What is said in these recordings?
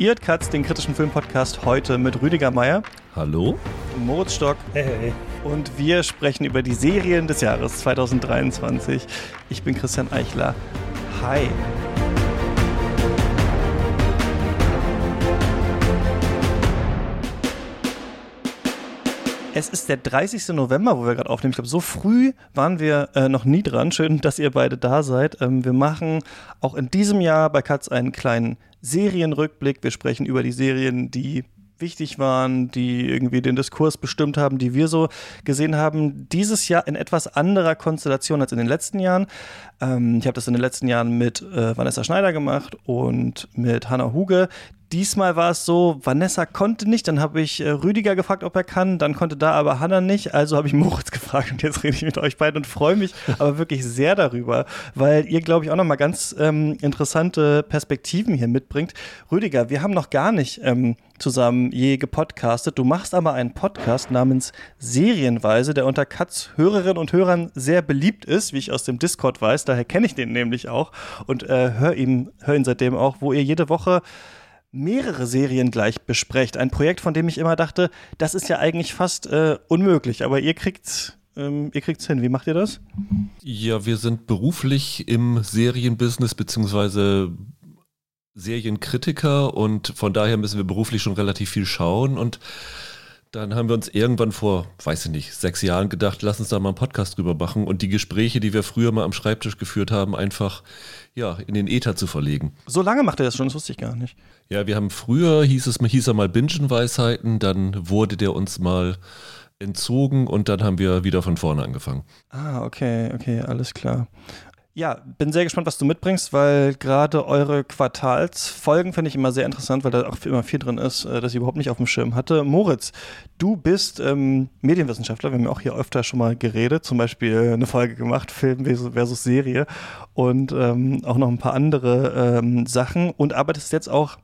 Ihr Katz, den kritischen Filmpodcast, heute mit Rüdiger Meier. Hallo. Moritz Stock. Hey, hey. Und wir sprechen über die Serien des Jahres 2023. Ich bin Christian Eichler. Hi. Es ist der 30. November, wo wir gerade aufnehmen. Ich glaube, so früh waren wir äh, noch nie dran. Schön, dass ihr beide da seid. Ähm, wir machen auch in diesem Jahr bei Katz einen kleinen Serienrückblick. Wir sprechen über die Serien, die wichtig waren, die irgendwie den Diskurs bestimmt haben, die wir so gesehen haben. Dieses Jahr in etwas anderer Konstellation als in den letzten Jahren. Ähm, ich habe das in den letzten Jahren mit äh, Vanessa Schneider gemacht und mit Hannah Huge. Diesmal war es so, Vanessa konnte nicht, dann habe ich äh, Rüdiger gefragt, ob er kann, dann konnte da aber Hannah nicht, also habe ich Moritz gefragt und jetzt rede ich mit euch beiden und freue mich aber wirklich sehr darüber, weil ihr, glaube ich, auch nochmal ganz ähm, interessante Perspektiven hier mitbringt. Rüdiger, wir haben noch gar nicht ähm, zusammen je gepodcastet. Du machst aber einen Podcast namens Serienweise, der unter Katz Hörerinnen und Hörern sehr beliebt ist, wie ich aus dem Discord weiß, daher kenne ich den nämlich auch und äh, höre ihn, hör ihn seitdem auch, wo ihr jede Woche mehrere Serien gleich besprecht. Ein Projekt, von dem ich immer dachte, das ist ja eigentlich fast äh, unmöglich, aber ihr kriegt ähm, ihr kriegt's hin. Wie macht ihr das? Ja, wir sind beruflich im Serienbusiness beziehungsweise Serienkritiker und von daher müssen wir beruflich schon relativ viel schauen und dann haben wir uns irgendwann vor, weiß ich nicht, sechs Jahren gedacht, lass uns da mal einen Podcast drüber machen und die Gespräche, die wir früher mal am Schreibtisch geführt haben, einfach ja, in den Äther zu verlegen. So lange macht er das schon, das wusste ich gar nicht. Ja, wir haben früher, hieß es hieß er mal Bingen-Weisheiten, dann wurde der uns mal entzogen und dann haben wir wieder von vorne angefangen. Ah, okay, okay, alles klar. Ja, bin sehr gespannt, was du mitbringst, weil gerade eure Quartalsfolgen finde ich immer sehr interessant, weil da auch immer viel drin ist, äh, das ich überhaupt nicht auf dem Schirm hatte. Moritz, du bist ähm, Medienwissenschaftler, wir haben ja auch hier öfter schon mal geredet, zum Beispiel eine Folge gemacht, Film versus Serie und ähm, auch noch ein paar andere ähm, Sachen und arbeitest jetzt auch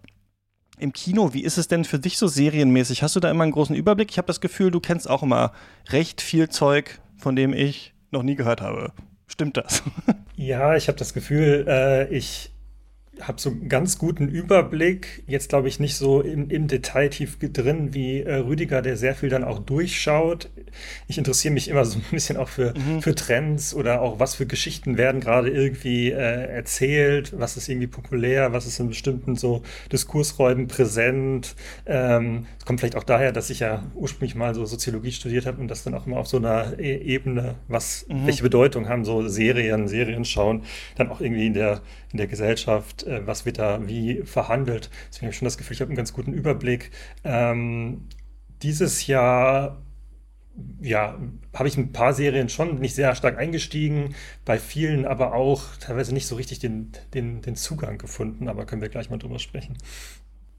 im Kino, wie ist es denn für dich so serienmäßig? Hast du da immer einen großen Überblick? Ich habe das Gefühl, du kennst auch immer recht viel Zeug, von dem ich noch nie gehört habe. Stimmt das? Ja, ich habe das Gefühl, äh, ich habe so einen ganz guten Überblick. Jetzt glaube ich nicht so im, im Detail tief drin wie äh, Rüdiger, der sehr viel dann auch durchschaut. Ich interessiere mich immer so ein bisschen auch für, mhm. für Trends oder auch was für Geschichten werden gerade irgendwie äh, erzählt, was ist irgendwie populär, was ist in bestimmten so Diskursräumen präsent. Ähm, kommt vielleicht auch daher, dass ich ja ursprünglich mal so Soziologie studiert habe und das dann auch immer auf so einer e Ebene, was, mhm. welche Bedeutung haben so Serien, Serien schauen, dann auch irgendwie in der, in der Gesellschaft äh, was wird da wie verhandelt. Deswegen habe ich schon das Gefühl, ich habe einen ganz guten Überblick. Ähm, dieses Jahr ja, habe ich ein paar Serien schon nicht sehr stark eingestiegen, bei vielen aber auch teilweise nicht so richtig den, den, den Zugang gefunden, aber können wir gleich mal drüber sprechen.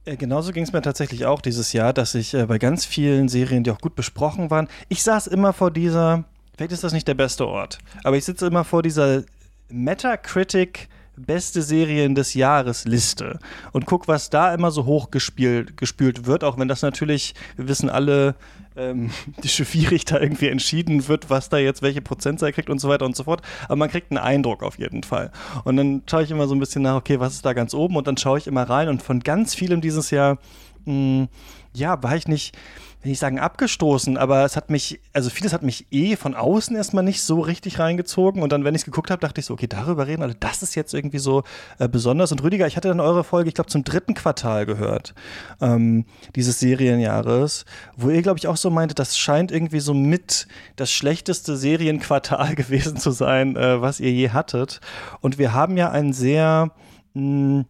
Äh, genauso ging es mir tatsächlich auch dieses Jahr, dass ich äh, bei ganz vielen Serien, die auch gut besprochen waren, ich saß immer vor dieser, vielleicht ist das nicht der beste Ort, aber ich sitze immer vor dieser Metacritic beste Serien des Jahres Liste und guck, was da immer so hoch gespielt, gespült wird, auch wenn das natürlich, wir wissen alle, ähm, die schwierig da irgendwie entschieden wird, was da jetzt welche Prozentzahl kriegt und so weiter und so fort. Aber man kriegt einen Eindruck auf jeden Fall. Und dann schaue ich immer so ein bisschen nach, okay, was ist da ganz oben? Und dann schaue ich immer rein und von ganz vielem dieses Jahr, mh, hm, ja, war ich nicht will nicht sagen abgestoßen, aber es hat mich, also vieles hat mich eh von außen erstmal nicht so richtig reingezogen. Und dann, wenn ich es geguckt habe, dachte ich so, okay, darüber reden, also das ist jetzt irgendwie so äh, besonders. Und Rüdiger, ich hatte dann eure Folge, ich glaube, zum dritten Quartal gehört, ähm, dieses Serienjahres, wo ihr, glaube ich, auch so meintet, das scheint irgendwie so mit das schlechteste Serienquartal gewesen zu sein, äh, was ihr je hattet. Und wir haben ja ein sehr, mh, hm,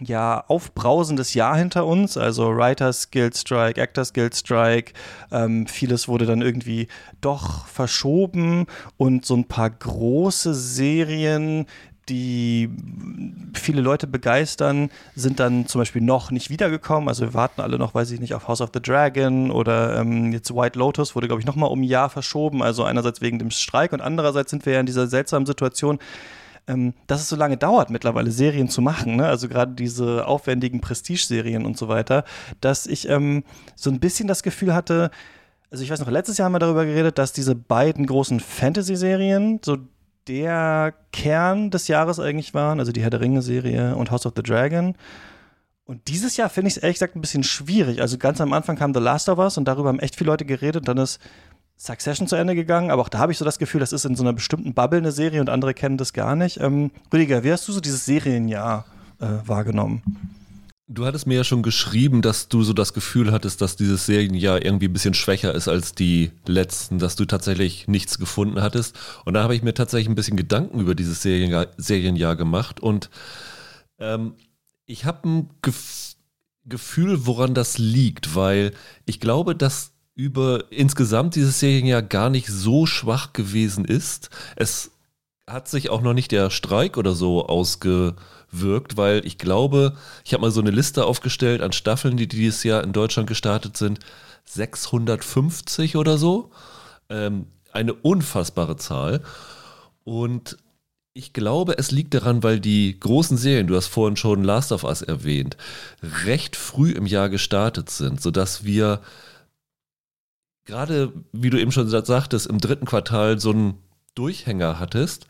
ja, aufbrausendes Jahr hinter uns, also Writers Guild Strike, Actors Guild Strike, ähm, vieles wurde dann irgendwie doch verschoben und so ein paar große Serien, die viele Leute begeistern, sind dann zum Beispiel noch nicht wiedergekommen. Also wir warten alle noch, weiß ich nicht, auf House of the Dragon oder ähm, jetzt White Lotus wurde, glaube ich, nochmal um ein Jahr verschoben. Also einerseits wegen dem Streik und andererseits sind wir ja in dieser seltsamen Situation, ähm, dass es so lange dauert, mittlerweile Serien zu machen, ne? also gerade diese aufwendigen Prestige-Serien und so weiter, dass ich ähm, so ein bisschen das Gefühl hatte, also ich weiß noch, letztes Jahr haben wir darüber geredet, dass diese beiden großen Fantasy-Serien so der Kern des Jahres eigentlich waren, also die Herr der Ringe-Serie und House of the Dragon. Und dieses Jahr finde ich es ehrlich gesagt ein bisschen schwierig. Also ganz am Anfang kam The Last of Us und darüber haben echt viele Leute geredet. Dann ist Succession zu Ende gegangen, aber auch da habe ich so das Gefühl, das ist in so einer bestimmten Bubble eine Serie und andere kennen das gar nicht. Ähm, Rüdiger, wie hast du so dieses Serienjahr äh, wahrgenommen? Du hattest mir ja schon geschrieben, dass du so das Gefühl hattest, dass dieses Serienjahr irgendwie ein bisschen schwächer ist als die letzten, dass du tatsächlich nichts gefunden hattest. Und da habe ich mir tatsächlich ein bisschen Gedanken über dieses Serienjahr, Serienjahr gemacht und ähm, ich habe ein Gef Gefühl, woran das liegt, weil ich glaube, dass über insgesamt dieses Serienjahr gar nicht so schwach gewesen ist. Es hat sich auch noch nicht der Streik oder so ausgewirkt, weil ich glaube, ich habe mal so eine Liste aufgestellt an Staffeln, die dieses Jahr in Deutschland gestartet sind. 650 oder so. Ähm, eine unfassbare Zahl. Und ich glaube, es liegt daran, weil die großen Serien, du hast vorhin schon Last of Us erwähnt, recht früh im Jahr gestartet sind, sodass wir gerade, wie du eben schon sagtest, im dritten Quartal so einen Durchhänger hattest.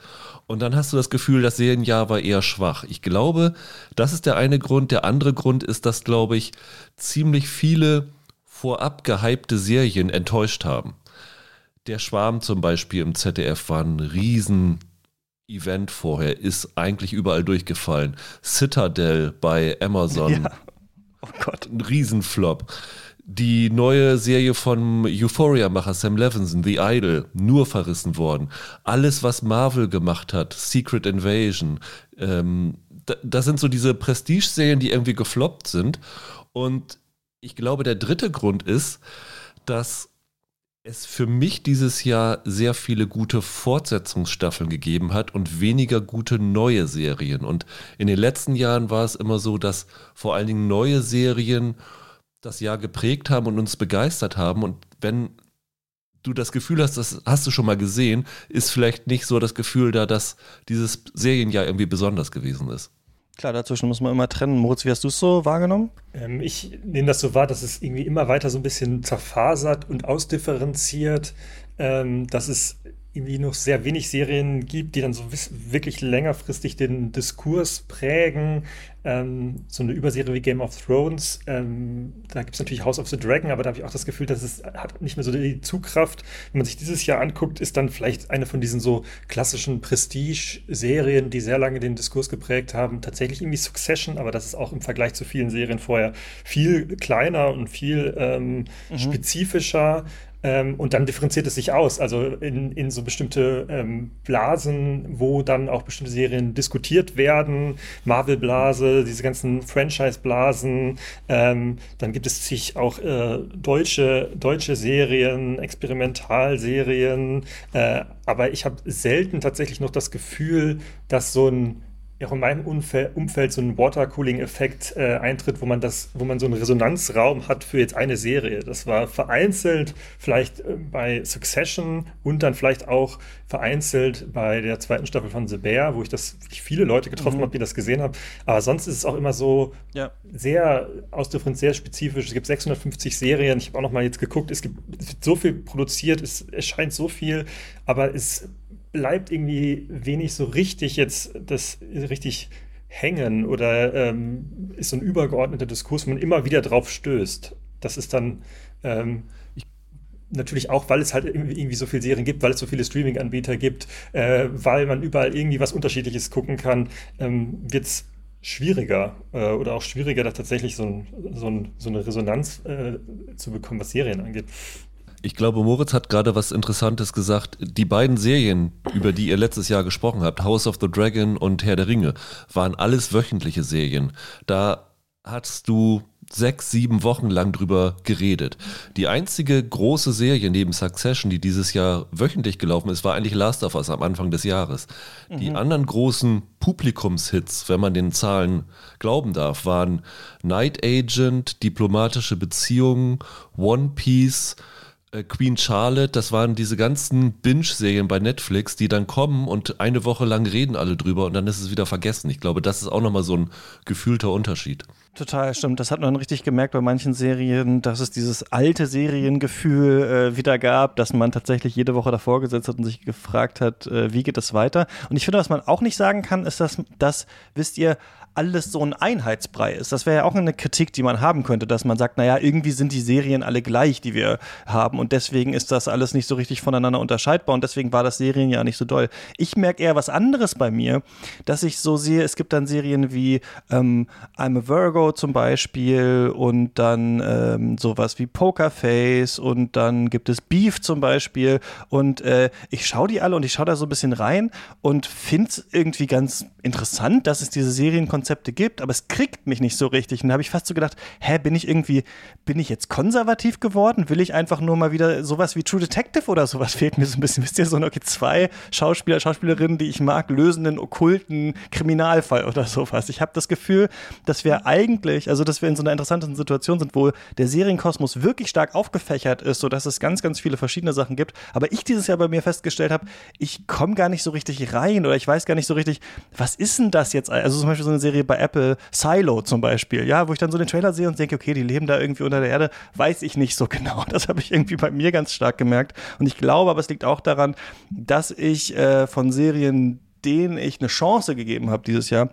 Und dann hast du das Gefühl, das Serienjahr war eher schwach. Ich glaube, das ist der eine Grund. Der andere Grund ist, dass, glaube ich, ziemlich viele vorab gehypte Serien enttäuscht haben. Der Schwarm zum Beispiel im ZDF war ein riesen Event vorher ist eigentlich überall durchgefallen. Citadel bei Amazon. Ja. Oh Gott. Ein Riesenflop. Die neue Serie von Euphoria-Macher Sam Levinson, The Idol, nur verrissen worden. Alles, was Marvel gemacht hat, Secret Invasion, ähm, das sind so diese Prestige-Serien, die irgendwie gefloppt sind. Und ich glaube, der dritte Grund ist, dass es für mich dieses Jahr sehr viele gute Fortsetzungsstaffeln gegeben hat und weniger gute neue Serien. Und in den letzten Jahren war es immer so, dass vor allen Dingen neue Serien das Jahr geprägt haben und uns begeistert haben. Und wenn du das Gefühl hast, das hast du schon mal gesehen, ist vielleicht nicht so das Gefühl da, dass dieses Serienjahr irgendwie besonders gewesen ist. Klar, dazwischen muss man immer trennen. Moritz, wie hast du es so wahrgenommen? Ähm, ich nehme das so wahr, dass es irgendwie immer weiter so ein bisschen zerfasert und ausdifferenziert, ähm, dass es irgendwie noch sehr wenig Serien gibt, die dann so wirklich längerfristig den Diskurs prägen. Ähm, so eine Überserie wie Game of Thrones, ähm, da gibt es natürlich House of the Dragon, aber da habe ich auch das Gefühl, dass es hat nicht mehr so die Zugkraft. Wenn man sich dieses Jahr anguckt, ist dann vielleicht eine von diesen so klassischen Prestige-Serien, die sehr lange den Diskurs geprägt haben, tatsächlich irgendwie Succession, aber das ist auch im Vergleich zu vielen Serien vorher viel kleiner und viel ähm, mhm. spezifischer. Ähm, und dann differenziert es sich aus, also in, in so bestimmte ähm, Blasen, wo dann auch bestimmte Serien diskutiert werden. Marvel-Blase, diese ganzen Franchise-Blasen. Ähm, dann gibt es sich auch äh, deutsche, deutsche Serien, Experimentalserien. Äh, aber ich habe selten tatsächlich noch das Gefühl, dass so ein auch in meinem Umfeld, Umfeld so ein Watercooling-Effekt äh, eintritt, wo man das, wo man so einen Resonanzraum hat für jetzt eine Serie. Das war vereinzelt vielleicht äh, bei Succession und dann vielleicht auch vereinzelt bei der zweiten Staffel von The Bear, wo ich das wirklich viele Leute getroffen mhm. habe, die das gesehen haben. Aber sonst ist es auch immer so ja. sehr ausdifferenziert, sehr spezifisch. Es gibt 650 Serien. Ich habe auch noch mal jetzt geguckt. Es gibt, so viel produziert. Es erscheint so viel, aber es bleibt irgendwie wenig so richtig jetzt das richtig hängen oder ähm, ist so ein übergeordneter Diskurs, wo man immer wieder drauf stößt. Das ist dann ähm, natürlich auch, weil es halt irgendwie so viele Serien gibt, weil es so viele Streaming-Anbieter gibt, äh, weil man überall irgendwie was Unterschiedliches gucken kann, ähm, wird es schwieriger äh, oder auch schwieriger, da tatsächlich so, ein, so, ein, so eine Resonanz äh, zu bekommen, was Serien angeht. Ich glaube, Moritz hat gerade was Interessantes gesagt. Die beiden Serien, über die ihr letztes Jahr gesprochen habt, House of the Dragon und Herr der Ringe, waren alles wöchentliche Serien. Da hast du sechs, sieben Wochen lang drüber geredet. Die einzige große Serie neben Succession, die dieses Jahr wöchentlich gelaufen ist, war eigentlich Last of Us am Anfang des Jahres. Mhm. Die anderen großen Publikumshits, wenn man den Zahlen glauben darf, waren Night Agent, Diplomatische Beziehungen, One Piece, Queen Charlotte, das waren diese ganzen Binge-Serien bei Netflix, die dann kommen und eine Woche lang reden alle drüber und dann ist es wieder vergessen. Ich glaube, das ist auch nochmal so ein gefühlter Unterschied. Total, stimmt. Das hat man richtig gemerkt bei manchen Serien, dass es dieses alte Seriengefühl äh, wieder gab, dass man tatsächlich jede Woche davor gesetzt hat und sich gefragt hat, äh, wie geht es weiter. Und ich finde, was man auch nicht sagen kann, ist, dass, dass wisst ihr, alles so ein Einheitsbrei ist. Das wäre ja auch eine Kritik, die man haben könnte, dass man sagt, naja, irgendwie sind die Serien alle gleich, die wir haben und deswegen ist das alles nicht so richtig voneinander unterscheidbar und deswegen war das Serien ja nicht so doll. Ich merke eher was anderes bei mir, dass ich so sehe, es gibt dann Serien wie ähm, I'm a Virgo zum Beispiel und dann ähm, sowas wie Pokerface und dann gibt es Beef zum Beispiel und äh, ich schaue die alle und ich schaue da so ein bisschen rein und finde es irgendwie ganz interessant, dass es diese Serienkonzepte gibt, aber es kriegt mich nicht so richtig. Und da habe ich fast so gedacht, hä, bin ich irgendwie, bin ich jetzt konservativ geworden? Will ich einfach nur mal wieder sowas wie True Detective oder sowas fehlt mir so ein bisschen. Wisst ihr, so okay, zwei Schauspieler, Schauspielerinnen, die ich mag, lösen einen okkulten Kriminalfall oder sowas. Ich habe das Gefühl, dass wir eigentlich, also dass wir in so einer interessanten Situation sind, wo der Serienkosmos wirklich stark aufgefächert ist, sodass es ganz, ganz viele verschiedene Sachen gibt. Aber ich dieses Jahr bei mir festgestellt habe, ich komme gar nicht so richtig rein oder ich weiß gar nicht so richtig, was ist denn das jetzt? Also zum Beispiel so eine Serie bei Apple, Silo zum Beispiel, ja, wo ich dann so den Trailer sehe und denke, okay, die leben da irgendwie unter der Erde, weiß ich nicht so genau. Das habe ich irgendwie bei mir ganz stark gemerkt. Und ich glaube, aber es liegt auch daran, dass ich äh, von Serien, denen ich eine Chance gegeben habe dieses Jahr,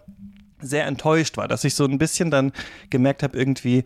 sehr enttäuscht war, dass ich so ein bisschen dann gemerkt habe, irgendwie,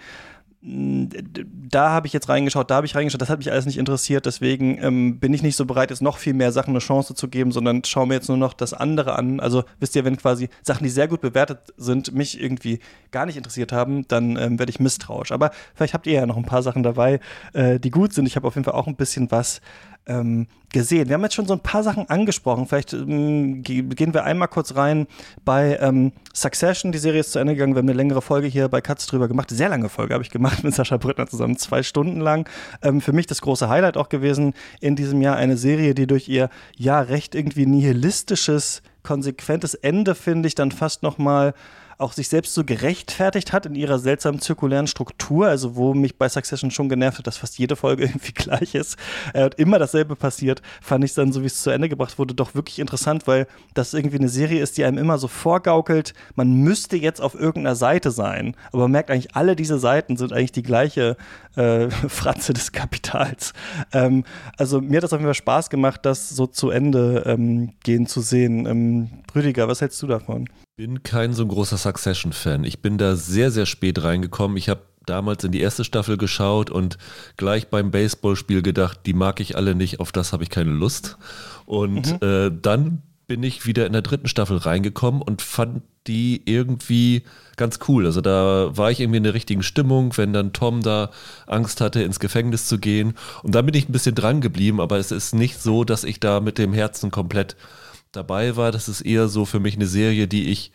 da habe ich jetzt reingeschaut, da habe ich reingeschaut, das hat mich alles nicht interessiert, deswegen ähm, bin ich nicht so bereit, jetzt noch viel mehr Sachen eine Chance zu geben, sondern schaue mir jetzt nur noch das andere an. Also wisst ihr, wenn quasi Sachen, die sehr gut bewertet sind, mich irgendwie gar nicht interessiert haben, dann ähm, werde ich misstrauisch. Aber vielleicht habt ihr ja noch ein paar Sachen dabei, äh, die gut sind. Ich habe auf jeden Fall auch ein bisschen was ähm, gesehen. Wir haben jetzt schon so ein paar Sachen angesprochen. Vielleicht ähm, gehen wir einmal kurz rein bei ähm, Succession. Die Serie ist zu Ende gegangen. Wir haben eine längere Folge hier bei Katz drüber gemacht. Sehr lange Folge habe ich gemacht mit Sascha Brittner zusammen, zwei Stunden lang. Ähm, für mich das große Highlight auch gewesen in diesem Jahr. Eine Serie, die durch ihr ja recht irgendwie nihilistisches, konsequentes Ende, finde ich, dann fast noch mal auch sich selbst so gerechtfertigt hat in ihrer seltsamen zirkulären Struktur, also wo mich bei Succession schon genervt hat, dass fast jede Folge irgendwie gleich ist äh, und immer dasselbe passiert, fand ich dann, so wie es zu Ende gebracht wurde, doch wirklich interessant, weil das irgendwie eine Serie ist, die einem immer so vorgaukelt, man müsste jetzt auf irgendeiner Seite sein, aber man merkt eigentlich, alle diese Seiten sind eigentlich die gleiche äh, Fratze des Kapitals. Ähm, also mir hat das auf jeden Fall Spaß gemacht, das so zu Ende ähm, gehen zu sehen. Ähm, Rüdiger, was hältst du davon? Bin kein so großer Succession-Fan. Ich bin da sehr, sehr spät reingekommen. Ich habe damals in die erste Staffel geschaut und gleich beim Baseballspiel gedacht, die mag ich alle nicht, auf das habe ich keine Lust. Und mhm. äh, dann bin ich wieder in der dritten Staffel reingekommen und fand die irgendwie ganz cool. Also da war ich irgendwie in der richtigen Stimmung, wenn dann Tom da Angst hatte, ins Gefängnis zu gehen. Und da bin ich ein bisschen dran geblieben, aber es ist nicht so, dass ich da mit dem Herzen komplett dabei war. Das ist eher so für mich eine Serie, die ich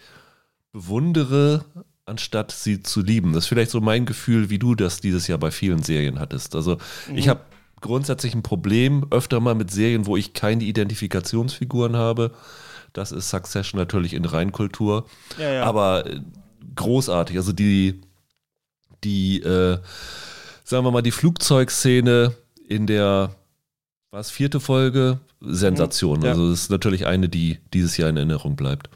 bewundere, anstatt sie zu lieben. Das ist vielleicht so mein Gefühl, wie du das dieses Jahr bei vielen Serien hattest. Also mhm. ich habe grundsätzlich ein Problem öfter mal mit Serien, wo ich keine Identifikationsfiguren habe. Das ist Succession natürlich in Reinkultur. Ja, ja. Aber äh, großartig. Also die, die, äh, sagen wir mal, die Flugzeugszene in der was vierte Folge Sensation. Mhm, ja. Also das ist natürlich eine, die dieses Jahr in Erinnerung bleibt.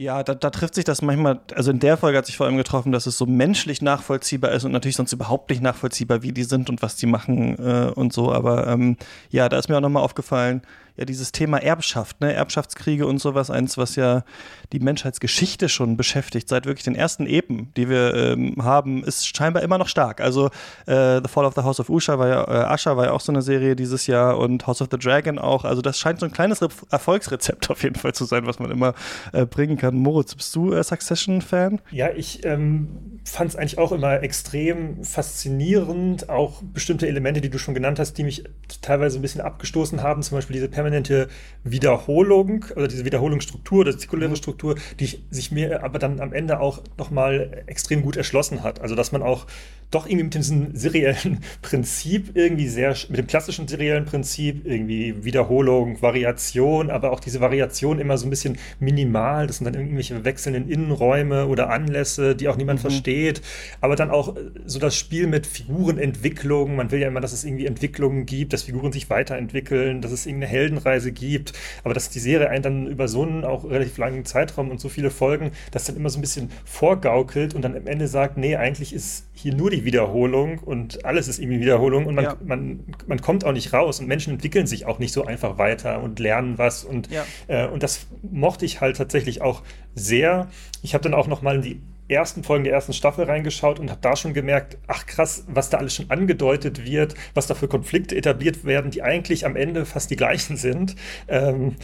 Ja, da, da, trifft sich das manchmal, also in der Folge hat sich vor allem getroffen, dass es so menschlich nachvollziehbar ist und natürlich sonst überhaupt nicht nachvollziehbar, wie die sind und was die machen äh, und so. Aber ähm, ja, da ist mir auch nochmal aufgefallen, ja dieses Thema Erbschaft, ne? Erbschaftskriege und sowas, eins, was ja die Menschheitsgeschichte schon beschäftigt, seit wirklich den ersten Epen, die wir ähm, haben, ist scheinbar immer noch stark. Also äh, The Fall of the House of Usha war ja, äh, Usha war ja auch so eine Serie dieses Jahr und House of the Dragon auch. Also das scheint so ein kleines Re Erfolgsrezept auf jeden Fall zu sein, was man immer äh, bringen kann. Moritz, bist du äh, Succession-Fan? Ja, ich ähm, fand es eigentlich auch immer extrem faszinierend, auch bestimmte Elemente, die du schon genannt hast, die mich teilweise ein bisschen abgestoßen haben, zum Beispiel diese permanente permanente Wiederholung oder diese Wiederholungsstruktur oder zirkuläre mhm. Struktur, die sich mir aber dann am Ende auch nochmal extrem gut erschlossen hat. Also dass man auch doch irgendwie mit diesem seriellen Prinzip irgendwie sehr, mit dem klassischen seriellen Prinzip irgendwie Wiederholung, Variation, aber auch diese Variation immer so ein bisschen minimal. Das sind dann irgendwelche wechselnden Innenräume oder Anlässe, die auch niemand mhm. versteht. Aber dann auch so das Spiel mit Figurenentwicklung. Man will ja immer, dass es irgendwie Entwicklungen gibt, dass Figuren sich weiterentwickeln, dass es irgendeine Heldenreise gibt. Aber dass die Serie einen dann über so einen auch relativ langen Zeitraum und so viele Folgen das dann immer so ein bisschen vorgaukelt und dann am Ende sagt, nee, eigentlich ist hier nur die Wiederholung und alles ist irgendwie Wiederholung und man, Ja. man, man kommt auch nicht raus und Menschen entwickeln sich auch nicht so einfach weiter und lernen was und, Ja. äh, und das mochte ich halt tatsächlich auch sehr. Ich habe dann auch noch mal in die ersten Folgen der ersten Staffel reingeschaut und habe da schon gemerkt, ach krass, was da alles schon angedeutet wird, was da für Konflikte etabliert werden, die eigentlich am Ende fast die gleichen sind. Ähm,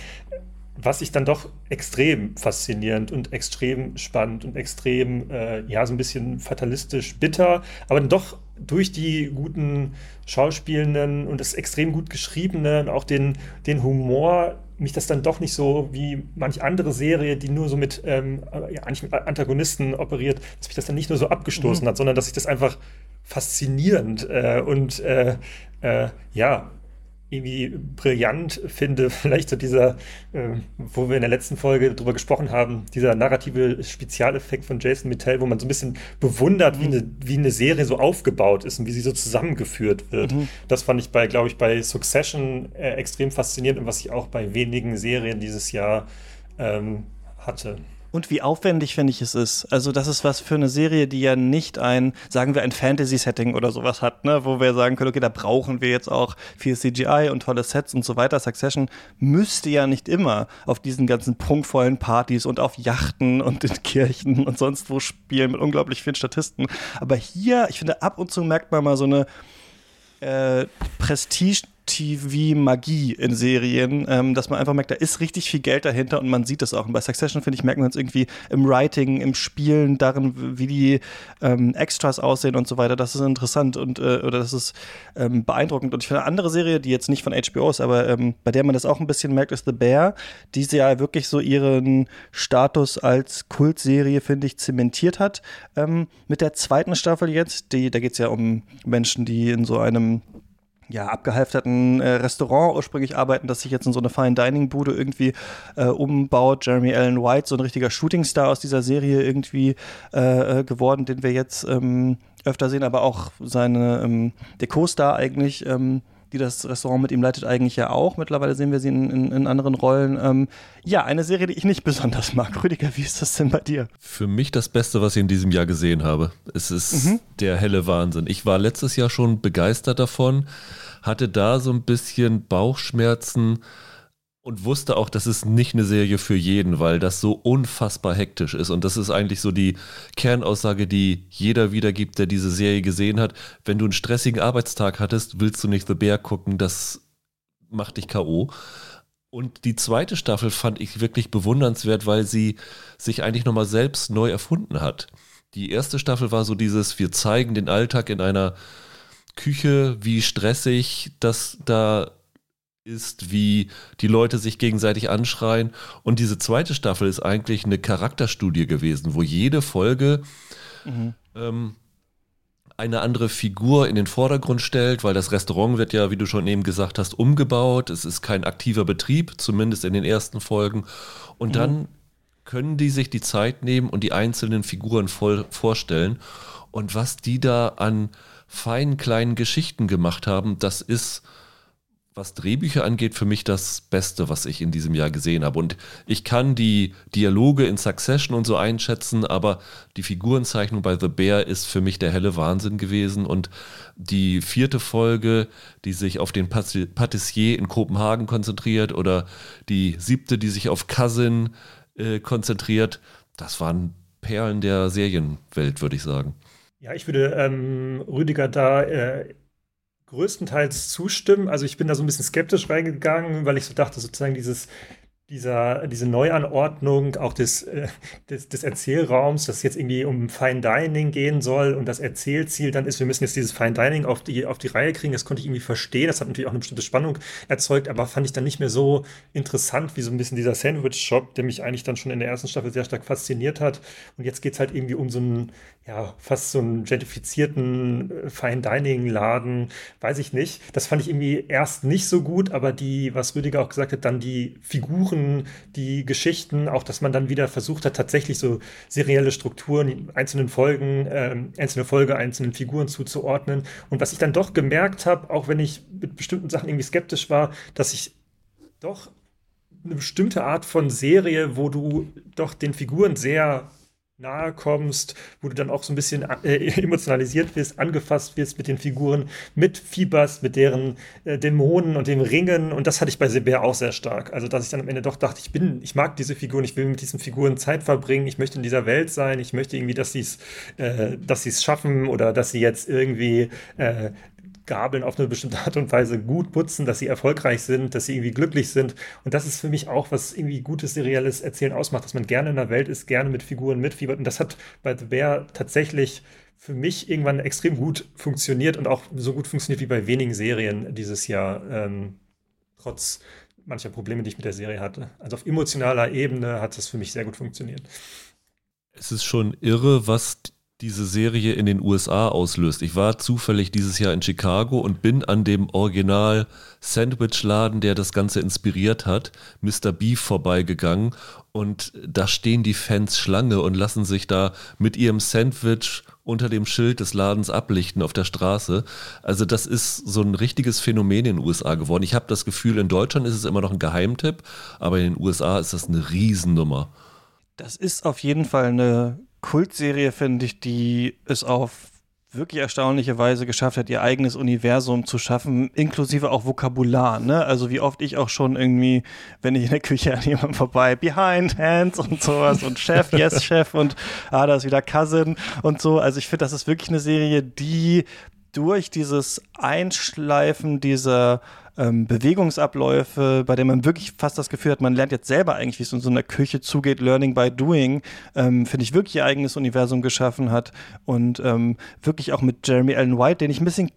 was ich dann doch extrem faszinierend und extrem spannend und extrem, äh, ja, so ein bisschen fatalistisch bitter, aber dann doch durch die guten Schauspielenden und das extrem gut geschriebene und auch den, den Humor mich das dann doch nicht so wie manch andere Serie, die nur so mit, ähm, ja, eigentlich mit Antagonisten operiert, dass mich das dann nicht nur so abgestoßen hat, sondern dass ich das einfach faszinierend äh, und äh, äh, ja, irgendwie brillant finde, vielleicht so dieser, äh, wo wir in der letzten Folge drüber gesprochen haben, dieser narrative Spezialeffekt von Jason Mittel, wo man so ein bisschen bewundert, wie, eine, wie eine Serie so aufgebaut ist und wie sie so zusammengeführt wird. Das fand ich bei, glaube ich, bei Succession äh, extrem faszinierend und was ich auch bei wenigen Serien dieses Jahr ähm, hatte. Und wie aufwendig, finde ich, es ist. Also, das ist was für eine Serie, die ja nicht ein, sagen wir, ein Fantasy-Setting oder sowas hat, ne? wo wir sagen können, okay, da brauchen wir jetzt auch viel CGI und tolle Sets und so weiter. Succession müsste ja nicht immer auf diesen ganzen prunkvollen Partys und auf Yachten und in Kirchen und sonst wo spielen mit unglaublich vielen Statisten. Aber hier, ich finde, ab und zu merkt man mal so eine äh, Prestige TV-Magie in Serien, ähm, dass man einfach merkt, da ist richtig viel Geld dahinter und man sieht das auch. Und bei Succession, finde ich, merkt man es irgendwie im Writing, im Spielen, darin, wie die ähm, Extras aussehen und so weiter. Das ist interessant und äh, oder das ist ähm, beeindruckend. Und ich finde, eine andere Serie, die jetzt nicht von HBO ist, aber ähm, bei der man das auch ein bisschen merkt, ist The Bear, die sie ja wirklich so ihren Status als Kultserie, finde ich, zementiert hat. Ähm, mit der zweiten Staffel jetzt, die, da geht es ja um Menschen, die in so einem ja, abgehalfterten äh, Restaurant ursprünglich arbeiten, das sich jetzt in so eine Fine Dining Bude irgendwie äh, umbaut. Jeremy Allen White, so ein richtiger Shootingstar aus dieser Serie irgendwie äh, äh, geworden, den wir jetzt ähm, öfter sehen, aber auch seine, ähm, der Co-Star eigentlich, ähm, die das Restaurant mit ihm leitet, eigentlich ja auch. Mittlerweile sehen wir sie in, in, in anderen Rollen. Ähm, ja, eine Serie, die ich nicht besonders mag. Rüdiger, wie ist das denn bei dir? Für mich das Beste, was ich in diesem Jahr gesehen habe. Es ist der helle Wahnsinn. Ich war letztes Jahr schon begeistert davon, hatte da so ein bisschen Bauchschmerzen und wusste auch, das ist nicht eine Serie für jeden, weil das so unfassbar hektisch ist. Und das ist eigentlich so die Kernaussage, die jeder wiedergibt, der diese Serie gesehen hat. Wenn du einen stressigen Arbeitstag hattest, willst du nicht The Bear gucken, das macht dich K.O. Und die zweite Staffel fand ich wirklich bewundernswert, weil sie sich eigentlich nochmal selbst neu erfunden hat. Die erste Staffel war so dieses, wir zeigen den Alltag in einer Küche, wie stressig das da ist, wie die Leute sich gegenseitig anschreien. Und diese zweite Staffel ist eigentlich eine Charakterstudie gewesen, wo jede Folge ähm, eine andere Figur in den Vordergrund stellt, weil das Restaurant wird ja, wie du schon eben gesagt hast, umgebaut. Es ist kein aktiver Betrieb, zumindest in den ersten Folgen. Und dann können die sich die Zeit nehmen und die einzelnen Figuren voll vorstellen. Und was die da an feinen kleinen Geschichten gemacht haben, das ist, was Drehbücher angeht, für mich das Beste, was ich in diesem Jahr gesehen habe. Und ich kann die Dialoge in Succession und so einschätzen, aber die Figurenzeichnung bei The Bear ist für mich der helle Wahnsinn gewesen. Und die vierte Folge, die sich auf den Pati- Patissier in Kopenhagen konzentriert, oder die siebte, die sich auf Cousin äh, konzentriert, das waren Perlen der Serienwelt, würde ich sagen. Ja, ich würde ähm, Rüdiger da äh, größtenteils zustimmen. Also ich bin da so ein bisschen skeptisch reingegangen, weil ich so dachte, sozusagen dieses, dieser, diese Neuanordnung auch des, äh, des, des Erzählraums, dass es jetzt irgendwie um Fine Dining gehen soll und das Erzählziel dann ist, wir müssen jetzt dieses Fine Dining auf die, auf die Reihe kriegen, das konnte ich irgendwie verstehen. Das hat natürlich auch eine bestimmte Spannung erzeugt, aber fand ich dann nicht mehr so interessant wie so ein bisschen dieser Sandwich-Shop, der mich eigentlich dann schon in der ersten Staffel sehr stark fasziniert hat. Und jetzt geht es halt irgendwie um so einen, ja, fast so einen gentrifizierten äh, Fine Dining-Laden, weiß ich nicht. Das fand ich irgendwie erst nicht so gut, aber die, was Rüdiger auch gesagt hat, dann die Figuren, die Geschichten, auch dass man dann wieder versucht hat, tatsächlich so serielle Strukturen, einzelnen Folgen, ähm, einzelne Folge, einzelnen Figuren zuzuordnen. Und was ich dann doch gemerkt habe, auch wenn ich mit bestimmten Sachen irgendwie skeptisch war, dass ich doch eine bestimmte Art von Serie, wo du doch den Figuren sehr nahe kommst, wo du dann auch so ein bisschen äh, emotionalisiert wirst, angefasst wirst mit den Figuren, mitfieberst mit deren äh, Dämonen und dem Ringen. Und das hatte ich bei Seber auch sehr stark. Also, dass ich dann am Ende doch dachte, ich bin, ich mag diese Figuren, ich will mit diesen Figuren Zeit verbringen, ich möchte in dieser Welt sein, ich möchte irgendwie, dass sie es, äh, dass sie es schaffen oder dass sie jetzt irgendwie äh, Gabeln auf eine bestimmte Art und Weise gut putzen, dass sie erfolgreich sind, dass sie irgendwie glücklich sind. Und das ist für mich auch, was irgendwie gutes serielles Erzählen ausmacht, dass man gerne in der Welt ist, gerne mit Figuren mitfiebert. Und das hat bei The Bear tatsächlich für mich irgendwann extrem gut funktioniert und auch so gut funktioniert wie bei wenigen Serien dieses Jahr, ähm, trotz mancher Probleme, die ich mit der Serie hatte. Also auf emotionaler Ebene hat das für mich sehr gut funktioniert. Es ist schon irre, was diese Serie in den USA auslöst. Ich war zufällig dieses Jahr in Chicago und bin an dem Original Sandwich-Laden, der das Ganze inspiriert hat, Mr. Beef vorbeigegangen und da stehen die Fans Schlange und lassen sich da mit ihrem Sandwich unter dem Schild des Ladens ablichten auf der Straße. Also das ist so ein richtiges Phänomen in den USA geworden. Ich habe das Gefühl, in Deutschland ist es immer noch ein Geheimtipp, aber in den USA ist das eine Riesennummer. Das ist auf jeden Fall eine Kultserie, finde ich, die es auf wirklich erstaunliche Weise geschafft hat, ihr eigenes Universum zu schaffen, inklusive auch Vokabular. Ne? Also wie oft ich auch schon irgendwie, wenn ich in der Küche an jemandem vorbei, Behind Hands und sowas und Chef, Yes Chef und ah, da ist wieder Cousin und so. Also ich finde, das ist wirklich eine Serie, die durch dieses Einschleifen dieser ähm, Bewegungsabläufe, bei denen man wirklich fast das Gefühl hat, man lernt jetzt selber eigentlich, wie es in so einer Küche zugeht, Learning by Doing, ähm, finde ich wirklich ihr eigenes Universum geschaffen hat und ähm, wirklich auch mit Jeremy Allen White, den ich ein bisschen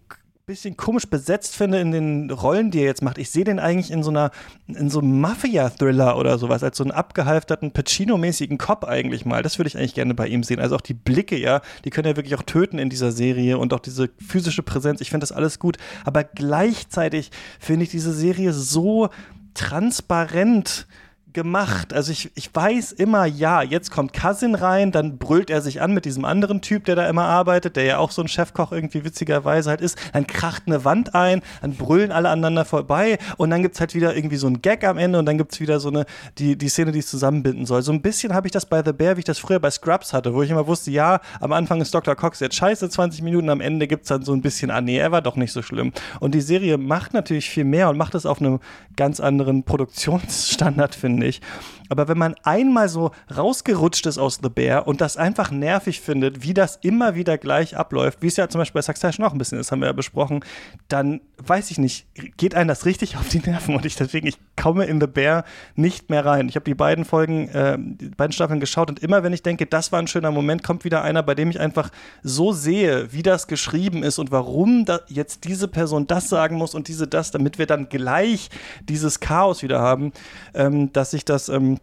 bisschen komisch besetzt finde in den Rollen, die er jetzt macht. Ich sehe den eigentlich in so einer, in so einem Mafia-Thriller oder sowas, als so einen abgehalfterten Pacino-mäßigen Cop eigentlich mal. Das würde ich eigentlich gerne bei ihm sehen. Also auch die Blicke, ja, die können ja wirklich auch töten in dieser Serie und auch diese physische Präsenz. Ich finde das alles gut. Aber gleichzeitig finde ich diese Serie so transparent gemacht. Also ich, ich weiß immer, ja, jetzt kommt Cousin rein, dann brüllt er sich an mit diesem anderen Typ, der da immer arbeitet, der ja auch so ein Chefkoch irgendwie witzigerweise halt ist. Dann kracht eine Wand ein, dann brüllen alle aneinander vorbei und dann gibt es halt wieder irgendwie so ein Gag am Ende und dann gibt es wieder so eine, die, die Szene, die es zusammenbinden soll. So ein bisschen habe ich das bei The Bear, wie ich das früher bei Scrubs hatte, wo ich immer wusste, ja, am Anfang ist Dr. Cox jetzt scheiße, 20 Minuten, am Ende gibt es dann so ein bisschen, ah nee, er war doch nicht so schlimm. Und die Serie macht natürlich viel mehr und macht es auf einem ganz anderen Produktionsstandard, finde ich. Aber wenn man einmal so rausgerutscht ist aus The Bear und das einfach nervig findet, wie das immer wieder gleich abläuft, wie es ja zum Beispiel bei Succession auch ein bisschen ist, haben wir ja besprochen, dann weiß ich nicht, geht einem das richtig auf die Nerven und ich deswegen, ich komme in The Bear nicht mehr rein. Ich habe die beiden Folgen, äh, die beiden Staffeln geschaut und immer wenn ich denke, das war ein schöner Moment, kommt wieder einer, bei dem ich einfach so sehe, wie das geschrieben ist und warum da jetzt diese Person das sagen muss und diese das, damit wir dann gleich dieses Chaos wieder haben, ähm, dass ich das ähm,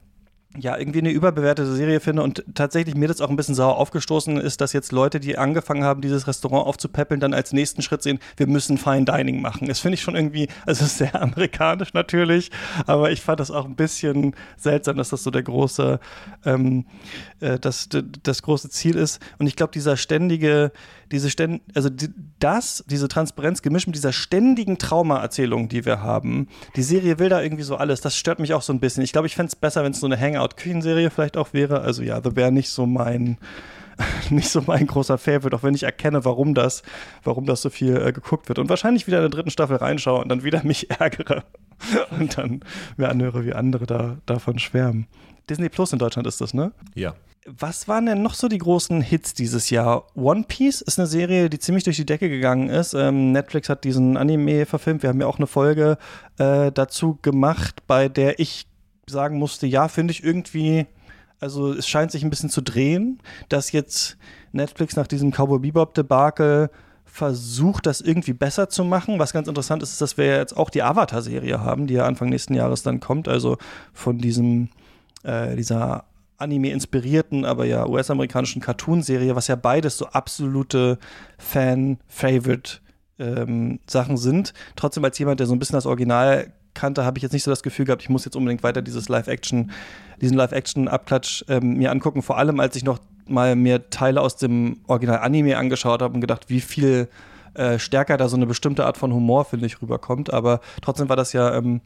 ja, irgendwie eine überbewertete Serie finde und tatsächlich mir das auch ein bisschen sauer aufgestoßen ist, dass jetzt Leute, die angefangen haben, dieses Restaurant aufzupäppeln, dann als nächsten Schritt sehen, wir müssen Fine Dining machen. Das finde ich schon irgendwie, also sehr amerikanisch natürlich, aber ich fand das auch ein bisschen seltsam, dass das so der große, ähm, äh, das, das große Ziel ist. Und ich glaube, dieser ständige, diese ständ, also die, das, diese Transparenz gemischt mit dieser ständigen Traumaerzählung, die wir haben, die Serie will da irgendwie so alles. Das stört mich auch so ein bisschen. Ich glaube, ich fände es besser, wenn es so eine Hangout-Küchenserie vielleicht auch wäre. Also ja, The Bear nicht so mein nicht so mein großer Favorite, auch wenn ich erkenne, warum das, warum das so viel äh, geguckt wird. Und wahrscheinlich wieder in der dritten Staffel reinschaue und dann wieder mich ärgere und dann mir anhöre, wie andere da, davon schwärmen. Disney Plus in Deutschland ist das, ne? Ja. Was waren denn noch so die großen Hits dieses Jahr? One Piece ist eine Serie, die ziemlich durch die Decke gegangen ist. Ähm, Netflix hat diesen Anime verfilmt. Wir haben ja auch eine Folge äh, dazu gemacht, bei der ich sagen musste, ja, finde ich irgendwie, also es scheint sich ein bisschen zu drehen, dass jetzt Netflix nach diesem Cowboy Bebop Debakel versucht, das irgendwie besser zu machen. Was ganz interessant ist, ist, dass wir jetzt auch die Avatar-Serie haben, die ja Anfang nächsten Jahres dann kommt. Also von diesem, äh, dieser Anime-inspirierten, aber ja US-amerikanischen Cartoon-Serie, was ja beides so absolute Fan-Favorite ähm, sind. Trotzdem als jemand, der so ein bisschen das Original kannte, habe ich jetzt nicht so das Gefühl gehabt, ich muss jetzt unbedingt weiter dieses Live-Action, diesen Live-Action-Abklatsch ähm, mir angucken. Vor allem, als ich noch mal mir Teile aus dem Original-Anime angeschaut habe und gedacht, wie viel äh, stärker da so eine bestimmte Art von Humor, finde ich, rüberkommt. Aber trotzdem war das ja ähm,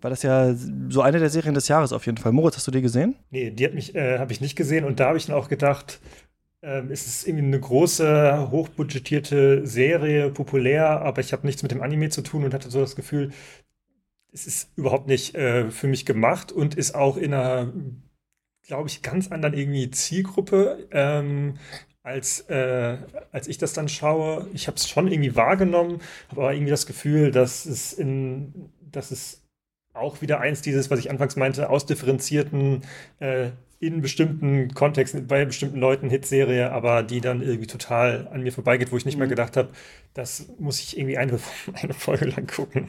war das ja so eine der Serien des Jahres auf jeden Fall. Moritz, hast du die gesehen? Nee, die äh, habe ich nicht gesehen und da habe ich dann auch gedacht, ähm, es ist irgendwie eine große, hochbudgetierte Serie, populär, aber ich habe nichts mit dem Anime zu tun und hatte so das Gefühl, es ist überhaupt nicht äh, für mich gemacht und ist auch in einer, glaube ich, ganz anderen irgendwie Zielgruppe. Ähm, als, äh, als ich das dann schaue, ich habe es schon irgendwie wahrgenommen, habe aber irgendwie das Gefühl, dass es in, dass es auch wieder eins dieses, was ich anfangs meinte, ausdifferenzierten, äh, in bestimmten Kontexten, bei bestimmten Leuten Hitserie, aber die dann irgendwie total an mir vorbeigeht, wo ich nicht mhm. mehr gedacht habe, das muss ich irgendwie eine, eine Folge lang gucken.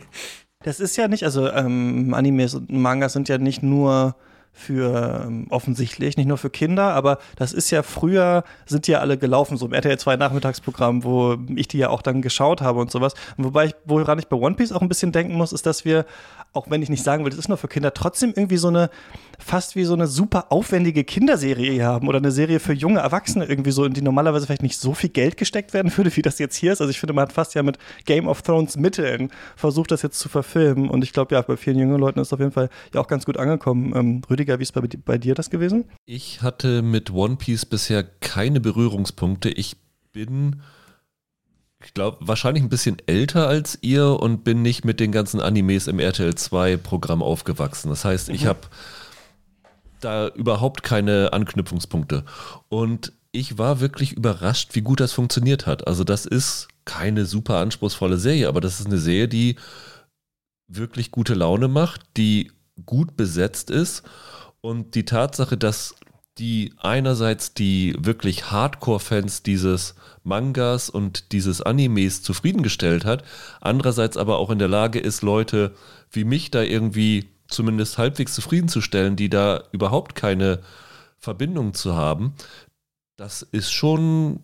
Das ist ja nicht, also ähm, Animes und Mangas sind ja nicht nur für ähm, offensichtlich, nicht nur für Kinder, aber das ist ja früher, sind die ja alle gelaufen, so im RTL 2 Nachmittagsprogramm, wo ich die ja auch dann geschaut habe und sowas. Und wobei ich, woran ich bei One Piece auch ein bisschen denken muss, ist, dass wir auch wenn ich nicht sagen will, das ist nur für Kinder, trotzdem irgendwie so eine, fast wie so eine super aufwendige Kinderserie haben oder eine Serie für junge Erwachsene irgendwie so, in die normalerweise vielleicht nicht so viel Geld gesteckt werden würde, wie das jetzt hier ist. Also ich finde, man hat fast ja mit Game of Thrones Mitteln versucht, das jetzt zu verfilmen. Und ich glaube, ja, bei vielen jungen Leuten ist es auf jeden Fall ja auch ganz gut angekommen. Ähm, Rüdiger, wie ist bei, bei dir das gewesen? Ich hatte mit One Piece bisher keine Berührungspunkte. Ich bin ich glaube, wahrscheinlich ein bisschen älter als ihr und bin nicht mit den ganzen Animes im RTL 2 Programm aufgewachsen. Das heißt, ich mhm. habe da überhaupt keine Anknüpfungspunkte. Und ich war wirklich überrascht, wie gut das funktioniert hat. Also das ist keine super anspruchsvolle Serie, aber das ist eine Serie, die wirklich gute Laune macht, die gut besetzt ist und die Tatsache, dass die einerseits die wirklich Hardcore-Fans dieses Mangas und dieses Animes zufriedengestellt hat, andererseits aber auch in der Lage ist, Leute wie mich da irgendwie zumindest halbwegs zufriedenzustellen, die da überhaupt keine Verbindung zu haben, das ist schon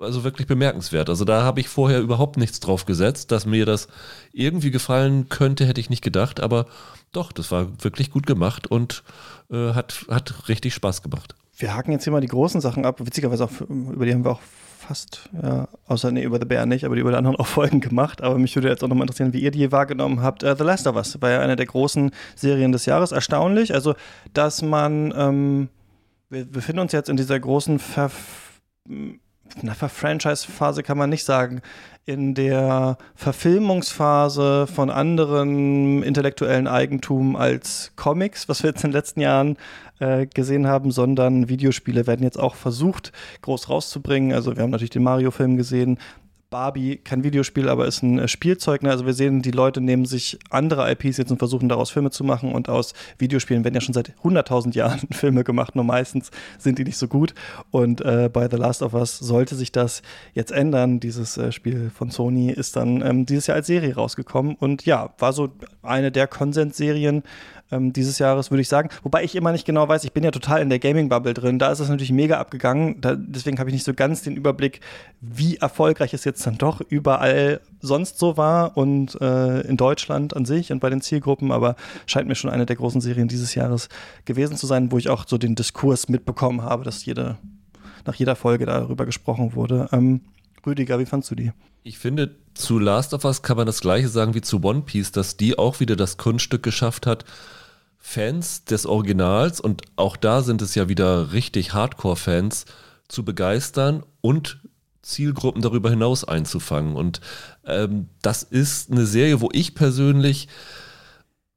also wirklich bemerkenswert. Also da habe ich vorher überhaupt nichts drauf gesetzt, dass mir das irgendwie gefallen könnte, hätte ich nicht gedacht, aber doch, das war wirklich gut gemacht und äh, hat, hat richtig Spaß gemacht. Wir haken jetzt hier mal die großen Sachen ab. Witzigerweise auch, über die haben wir auch fast, ja, außer nee, über The Bear nicht, aber die über die anderen auch Folgen gemacht. Aber mich würde jetzt auch nochmal interessieren, wie ihr die wahrgenommen habt. Uh, The Last of Us war ja eine der großen Serien des Jahres. Erstaunlich, also, dass man, ähm, wir befinden uns jetzt in dieser großen Ver na, Franchise-Phase kann man nicht sagen, in der Verfilmungsphase von anderen intellektuellen Eigentum als Comics, was wir jetzt in den letzten Jahren äh, gesehen haben, sondern Videospiele werden jetzt auch versucht, groß rauszubringen. Also wir haben natürlich den Mario-Film gesehen, Barbie kein Videospiel, aber ist ein äh, Spielzeug. Ne? Also wir sehen, die Leute nehmen sich andere IPs jetzt und versuchen daraus Filme zu machen und aus Videospielen werden ja schon seit 100.000 Jahren Filme gemacht, nur meistens sind die nicht so gut. Und äh, bei The Last of Us sollte sich das jetzt ändern. Dieses äh, Spiel von Sony ist dann ähm, dieses Jahr als Serie rausgekommen und ja, war so eine der Konsensserien, ähm, dieses Jahres, würde ich sagen. Wobei ich immer nicht genau weiß, ich bin ja total in der Gaming-Bubble drin. Da ist es natürlich mega abgegangen. Da, deswegen habe ich nicht so ganz den Überblick, wie erfolgreich es jetzt dann doch überall sonst so war und äh, in Deutschland an sich und bei den Zielgruppen. Aber scheint mir schon eine der großen Serien dieses Jahres gewesen zu sein, wo ich auch so den Diskurs mitbekommen habe, dass jede, nach jeder Folge darüber gesprochen wurde. Ähm, Rüdiger, wie fandst du die? Ich finde, zu Last of Us kann man das gleiche sagen wie zu One Piece, dass die auch wieder das Kunststück geschafft hat, Fans des Originals, und auch da sind es ja wieder richtig Hardcore-Fans, zu begeistern und Zielgruppen darüber hinaus einzufangen. Und ähm, das ist eine Serie, wo ich persönlich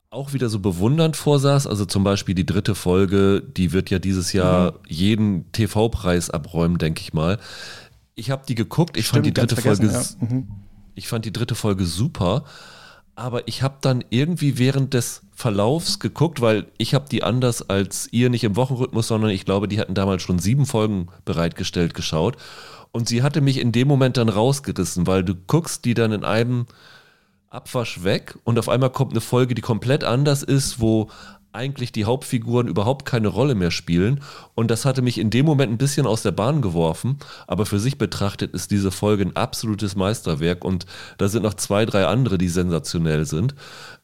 auch wieder so bewundernd vorsaß. Also zum Beispiel die dritte Folge, die wird ja dieses Jahr mhm. jeden TV-Preis abräumen, denke ich mal. Ich habe die geguckt, ich Stimmt, fand die dritte Folge, ja. mhm. ich fand die dritte Folge super aber ich habe dann irgendwie während des Verlaufs geguckt, weil ich habe die anders als ihr nicht im Wochenrhythmus, sondern ich glaube, die hatten damals schon sieben Folgen bereitgestellt geschaut. Und sie hatte mich in dem Moment dann rausgerissen, weil du guckst die dann in einem Abwasch weg und auf einmal kommt eine Folge, die komplett anders ist, wo eigentlich die Hauptfiguren überhaupt keine Rolle mehr spielen. Und das hatte mich in dem Moment ein bisschen aus der Bahn geworfen. Aber für sich betrachtet ist diese Folge ein absolutes Meisterwerk. Und da sind noch zwei, drei andere, die sensationell sind.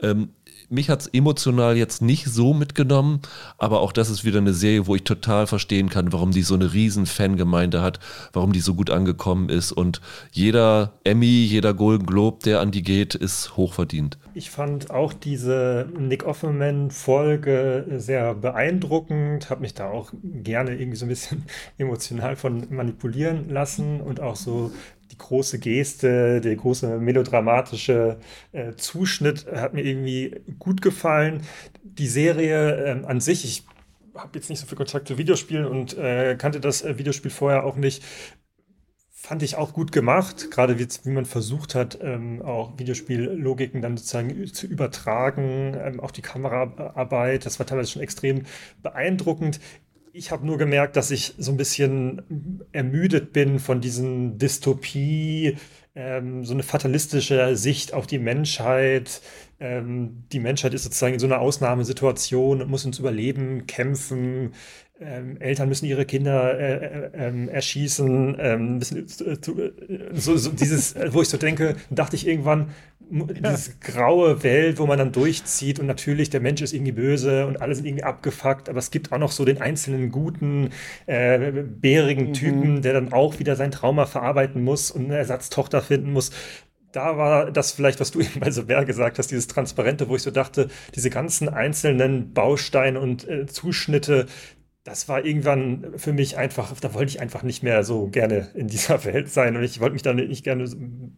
Ähm, mich hat es emotional jetzt nicht so mitgenommen, aber auch das ist wieder eine Serie, wo ich total verstehen kann, warum die so eine riesen Fangemeinde hat, warum die so gut angekommen ist und jeder Emmy, jeder Golden Globe, der an die geht, ist hochverdient. Ich fand auch diese Nick Offerman-Folge sehr beeindruckend, habe mich da auch gerne irgendwie so ein bisschen emotional von manipulieren lassen und auch so die große Geste, der große melodramatische äh, Zuschnitt hat mir irgendwie gut gefallen. Die Serie äh, an sich, ich habe jetzt nicht so viel Kontakt zu Videospielen und äh, kannte das äh, Videospiel vorher auch nicht. Fand ich auch gut gemacht, gerade wie, wie man versucht hat, ähm, auch Videospiellogiken dann sozusagen zu übertragen, ähm, auch die Kameraarbeit, das war teilweise schon extrem beeindruckend. Ich habe nur gemerkt, dass ich so ein bisschen ermüdet bin von diesen Dystopie, ähm, so eine fatalistische Sicht auf die Menschheit. Ähm, die Menschheit ist sozusagen in so einer Ausnahmesituation und muss ins Überleben kämpfen. Ähm, Eltern müssen ihre Kinder äh, äh, ähm, erschießen. Ähm, müssen, äh, äh, so, so dieses, wo ich so denke, dachte ich irgendwann, diese graue Welt, wo man dann durchzieht und natürlich der Mensch ist irgendwie böse und alle sind irgendwie abgefuckt, aber es gibt auch noch so den einzelnen guten, äh, bärigen mhm. Typen, der dann auch wieder sein Trauma verarbeiten muss und eine Ersatztochter finden muss da war das vielleicht, was du eben bei Sever gesagt hast, dieses Transparente, wo ich so dachte, diese ganzen einzelnen Bausteine und äh, Zuschnitte, das war irgendwann für mich einfach, da wollte ich einfach nicht mehr so gerne in dieser Welt sein und ich wollte mich da nicht gerne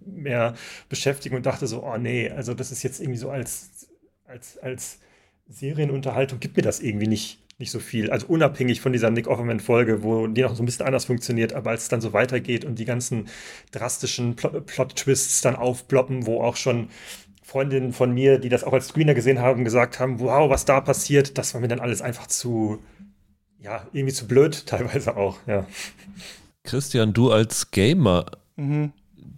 mehr beschäftigen und dachte so, oh nee, also das ist jetzt irgendwie so als, als, als Serienunterhaltung gibt mir das irgendwie nicht, nicht so viel. Also unabhängig von dieser Nick Offerman-Folge, wo die noch so ein bisschen anders funktioniert, aber als es dann so weitergeht und die ganzen drastischen Plot-Twists dann aufploppen, wo auch schon Freundinnen von mir, die das auch als Screener gesehen haben, gesagt haben, wow, was da passiert, das war mir dann alles einfach zu, ja, irgendwie zu blöd, teilweise auch, ja. Christian, du als Gamer, mhm.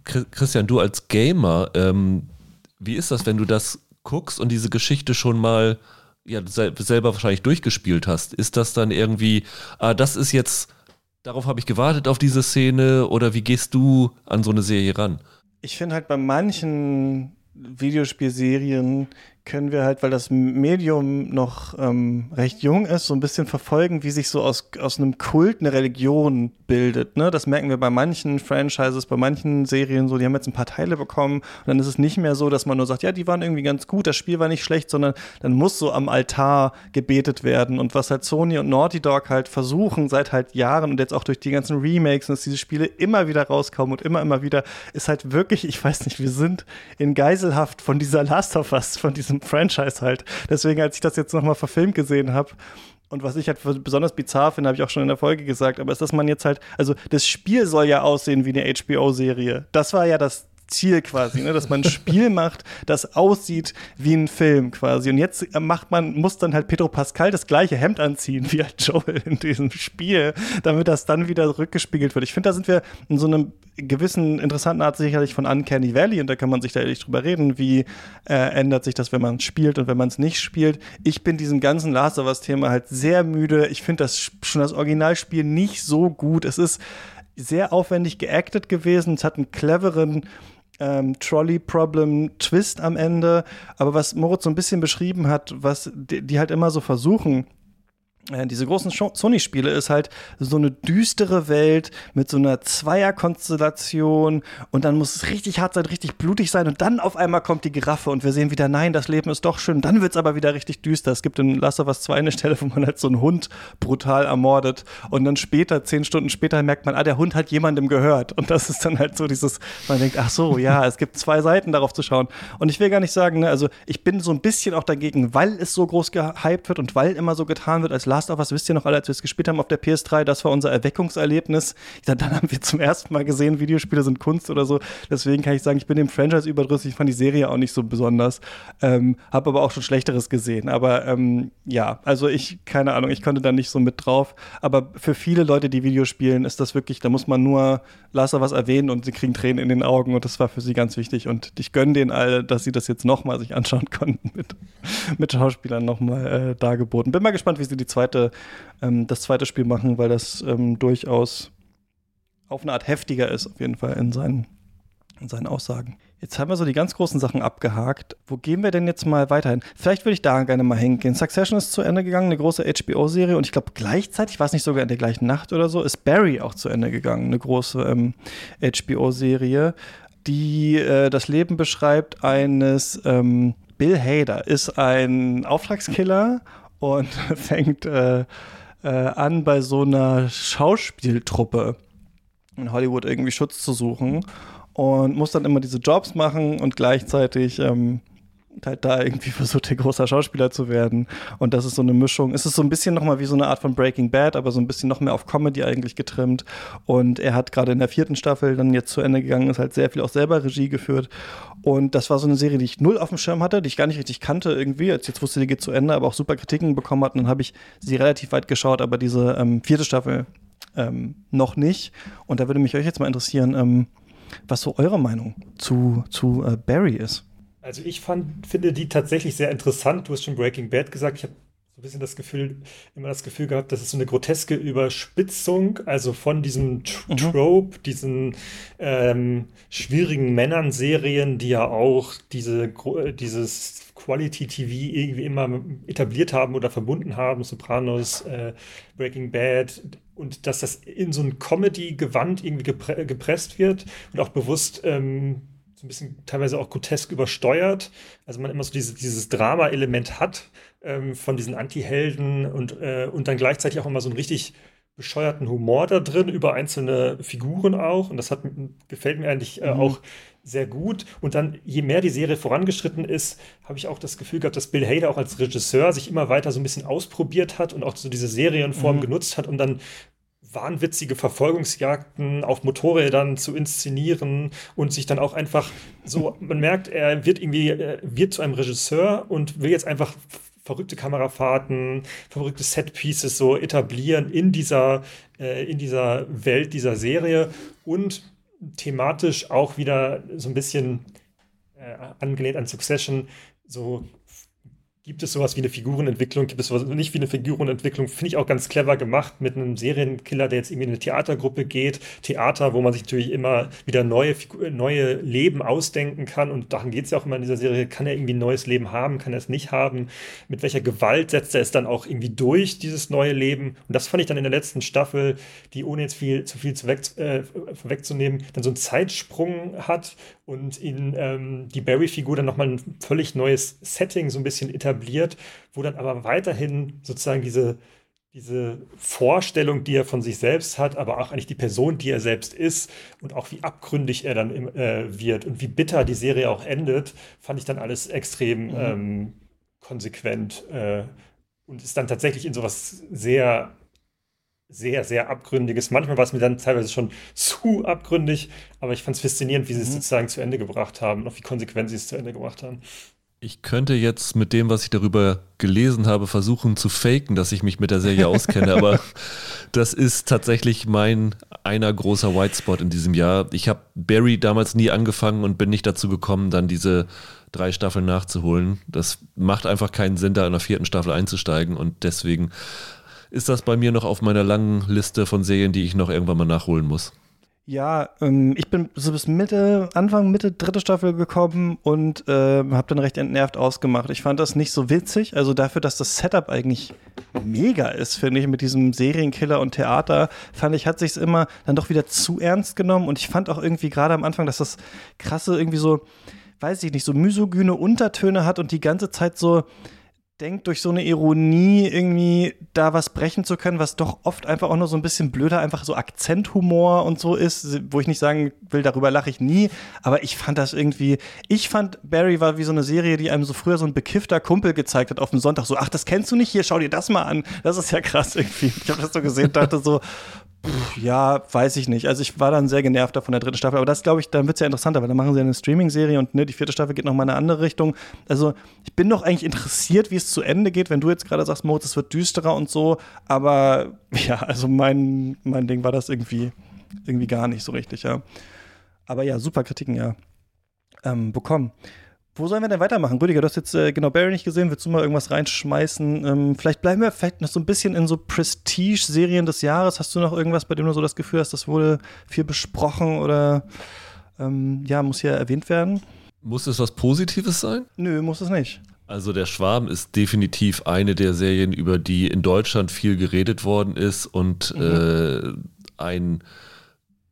Christian, du als Gamer, ähm, wie ist das, wenn du das guckst und diese Geschichte schon mal ja, selber wahrscheinlich durchgespielt hast? Ist das dann irgendwie, ah, das ist jetzt, darauf habe ich gewartet auf diese Szene oder wie gehst du an so eine Serie ran? Ich finde halt bei manchen Videospielserien können wir halt, weil das Medium noch ähm, recht jung ist, so ein bisschen verfolgen, wie sich so aus, aus einem Kult eine Religion bildet. Ne? Das merken wir bei manchen Franchises, bei manchen Serien so, die haben jetzt ein paar Teile bekommen und dann ist es nicht mehr so, dass man nur sagt, ja, die waren irgendwie ganz gut, das Spiel war nicht schlecht, sondern dann muss so am Altar gebetet werden. Und was halt Sony und Naughty Dog halt versuchen seit halt Jahren und jetzt auch durch die ganzen Remakes, dass diese Spiele immer wieder rauskommen und immer, immer wieder, ist halt wirklich, ich weiß nicht, wir sind in Geiselhaft von dieser Last of Us, von diesem Franchise halt. Deswegen, als ich das jetzt nochmal verfilmt gesehen habe, und was ich halt besonders bizarr finde, habe ich auch schon in der Folge gesagt, aber ist, dass man jetzt halt, also das Spiel soll ja aussehen wie eine HBO-Serie. Das war ja das Ziel quasi, ne? dass man ein Spiel macht, das aussieht wie ein Film quasi. Und jetzt macht man, muss dann halt Pedro Pascal das gleiche Hemd anziehen wie halt Joel in diesem Spiel, damit das dann wieder rückgespiegelt wird. Ich finde, da sind wir in so einem gewissen interessanten Art sicherlich von Uncanny Valley und da kann man sich da ehrlich drüber reden, wie äh, ändert sich das, wenn man spielt und wenn man es nicht spielt. Ich bin diesem ganzen Last of Us Thema halt sehr müde. Ich finde das schon das Originalspiel nicht so gut. Es ist sehr aufwendig geactet gewesen. Es hat einen cleveren ähm, Trolley-Problem-Twist am Ende. Aber was Moritz so ein bisschen beschrieben hat, was die, die halt immer so versuchen, diese großen Sony-Spiele ist halt so eine düstere Welt mit so einer Zweierkonstellation und dann muss es richtig hart sein, richtig blutig sein und dann auf einmal kommt die Giraffe und wir sehen wieder, nein, das Leben ist doch schön. Dann wird es aber wieder richtig düster. Es gibt in Last of Us 2 eine Stelle, wo man halt so einen Hund brutal ermordet und dann später, zehn Stunden später, merkt man, ah, der Hund hat jemandem gehört. Und das ist dann halt so dieses, man denkt, ach so, ja, es gibt zwei Seiten darauf zu schauen. Und ich will gar nicht sagen, ne, also ich bin so ein bisschen auch dagegen, weil es so groß gehypt wird und weil immer so getan wird als Last Last of Us, wisst ihr noch alle, als wir es gespielt haben auf der PS3, das war unser Erweckungserlebnis. Dann, dann haben wir zum ersten Mal gesehen, Videospiele sind Kunst oder so. Deswegen kann ich sagen, ich bin dem Franchise überdrüssig, ich fand die Serie auch nicht so besonders. Ähm, habe aber auch schon Schlechteres gesehen. Aber ähm, ja, also ich, keine Ahnung, ich konnte da nicht so mit drauf. Aber für viele Leute, die Videospielen, ist das wirklich, da muss man nur Last of Us erwähnen und sie kriegen Tränen in den Augen und das war für sie ganz wichtig. Und ich gönne denen alle, dass sie das jetzt nochmal sich anschauen konnten mit, mit Schauspielern nochmal äh, dargeboten. Bin mal gespannt, wie sie die zweite zweite, ähm, das zweite Spiel machen, weil das ähm, durchaus auf eine Art heftiger ist, auf jeden Fall in seinen in seinen Aussagen. Jetzt haben wir so die ganz großen Sachen abgehakt. Wo gehen wir denn jetzt mal weiterhin? Vielleicht würde ich da gerne mal hingehen. Succession ist zu Ende gegangen, eine große HBO-Serie und ich glaube gleichzeitig, war es nicht sogar in der gleichen Nacht oder so, ist Barry auch zu Ende gegangen, eine große ähm, HBO-Serie, die äh, das Leben beschreibt eines ähm, Bill Hader, ist ein Auftragskiller und fängt äh, äh, an bei so einer Schauspieltruppe in Hollywood irgendwie Schutz zu suchen und muss dann immer diese Jobs machen und gleichzeitig ähm, halt da irgendwie versucht, der großer Schauspieler zu werden. Und das ist so eine Mischung. Es ist so ein bisschen nochmal wie so eine Art von Breaking Bad, aber so ein bisschen noch mehr auf Comedy eigentlich getrimmt. Und er hat gerade in der vierten Staffel dann jetzt zu Ende gegangen, ist halt sehr viel auch selber Regie geführt. Und das war so eine Serie, die ich null auf dem Schirm hatte, die ich gar nicht richtig kannte irgendwie. Ich jetzt wusste, die geht zu Ende, aber auch super Kritiken bekommen hat. Und dann habe ich sie relativ weit geschaut, aber diese ähm, vierte Staffel ähm, noch nicht. Und da würde mich euch jetzt mal interessieren, ähm, was so eure Meinung zu, zu äh, Barry ist. Also ich fand, finde die tatsächlich sehr interessant. Du hast schon Breaking Bad gesagt. Ich habe so ein bisschen das Gefühl, immer das Gefühl gehabt, das ist so eine groteske Überspitzung, also von diesem Tr mhm. Trope, diesen ähm, schwierigen Männern-Serien, die ja auch diese, dieses Quality TV irgendwie immer etabliert haben oder verbunden haben, Sopranos, äh, Breaking Bad, und dass das in so ein Comedy-Gewand irgendwie gepre gepresst wird und auch bewusst ähm, so ein bisschen teilweise auch grotesk übersteuert. Also man immer so diese, dieses Drama-Element hat ähm, von diesen Anti-Helden und, äh, und dann gleichzeitig auch immer so einen richtig bescheuerten Humor da drin über einzelne Figuren auch. Und das hat, gefällt mir eigentlich äh, mhm. auch sehr gut. Und dann, je mehr die Serie vorangeschritten ist, habe ich auch das Gefühl gehabt, dass Bill Hader auch als Regisseur sich immer weiter so ein bisschen ausprobiert hat und auch so diese Serienform mhm. genutzt hat, um dann wahnwitzige Verfolgungsjagden auf Motorrädern zu inszenieren und sich dann auch einfach so, man merkt, er wird irgendwie, wird zu einem Regisseur und will jetzt einfach verrückte Kamerafahrten, verrückte Setpieces so etablieren in dieser, äh, in dieser Welt dieser Serie und thematisch auch wieder so ein bisschen äh, angelehnt an Succession, so Gibt es sowas wie eine Figurenentwicklung? Gibt es sowas nicht wie eine Figurenentwicklung? Finde ich auch ganz clever gemacht mit einem Serienkiller, der jetzt irgendwie in eine Theatergruppe geht. Theater, wo man sich natürlich immer wieder neue, neue Leben ausdenken kann. Und darum geht es ja auch immer in dieser Serie. Kann er irgendwie ein neues Leben haben? Kann er es nicht haben? Mit welcher Gewalt setzt er es dann auch irgendwie durch, dieses neue Leben? Und das fand ich dann in der letzten Staffel, die ohne jetzt viel zu viel zu weg, äh, vorwegzunehmen, dann so einen Zeitsprung hat und in ähm, die Barry-Figur dann nochmal ein völlig neues Setting so ein bisschen etabliert, wo dann aber weiterhin sozusagen diese, diese Vorstellung, die er von sich selbst hat, aber auch eigentlich die Person, die er selbst ist und auch wie abgründig er dann äh, wird und wie bitter die Serie auch endet, fand ich dann alles extrem mhm. ähm, konsequent äh, und ist dann tatsächlich in sowas sehr sehr, sehr abgründiges. Manchmal war es mir dann teilweise schon zu abgründig, aber ich fand es faszinierend, wie sie es mhm. sozusagen zu Ende gebracht haben und wie konsequent sie es zu Ende gebracht haben. Ich könnte jetzt mit dem, was ich darüber gelesen habe, versuchen zu faken, dass ich mich mit der Serie auskenne, aber das ist tatsächlich mein einer großer Whitespot in diesem Jahr. Ich habe Barry damals nie angefangen und bin nicht dazu gekommen, dann diese drei Staffeln nachzuholen. Das macht einfach keinen Sinn, da in der vierten Staffel einzusteigen und deswegen ist das bei mir noch auf meiner langen Liste von Serien, die ich noch irgendwann mal nachholen muss. Ja, ähm, ich bin so bis Mitte, Anfang, Mitte, dritte Staffel gekommen und äh, habe dann recht entnervt ausgemacht. Ich fand das nicht so witzig. Also dafür, dass das Setup eigentlich mega ist, finde ich, mit diesem Serienkiller und Theater, fand ich, hat sich immer dann doch wieder zu ernst genommen. Und ich fand auch irgendwie gerade am Anfang, dass das krasse irgendwie so, weiß ich nicht, so misogyne Untertöne hat und die ganze Zeit so denkt, durch so eine Ironie irgendwie da was brechen zu können, was doch oft einfach auch nur so ein bisschen blöder, einfach so Akzenthumor und so ist, wo ich nicht sagen will, darüber lache ich nie, aber ich fand das irgendwie, ich fand Barry war wie so eine Serie, die einem so früher so ein bekiffter Kumpel gezeigt hat auf dem Sonntag, so, ach, das kennst du nicht, hier, schau dir das mal an, das ist ja krass irgendwie. Ich habe das so gesehen, dachte so, ja, weiß ich nicht. Also ich war dann sehr genervt von der dritten Staffel, aber das glaube ich, dann wird es ja interessanter, weil dann machen sie eine Streaming-Serie und ne, die vierte Staffel geht nochmal in eine andere Richtung. Also ich bin doch eigentlich interessiert, wie es zu Ende geht, wenn du jetzt gerade sagst, Moritz, es wird düsterer und so, aber ja, also mein, mein Ding war das irgendwie, irgendwie gar nicht so richtig, ja. Aber ja, super Kritiken, ja, ähm, bekommen. Wo sollen wir denn weitermachen? Rüdiger, du hast jetzt äh, genau Barry nicht gesehen. Willst du mal irgendwas reinschmeißen? Ähm, vielleicht bleiben wir vielleicht noch so ein bisschen in so Prestige-Serien des Jahres. Hast du noch irgendwas, bei dem du so das Gefühl hast, das wurde viel besprochen oder ähm, ja, muss hier erwähnt werden. Muss es was Positives sein? Nö, muss es nicht. Also der Schwarm ist definitiv eine der Serien, über die in Deutschland viel geredet worden ist und mhm. äh, ein,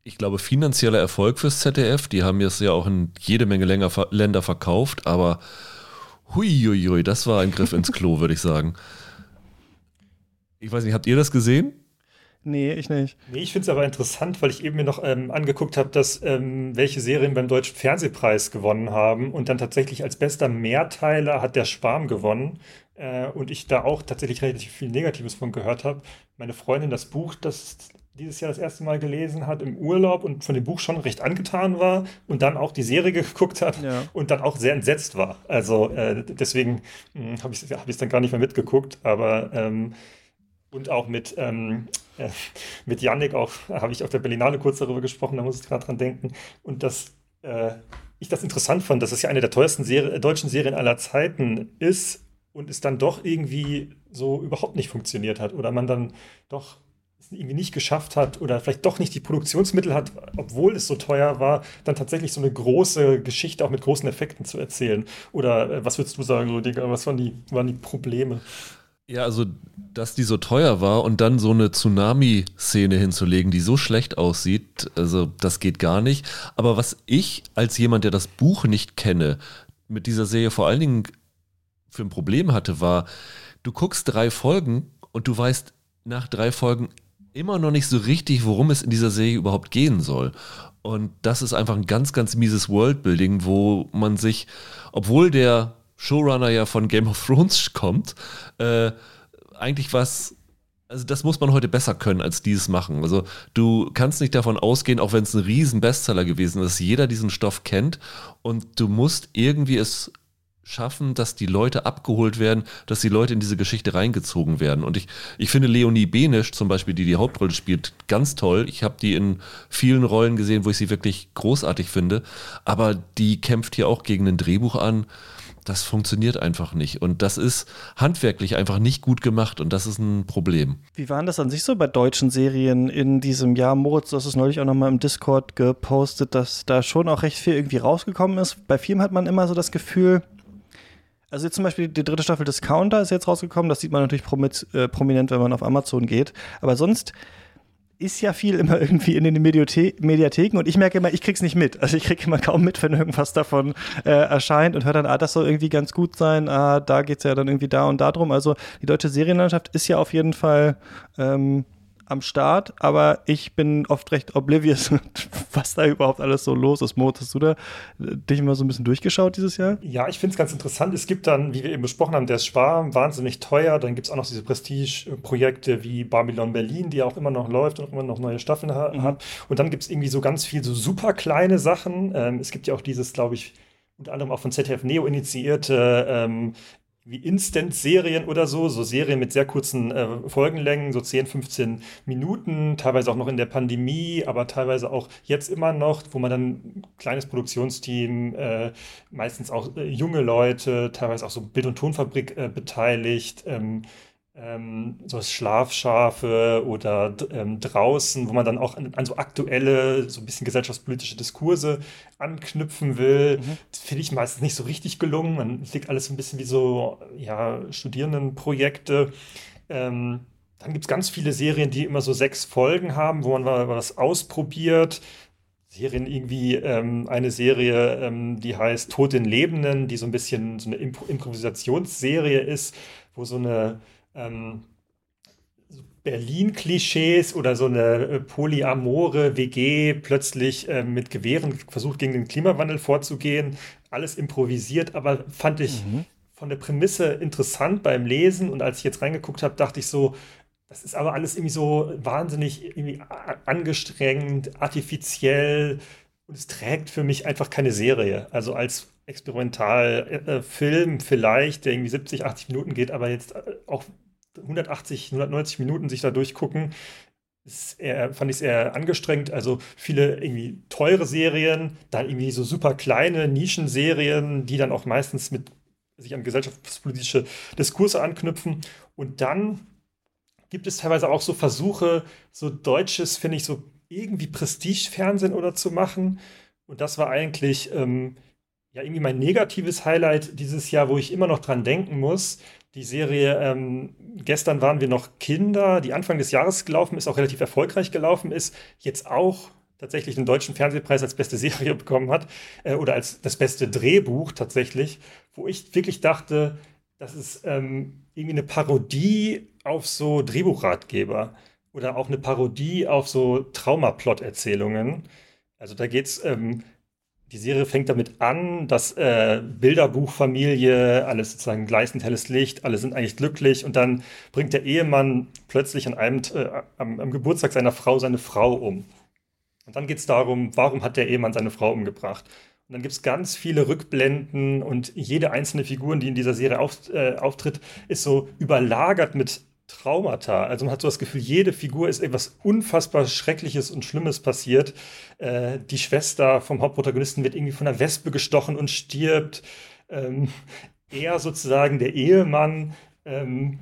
ich glaube, finanzieller Erfolg fürs ZDF. Die haben es ja auch in jede Menge Länder verkauft, aber huiuiui, das war ein Griff ins Klo, würde ich sagen. Ich weiß nicht, habt ihr das gesehen? Nee, ich nicht. Nee, ich finde es aber interessant, weil ich eben mir noch ähm, angeguckt habe, dass ähm, welche Serien beim Deutschen Fernsehpreis gewonnen haben und dann tatsächlich als bester Mehrteiler hat der Schwarm gewonnen äh, und ich da auch tatsächlich relativ viel Negatives von gehört habe. Meine Freundin das Buch, das dieses Jahr das erste Mal gelesen hat im Urlaub und von dem Buch schon recht angetan war und dann auch die Serie geguckt hat ja. und dann auch sehr entsetzt war. Also äh, deswegen hm, habe ich es hab dann gar nicht mehr mitgeguckt, aber ähm, und auch mit, ähm, äh, mit Yannick auch, habe ich auf der Berlinale kurz darüber gesprochen, da muss ich gerade dran denken. Und dass äh, ich das interessant fand, dass es ja eine der teuersten Serie, äh, deutschen Serien aller Zeiten ist und es dann doch irgendwie so überhaupt nicht funktioniert hat oder man dann doch irgendwie nicht geschafft hat oder vielleicht doch nicht die Produktionsmittel hat, obwohl es so teuer war, dann tatsächlich so eine große Geschichte auch mit großen Effekten zu erzählen. Oder äh, was würdest du sagen, Rüdiger? Was waren die, waren die Probleme? Ja, also, dass die so teuer war und dann so eine Tsunami-Szene hinzulegen, die so schlecht aussieht, also das geht gar nicht. Aber was ich als jemand, der das Buch nicht kenne, mit dieser Serie vor allen Dingen für ein Problem hatte, war, du guckst drei Folgen und du weißt nach drei Folgen immer noch nicht so richtig, worum es in dieser Serie überhaupt gehen soll. Und das ist einfach ein ganz, ganz mieses Worldbuilding, wo man sich, obwohl der Showrunner ja von Game of Thrones kommt, äh, eigentlich was also das muss man heute besser können, als dieses machen. Also du kannst nicht davon ausgehen, auch wenn es ein riesen Bestseller gewesen ist, jeder diesen Stoff kennt und du musst irgendwie es schaffen, dass die Leute abgeholt werden, dass die Leute in diese Geschichte reingezogen werden. Und ich, ich finde Leonie Benisch zum Beispiel, die die Hauptrolle spielt, ganz toll. Ich habe die in vielen Rollen gesehen, wo ich sie wirklich großartig finde. Aber die kämpft hier auch gegen ein Drehbuch an, das funktioniert einfach nicht. Und das ist handwerklich einfach nicht gut gemacht und das ist ein Problem. Wie waren das an sich so bei deutschen Serien in diesem Jahr? Moritz, du hast es neulich auch nochmal im Discord gepostet, dass da schon auch recht viel irgendwie rausgekommen ist. Bei Filmen hat man immer so das Gefühl, also jetzt zum Beispiel die dritte Staffel Discounter ist jetzt rausgekommen, das sieht man natürlich prominent, wenn man auf Amazon geht. Aber sonst ist ja viel immer irgendwie in den Mediatheken und ich merke immer, ich krieg's nicht mit. Also ich kriege immer kaum mit, wenn irgendwas davon äh, erscheint und höre dann, ah, das soll irgendwie ganz gut sein, ah, da geht's ja dann irgendwie da und da drum. Also die deutsche Serienlandschaft ist ja auf jeden Fall ähm, am Start, aber ich bin oft recht oblivious, was da überhaupt alles so los ist. Mo, hast du da äh, dich immer so ein bisschen durchgeschaut dieses Jahr? Ja, ich finde es ganz interessant. Es gibt dann, wie wir eben besprochen haben, der Schwarm, wahnsinnig teuer. Dann gibt es auch noch diese Prestige-Projekte wie Babylon Berlin, die auch immer noch läuft und immer noch neue Staffeln ha mhm. hat. Und dann gibt es irgendwie so ganz viel so super kleine Sachen. Ähm, es gibt ja auch dieses, glaube ich, unter anderem auch von ZDF Neo initiierte ähm, wie Instant-Serien oder so, so Serien mit sehr kurzen äh, Folgenlängen, so 10, 15 Minuten, teilweise auch noch in der Pandemie, aber teilweise auch jetzt immer noch, wo man dann ein kleines Produktionsteam, äh, meistens auch äh, junge Leute, teilweise auch so Bild- und Tonfabrik äh, beteiligt, ähm, ähm, so Schlafschafe oder ähm, draußen, wo man dann auch an, an, so aktuelle, so ein bisschen gesellschaftspolitische Diskurse anknüpfen will. Mhm. Finde ich meistens nicht so richtig gelungen. Man liegt alles so ein bisschen wie so ja, Studierendenprojekte. Ähm, dann gibt es ganz viele Serien, die immer so sechs Folgen haben, wo man was ausprobiert. Serien irgendwie, ähm, eine Serie, ähm, die heißt Tod in Lebenden, die so ein bisschen so eine Impro Improvisationsserie ist, wo so eine ähm, Berlin-Klischees oder so eine äh, polyamore WG plötzlich äh, mit Gewehren versucht, gegen den Klimawandel vorzugehen. Alles improvisiert, aber fand ich mhm. von der Prämisse interessant beim Lesen. Und als ich jetzt reingeguckt habe, dachte ich so, das ist aber alles irgendwie so wahnsinnig irgendwie angestrengt, artifiziell. Und es trägt für mich einfach keine Serie. Also als Experimentalfilm äh, vielleicht, der irgendwie 70, 80 Minuten geht, aber jetzt äh, auch 180, 190 Minuten sich da durchgucken, eher, fand ich es eher angestrengt. Also viele irgendwie teure Serien, dann irgendwie so super kleine Nischenserien, die dann auch meistens mit sich an gesellschaftspolitische Diskurse anknüpfen. Und dann gibt es teilweise auch so Versuche, so deutsches, finde ich, so irgendwie Prestige-Fernsehen oder zu machen, Und das war eigentlich ähm, ja irgendwie mein negatives Highlight dieses Jahr, wo ich immer noch dran denken muss. Die Serie, ähm, gestern waren wir noch Kinder, die Anfang des Jahres gelaufen ist, auch relativ erfolgreich gelaufen ist, jetzt auch tatsächlich den deutschen Fernsehpreis als beste Serie bekommen hat äh, oder als das beste Drehbuch tatsächlich, wo ich wirklich dachte, das ist ähm, irgendwie eine Parodie auf so Drehbuchratgeber oder auch eine Parodie auf so Traumaplot-Erzählungen. Also da geht's, ähm, die Serie fängt damit an, dass äh, Bilderbuchfamilie, alles sozusagen gleißend helles Licht, alle sind eigentlich glücklich und dann bringt der Ehemann plötzlich an einem, äh, am, am Geburtstag seiner Frau seine Frau um. Und dann geht es darum, warum hat der Ehemann seine Frau umgebracht? Und dann gibt es ganz viele Rückblenden und jede einzelne Figur, die in dieser Serie auf, äh, auftritt, ist so überlagert mit Traumata. Also man hat so das Gefühl, jede Figur ist etwas unfassbar Schreckliches und Schlimmes passiert. Äh, die Schwester vom Hauptprotagonisten wird irgendwie von einer Wespe gestochen und stirbt. Ähm, er sozusagen, der Ehemann, ähm,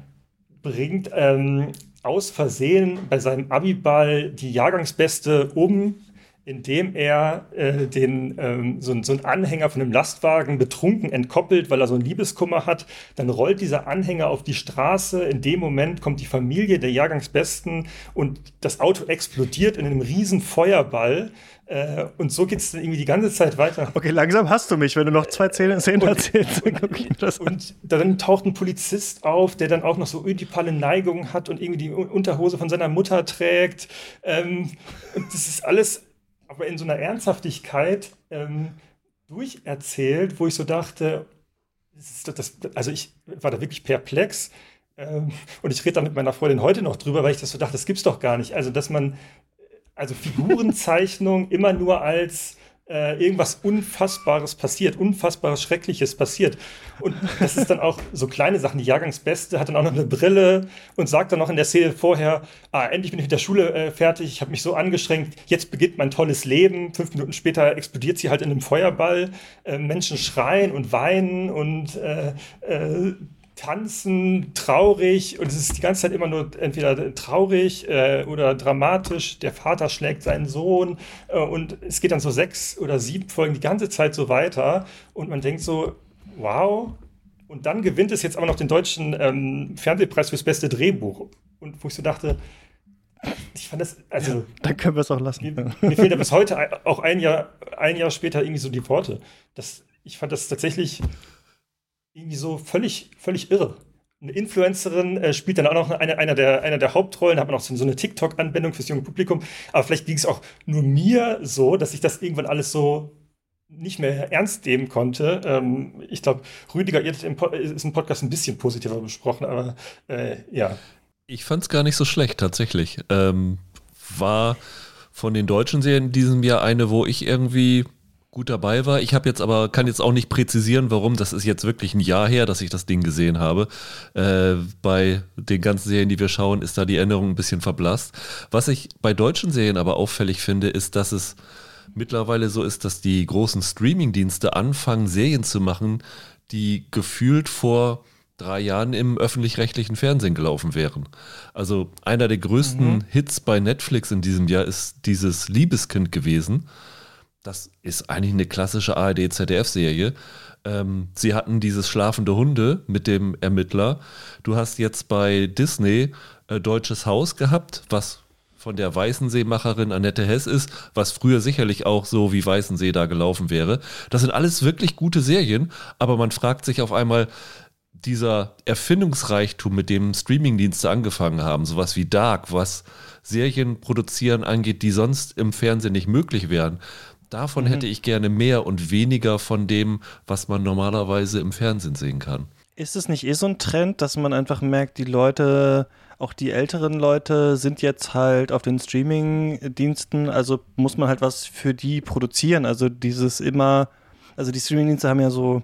bringt ähm, aus Versehen bei seinem Abiball die Jahrgangsbeste um, indem er äh, den, ähm, so, so einen Anhänger von einem Lastwagen betrunken entkoppelt, weil er so einen Liebeskummer hat. Dann rollt dieser Anhänger auf die Straße. In dem Moment kommt die Familie der Jahrgangsbesten und das Auto explodiert in einem riesen Feuerball. Äh, und so geht es irgendwie die ganze Zeit weiter. Okay, langsam hast du mich, wenn du noch zwei Szenen erzählst. Und, und, dann taucht ein Polizist auf, der dann auch noch so ödipale Neigungen hat und irgendwie die Unterhose von seiner Mutter trägt. Ähm, und das ist alles aber in so einer Ernsthaftigkeit ähm, durcherzählt, wo ich so dachte, das, also ich war da wirklich perplex. Ähm, und ich rede da mit meiner Freundin heute noch drüber, weil ich das so dachte, das gibt's doch gar nicht. Also, dass man also Figurenzeichnung immer nur als äh, irgendwas Unfassbares passiert, Unfassbares Schreckliches passiert. Und das ist dann auch so kleine Sachen. Die Jahrgangsbeste hat dann auch noch eine Brille und sagt dann noch in der Szene vorher, ah, endlich bin ich mit der Schule äh, fertig, ich habe mich so angestrengt, jetzt beginnt mein tolles Leben. Fünf Minuten später explodiert sie halt in einem Feuerball. Äh, Menschen schreien und weinen und äh, äh, tanzen, traurig und es ist die ganze Zeit immer nur entweder traurig äh, oder dramatisch. Der Vater schlägt seinen Sohn äh, und es geht dann so sechs oder sieben Folgen die ganze Zeit so weiter und man denkt so, wow. Und dann gewinnt es jetzt aber noch den deutschen ähm, Fernsehpreis fürs beste Drehbuch. Und wo ich so dachte, ich fand das, also. Ja, dann können wir es auch lassen. Mir, mir fehlt ja bis heute auch ein Jahr, ein Jahr später irgendwie so die Worte. Das, ich fand das tatsächlich irgendwie so völlig, völlig irre. Eine Influencerin äh, spielt dann auch noch eine, einer, der, einer der Hauptrollen, hat man auch so, so eine TikTok-Anbindung fürs junge Publikum. Aber vielleicht ging es auch nur mir so, dass ich das irgendwann alles so nicht mehr ernst nehmen konnte. Ähm, ich glaube, Rüdiger ihr ist im Podcast ein bisschen positiver besprochen, aber äh, ja. Ich fand es gar nicht so schlecht, tatsächlich. Ähm, war von den deutschen Serien in diesem Jahr eine, wo ich irgendwie gut dabei war. Ich habe jetzt aber, kann jetzt auch nicht präzisieren, warum. Das ist jetzt wirklich ein Jahr her, dass ich das Ding gesehen habe. Äh, bei den ganzen Serien, die wir schauen, ist da die Erinnerung ein bisschen verblasst. Was ich bei deutschen Serien aber auffällig finde, ist, dass es mittlerweile so ist, dass die großen Streaming-Dienste anfangen, Serien zu machen, die gefühlt vor drei Jahren im öffentlich-rechtlichen Fernsehen gelaufen wären. Also einer der größten mhm. Hits bei Netflix in diesem Jahr ist dieses Liebeskind gewesen das ist eigentlich eine klassische ARD-ZDF-Serie. Ähm, sie hatten dieses Schlafende Hunde mit dem Ermittler. Du hast jetzt bei Disney äh, Deutsches Haus gehabt, was von der Weißensee-Macherin Annette Hess ist, was früher sicherlich auch so wie Weißensee da gelaufen wäre. Das sind alles wirklich gute Serien, aber man fragt sich auf einmal, dieser Erfindungsreichtum, mit dem Streamingdienste angefangen haben, sowas wie Dark, was Serien produzieren angeht, die sonst im Fernsehen nicht möglich wären, Davon mhm. hätte ich gerne mehr und weniger von dem, was man normalerweise im Fernsehen sehen kann. Ist es nicht eh so ein Trend, dass man einfach merkt, die Leute, auch die älteren Leute, sind jetzt halt auf den Streaming-Diensten, also muss man halt was für die produzieren. Also dieses immer, also die Streaming-Dienste haben ja so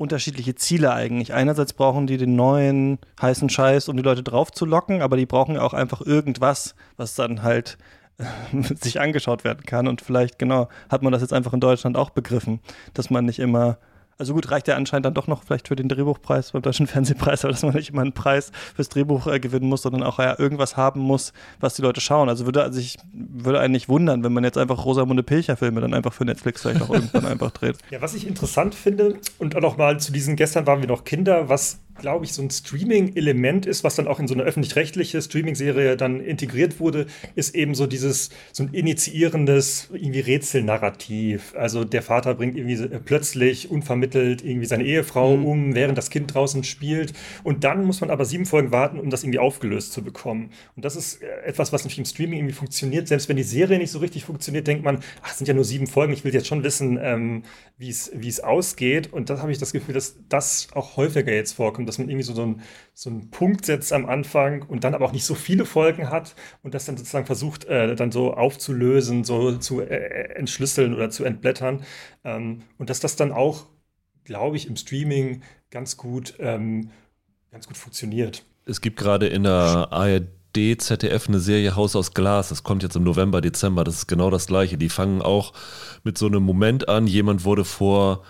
unterschiedliche Ziele eigentlich. Einerseits brauchen die den neuen heißen Scheiß, um die Leute drauf zu locken, aber die brauchen ja auch einfach irgendwas, was dann halt sich angeschaut werden kann. Und vielleicht, genau, hat man das jetzt einfach in Deutschland auch begriffen, dass man nicht immer, Also gut, reicht ja anscheinend dann doch noch vielleicht für den Drehbuchpreis beim Deutschen Fernsehpreis, aber dass man nicht immer einen Preis fürs Drehbuch äh, gewinnen muss, sondern auch ja irgendwas haben muss, was die Leute schauen. Also würde also ich würde eigentlich wundern, wenn man jetzt einfach Rosamunde Pilcher Filme dann einfach für Netflix vielleicht auch irgendwann einfach dreht. Ja, was ich interessant finde und auch noch mal zu diesen gestern waren wir noch Kinder, was glaube ich, so ein Streaming-Element ist, was dann auch in so eine öffentlich-rechtliche Streaming-Serie dann integriert wurde, ist eben so dieses, so ein initiierendes irgendwie Rätselnarrativ. Also der Vater bringt irgendwie plötzlich unvermittelt irgendwie seine Ehefrau mhm. um, während das Kind draußen spielt. Und dann muss man aber sieben Folgen warten, um das irgendwie aufgelöst zu bekommen. Und das ist äh, etwas, was natürlich im Streaming irgendwie funktioniert. Selbst wenn die Serie nicht so richtig funktioniert, denkt man, ach, es sind ja nur sieben Folgen, ich will jetzt schon wissen, ähm, wie es ausgeht. Und da habe ich das Gefühl, dass das auch häufiger jetzt vorkommt dass man irgendwie so, so, einen, so einen Punkt setzt am Anfang und dann aber auch nicht so viele Folgen hat und das dann sozusagen versucht, äh, dann so aufzulösen, so zu äh, entschlüsseln oder zu entblättern. Ähm, und dass das dann auch, glaube ich, im Streaming ganz gut, ähm, ganz gut funktioniert. Es gibt gerade in der ARD ZDF eine Serie Haus aus Glas. Das kommt jetzt im November, Dezember. Das ist genau das Gleiche. Die fangen auch mit so einem Moment an. Jemand wurde vor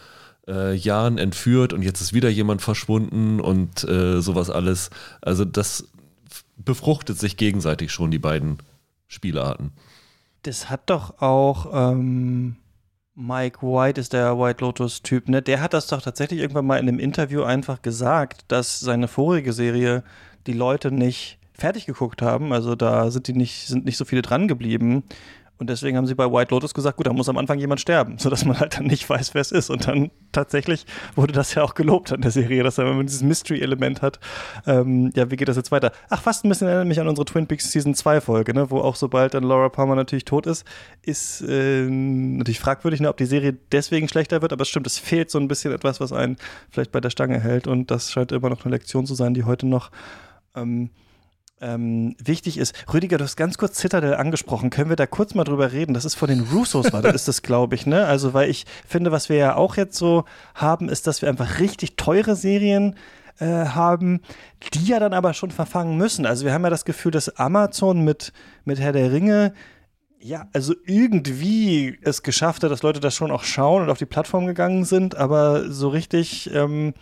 äh, Jahren entführt und jetzt ist wieder jemand verschwunden und äh, sowas alles. Also das befruchtet sich gegenseitig schon, die beiden Spielarten. Das hat doch auch ähm, Mike White, ist der White Lotus-Typ, ne? Der hat das doch tatsächlich irgendwann mal in einem Interview einfach gesagt, dass seine vorige Serie die Leute nicht fertig geguckt haben. Also da sind die nicht, sind nicht so viele dran geblieben. Und deswegen haben sie bei White Lotus gesagt, gut, da muss am Anfang jemand sterben, sodass man halt dann nicht weiß, wer es ist. Und dann tatsächlich wurde das ja auch gelobt an der Serie, dass immer dieses Mystery-Element hat. Ähm, ja, wie geht das jetzt weiter? Ach, fast ein bisschen erinnert mich an unsere Twin Peaks Season 2 Folge, ne, wo auch sobald dann Laura Palmer natürlich tot ist, ist äh, natürlich fragwürdig, ne, ob die Serie deswegen schlechter wird, aber es stimmt, es fehlt so ein bisschen etwas, was einen vielleicht bei der Stange hält. Und das scheint immer noch eine Lektion zu sein, die heute noch ähm, ähm, wichtig ist. Rüdiger, du hast ganz kurz Citadel angesprochen. Können wir da kurz mal drüber reden? Das ist von den Russos, war das, ist das, glaube ich, ne? Also, weil ich finde, was wir ja auch jetzt so haben, ist, dass wir einfach richtig teure Serien äh, haben, die ja dann aber schon verfangen müssen. Also, wir haben ja das Gefühl, dass Amazon mit, mit Herr der Ringe ja, also irgendwie es geschafft hat, dass Leute das schon auch schauen und auf die Plattform gegangen sind, aber so richtig ähm,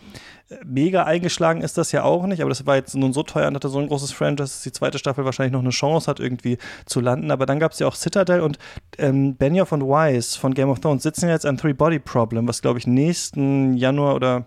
mega eingeschlagen ist das ja auch nicht, aber das war jetzt nun so teuer und hatte so ein großes Franchise, dass die zweite Staffel wahrscheinlich noch eine Chance hat, irgendwie zu landen. Aber dann gab es ja auch Citadel und ähm, Benioff und Weiss von Game of Thrones sitzen jetzt an Three Body Problem, was glaube ich nächsten Januar oder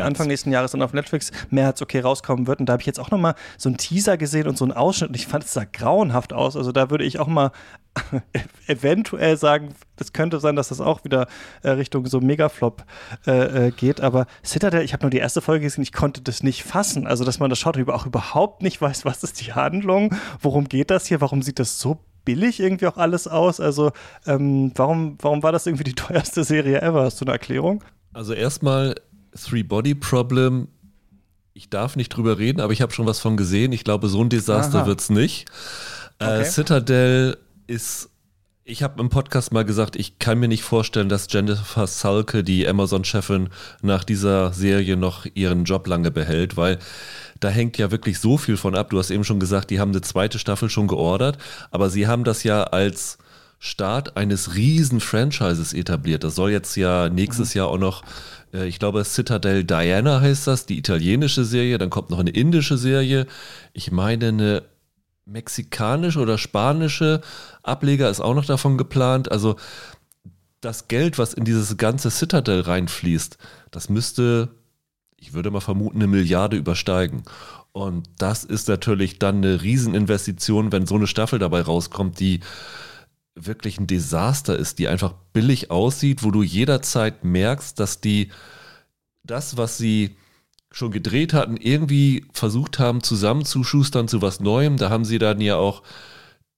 Anfang nächsten Jahres dann auf Netflix März okay rauskommen wird. Und da habe ich jetzt auch noch mal so einen Teaser gesehen und so einen Ausschnitt und ich fand es da grauenhaft aus. Also da würde ich auch mal eventuell sagen, das könnte sein, dass das auch wieder äh, Richtung so Megaflop äh, äh, geht. Aber Citadel, ich habe nur die erste Folge gesehen, ich konnte das nicht fassen. Also dass man das schaut und auch überhaupt nicht weiß, was ist die Handlung, worum geht das hier, warum sieht das so billig irgendwie auch alles aus? Also ähm, warum, warum war das irgendwie die teuerste Serie ever? Hast du eine Erklärung? Also erstmal Three-Body-Problem. Ich darf nicht drüber reden, aber ich habe schon was von gesehen. Ich glaube, so ein Desaster wird es nicht. Äh, okay. Äh, Citadel ist ich habe im Podcast mal gesagt, ich kann mir nicht vorstellen, dass Jennifer Salke, die Amazon-Chefin, nach dieser Serie noch ihren Job lange behält, weil da hängt ja wirklich so viel von ab. Du hast eben schon gesagt, die haben eine zweite Staffel schon geordert, aber sie haben das ja als Start eines riesen Franchises etabliert. Das soll jetzt ja nächstes mhm. Jahr auch noch ich glaube, Citadel Diana heißt das, die italienische Serie. Dann kommt noch eine indische Serie. Ich meine, eine mexikanische oder spanische Ableger ist auch noch davon geplant. Also das Geld, was in dieses ganze Citadel reinfließt, das müsste, ich würde mal vermuten, eine Milliarde übersteigen. Und das ist natürlich dann eine Rieseninvestition, wenn so eine Staffel dabei rauskommt, die wirklich ein Desaster ist, die einfach billig aussieht, wo du jederzeit merkst, dass die das, was sie schon gedreht hatten, irgendwie versucht haben zusammenzuschustern zu was Neuem. Da haben sie dann ja auch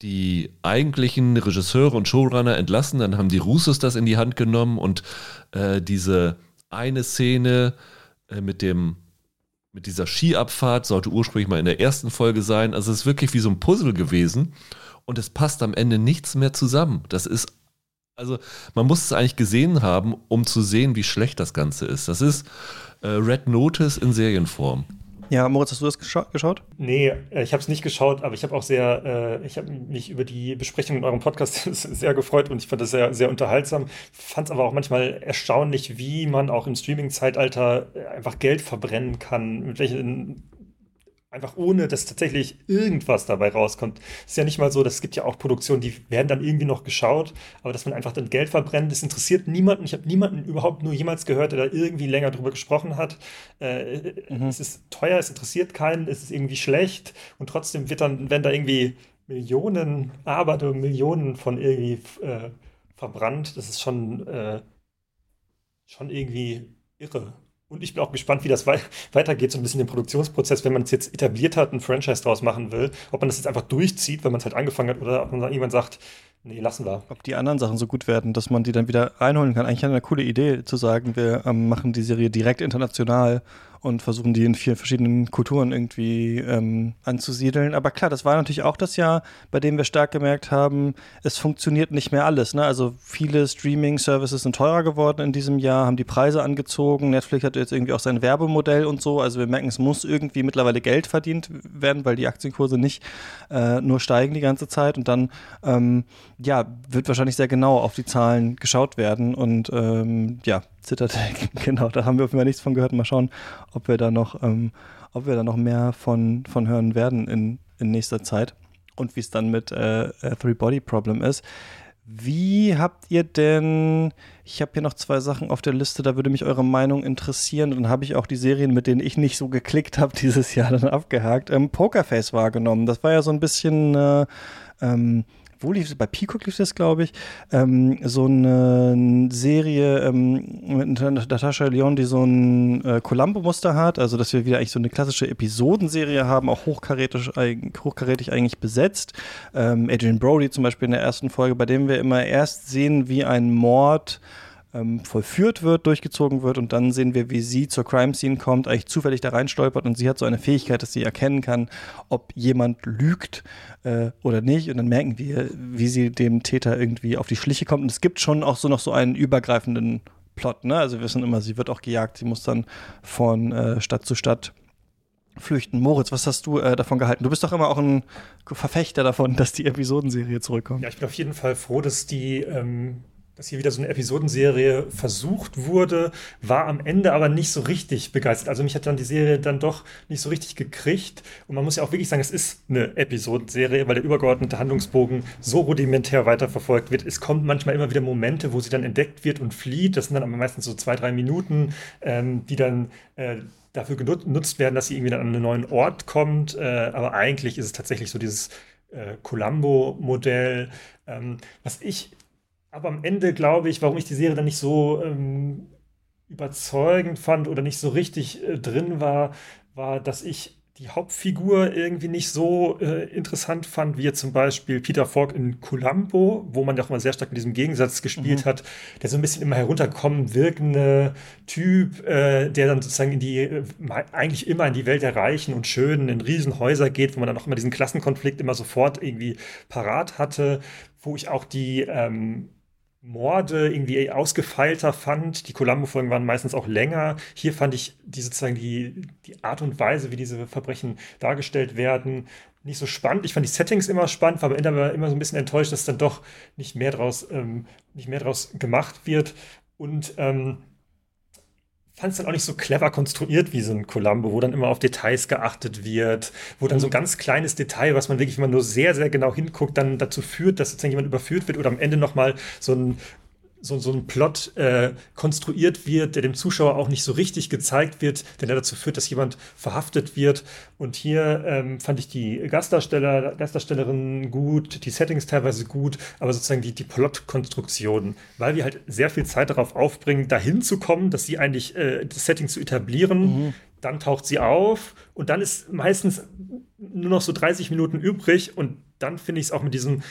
die eigentlichen Regisseure und Showrunner entlassen, dann haben die Russos das in die Hand genommen und äh, diese eine Szene äh, mit dem mit dieser Skiabfahrt sollte ursprünglich mal in der ersten Folge sein. Also es ist wirklich wie so ein Puzzle gewesen und es passt am Ende nichts mehr zusammen. Das ist, also man muss es eigentlich gesehen haben, um zu sehen, wie schlecht das Ganze ist. Das ist äh, Red Notice in Serienform. Ja, Moritz, hast du das gescha geschaut? Nee, äh, ich habe es nicht geschaut, aber ich habe auch sehr, äh, ich habe mich über die Besprechung in eurem Podcast sehr gefreut und ich fand das sehr, sehr unterhaltsam. Fand es aber auch manchmal erstaunlich, wie man auch im Streaming-Zeitalter äh, einfach Geld verbrennen kann, mit welchen einfach ohne, dass tatsächlich irgendwas dabei rauskommt. Es ist ja nicht mal so, dass es gibt ja auch Produktionen, die werden dann irgendwie noch geschaut, aber dass man einfach dann Geld verbrennt, das interessiert niemanden. Ich habe niemanden überhaupt nur jemals gehört, der da irgendwie länger drüber gesprochen hat. Äh, mhm. Es ist teuer, es interessiert keinen, es ist irgendwie schlecht und trotzdem wird dann, wenn da irgendwie Millionen, aber Millionen von irgendwie äh, verbrannt, das ist schon, äh, schon irgendwie irre. Und ich bin auch gespannt, wie das wei weitergeht, so ein bisschen den Produktionsprozess, wenn man es jetzt etabliert hat, ein Franchise draus machen will, ob man das jetzt einfach durchzieht, wenn man es halt angefangen hat, oder ob man irgendwann sagt, nee, lassen wir. Ob die anderen Sachen so gut werden, dass man die dann wieder reinholen kann. Eigentlich eine coole Idee zu sagen, wir ähm, machen die Serie direkt international und versuchen die in vier verschiedenen Kulturen irgendwie ähm, anzusiedeln. Aber klar, das war natürlich auch das Jahr, bei dem wir stark gemerkt haben, es funktioniert nicht mehr alles. Ne? Also viele Streaming-Services sind teurer geworden in diesem Jahr, haben die Preise angezogen. Netflix hat jetzt irgendwie auch sein Werbemodell und so. Also wir merken, es muss irgendwie mittlerweile Geld verdient werden, weil die Aktienkurse nicht äh, nur steigen die ganze Zeit. Und dann ähm, ja, wird wahrscheinlich sehr genau auf die Zahlen geschaut werden. Und ähm, ja, Citadel, genau, da haben wir auf jeden Fall nichts von gehört. Mal schauen, ob wir da noch, ähm, ob wir da noch mehr von, von hören werden in, in nächster Zeit und wie es dann mit äh, Three Body Problem ist. Wie habt ihr denn, ich habe hier noch zwei Sachen auf der Liste, da würde mich eure Meinung interessieren. Dann habe ich auch die Serien, mit denen ich nicht so geklickt habe, dieses Jahr dann abgehakt. Ähm, Pokerface wahrgenommen. Das war ja so ein bisschen äh, ähm, wo lief es? Bei Peacock lief das, glaube ich. Ähm, so eine Serie ähm, mit Natascha Leon, die so ein äh, Columbo-Muster hat. Also, dass wir wieder eigentlich so eine klassische Episodenserie haben, auch hochkarätig, hochkarätig eigentlich besetzt. Ähm, Adrian Brody zum Beispiel in der ersten Folge, bei dem wir immer erst sehen, wie ein Mord ähm, vollführt wird, durchgezogen wird und dann sehen wir, wie sie zur Crime Scene kommt, eigentlich zufällig da reinstolpert und sie hat so eine Fähigkeit, dass sie erkennen kann, ob jemand lügt äh, oder nicht und dann merken wir, wie sie dem Täter irgendwie auf die Schliche kommt und es gibt schon auch so noch so einen übergreifenden Plot, ne? Also wir wissen immer, sie wird auch gejagt, sie muss dann von äh, Stadt zu Stadt flüchten. Moritz, was hast du äh, davon gehalten? Du bist doch immer auch ein Verfechter davon, dass die Episodenserie zurückkommt. Ja, ich bin auf jeden Fall froh, dass die ähm, dass hier wieder so eine Episodenserie versucht wurde, war am Ende aber nicht so richtig begeistert. Also mich hat dann die Serie dann doch nicht so richtig gekriegt. Und man muss ja auch wirklich sagen, es ist eine Episodenserie, weil der übergeordnete Handlungsbogen so rudimentär weiterverfolgt wird. Es kommen manchmal immer wieder Momente, wo sie dann entdeckt wird und flieht. Das sind dann aber meistens so zwei, drei Minuten, ähm, die dann äh, dafür genutzt werden, dass sie irgendwie dann an einen neuen Ort kommt. Äh, aber eigentlich ist es tatsächlich so dieses äh, Columbo-Modell. Ähm, was ich aber am Ende glaube ich, warum ich die Serie dann nicht so ähm, überzeugend fand oder nicht so richtig äh, drin war, war, dass ich die Hauptfigur irgendwie nicht so äh, interessant fand, wie jetzt zum Beispiel Peter Falk in Columbo, wo man ja auch mal sehr stark mit diesem Gegensatz gespielt mhm. hat, der so ein bisschen immer herunterkommen wirkende Typ, äh, der dann sozusagen in die, äh, eigentlich immer in die Welt der Reichen und Schönen, in Riesenhäuser geht, wo man dann auch immer diesen Klassenkonflikt immer sofort irgendwie parat hatte, wo ich auch die ähm, Morde irgendwie ausgefeilter fand. Die Columbo-Folgen waren meistens auch länger. Hier fand ich die sozusagen die, die Art und Weise, wie diese Verbrechen dargestellt werden, nicht so spannend. Ich fand die Settings immer spannend, war am Ende aber immer so ein bisschen enttäuscht, dass dann doch nicht mehr draus, ähm, nicht mehr draus gemacht wird. Und ähm, fand es dann auch nicht so clever konstruiert wie so ein Columbo, wo dann immer auf Details geachtet wird, wo dann so ein ganz kleines Detail, was man wirklich immer nur sehr, sehr genau hinguckt, dann dazu führt, dass sozusagen jemand überführt wird oder am Ende nochmal so ein so, so ein Plot äh, konstruiert wird, der dem Zuschauer auch nicht so richtig gezeigt wird, der dazu führt, dass jemand verhaftet wird. Und hier ähm, fand ich die Gastdarsteller, Gastdarstellerinnen gut, die Settings teilweise gut, aber sozusagen die, die Plot-Konstruktion, weil wir halt sehr viel Zeit darauf aufbringen, dahin zu kommen, dass sie eigentlich äh, das Setting zu etablieren. Mhm. Dann taucht sie auf und dann ist meistens nur noch so 30 Minuten übrig und dann finde ich es auch mit diesem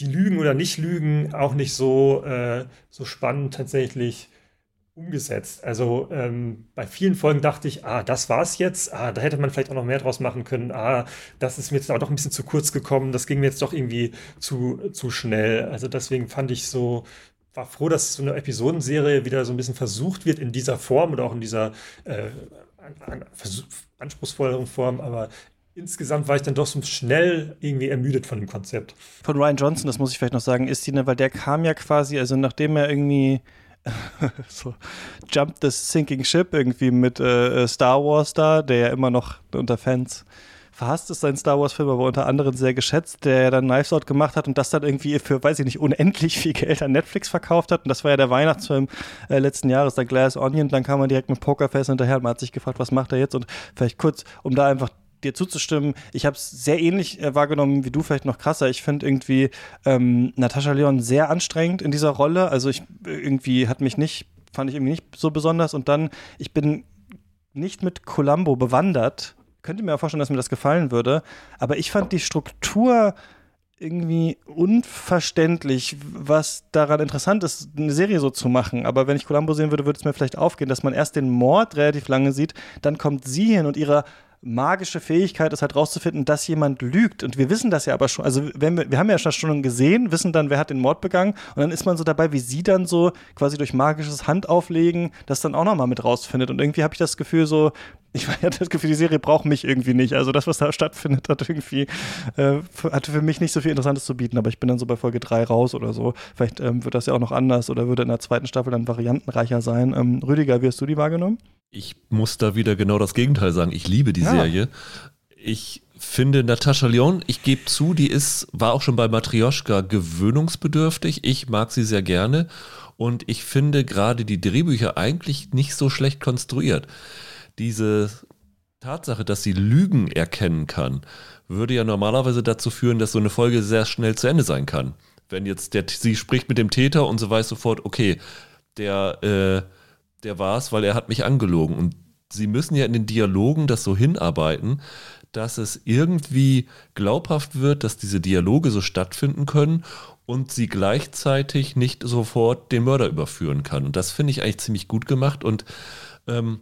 die Lügen oder Nicht-Lügen auch nicht so, äh, so spannend tatsächlich umgesetzt. Also ähm, bei vielen Folgen dachte ich, ah, das war's jetzt, ah, da hätte man vielleicht auch noch mehr draus machen können, ah, das ist mir jetzt aber doch ein bisschen zu kurz gekommen, das ging mir jetzt doch irgendwie zu, zu schnell. Also deswegen fand ich so, war froh, dass so eine Episodenserie wieder so ein bisschen versucht wird in dieser Form oder auch in dieser äh, an, an anspruchsvolleren Form, aber insgesamt war ich dann doch so schnell irgendwie ermüdet von dem Konzept. Von Ryan Johnson, das muss ich vielleicht noch sagen, ist die, ne, weil der kam ja quasi, also nachdem er irgendwie so Jump the Sinking Ship irgendwie mit äh, äh, Star Wars da, der ja immer noch unter Fans verhasst ist, sein Star Wars-Film, aber unter anderem sehr geschätzt, der dann Knives Out gemacht hat und das dann irgendwie für, weiß ich nicht, unendlich viel Geld an Netflix verkauft hat. Und das war ja der Weihnachtsfilm äh, letzten Jahres, der Glass Onion. Dann kam man direkt mit Pokerface hinterher und man hat sich gefragt, was macht er jetzt? Und vielleicht kurz, um da einfach dir zuzustimmen. Ich habe es sehr ähnlich äh, wahrgenommen wie du, vielleicht noch krasser. Ich finde irgendwie ähm, Natascha Leon sehr anstrengend in dieser Rolle. Also ich irgendwie hat mich nicht, fand ich irgendwie nicht so besonders. Und dann, ich bin nicht mit Columbo bewandert, könnte mir auch vorstellen, dass mir das gefallen würde. Aber ich fand die Struktur irgendwie unverständlich, was daran interessant ist, eine Serie so zu machen. Aber wenn ich Columbo sehen würde, würde es mir vielleicht aufgehen, dass man erst den Mord relativ lange sieht, dann kommt sie hin und ihre magische Fähigkeit ist halt rauszufinden, dass jemand lügt. Und wir wissen das ja aber schon. Also, wenn wir, wir haben ja schon gesehen, wissen dann, wer hat den Mord begangen. Und dann ist man so dabei, wie sie dann so quasi durch magisches Handauflegen das dann auch nochmal mit rausfindet. Und irgendwie habe ich das Gefühl so, ich hatte das Gefühl, die Serie braucht mich irgendwie nicht. Also das, was da stattfindet, hat irgendwie, äh, hatte für mich nicht so viel Interessantes zu bieten, aber ich bin dann so bei Folge 3 raus oder so. Vielleicht ähm, wird das ja auch noch anders oder würde in der zweiten Staffel dann variantenreicher sein. Ähm, Rüdiger, wie hast du die wahrgenommen? Ich muss da wieder genau das Gegenteil sagen. Ich liebe die ja. Serie. Ich finde Natascha Lyon, ich gebe zu, die ist, war auch schon bei Matrioschka gewöhnungsbedürftig. Ich mag sie sehr gerne und ich finde gerade die Drehbücher eigentlich nicht so schlecht konstruiert diese Tatsache, dass sie Lügen erkennen kann, würde ja normalerweise dazu führen, dass so eine Folge sehr schnell zu Ende sein kann. Wenn jetzt der, sie spricht mit dem Täter und sie weiß sofort, okay, der, äh, der war es, weil er hat mich angelogen. Und sie müssen ja in den Dialogen das so hinarbeiten, dass es irgendwie glaubhaft wird, dass diese Dialoge so stattfinden können und sie gleichzeitig nicht sofort den Mörder überführen kann. Und das finde ich eigentlich ziemlich gut gemacht und ähm,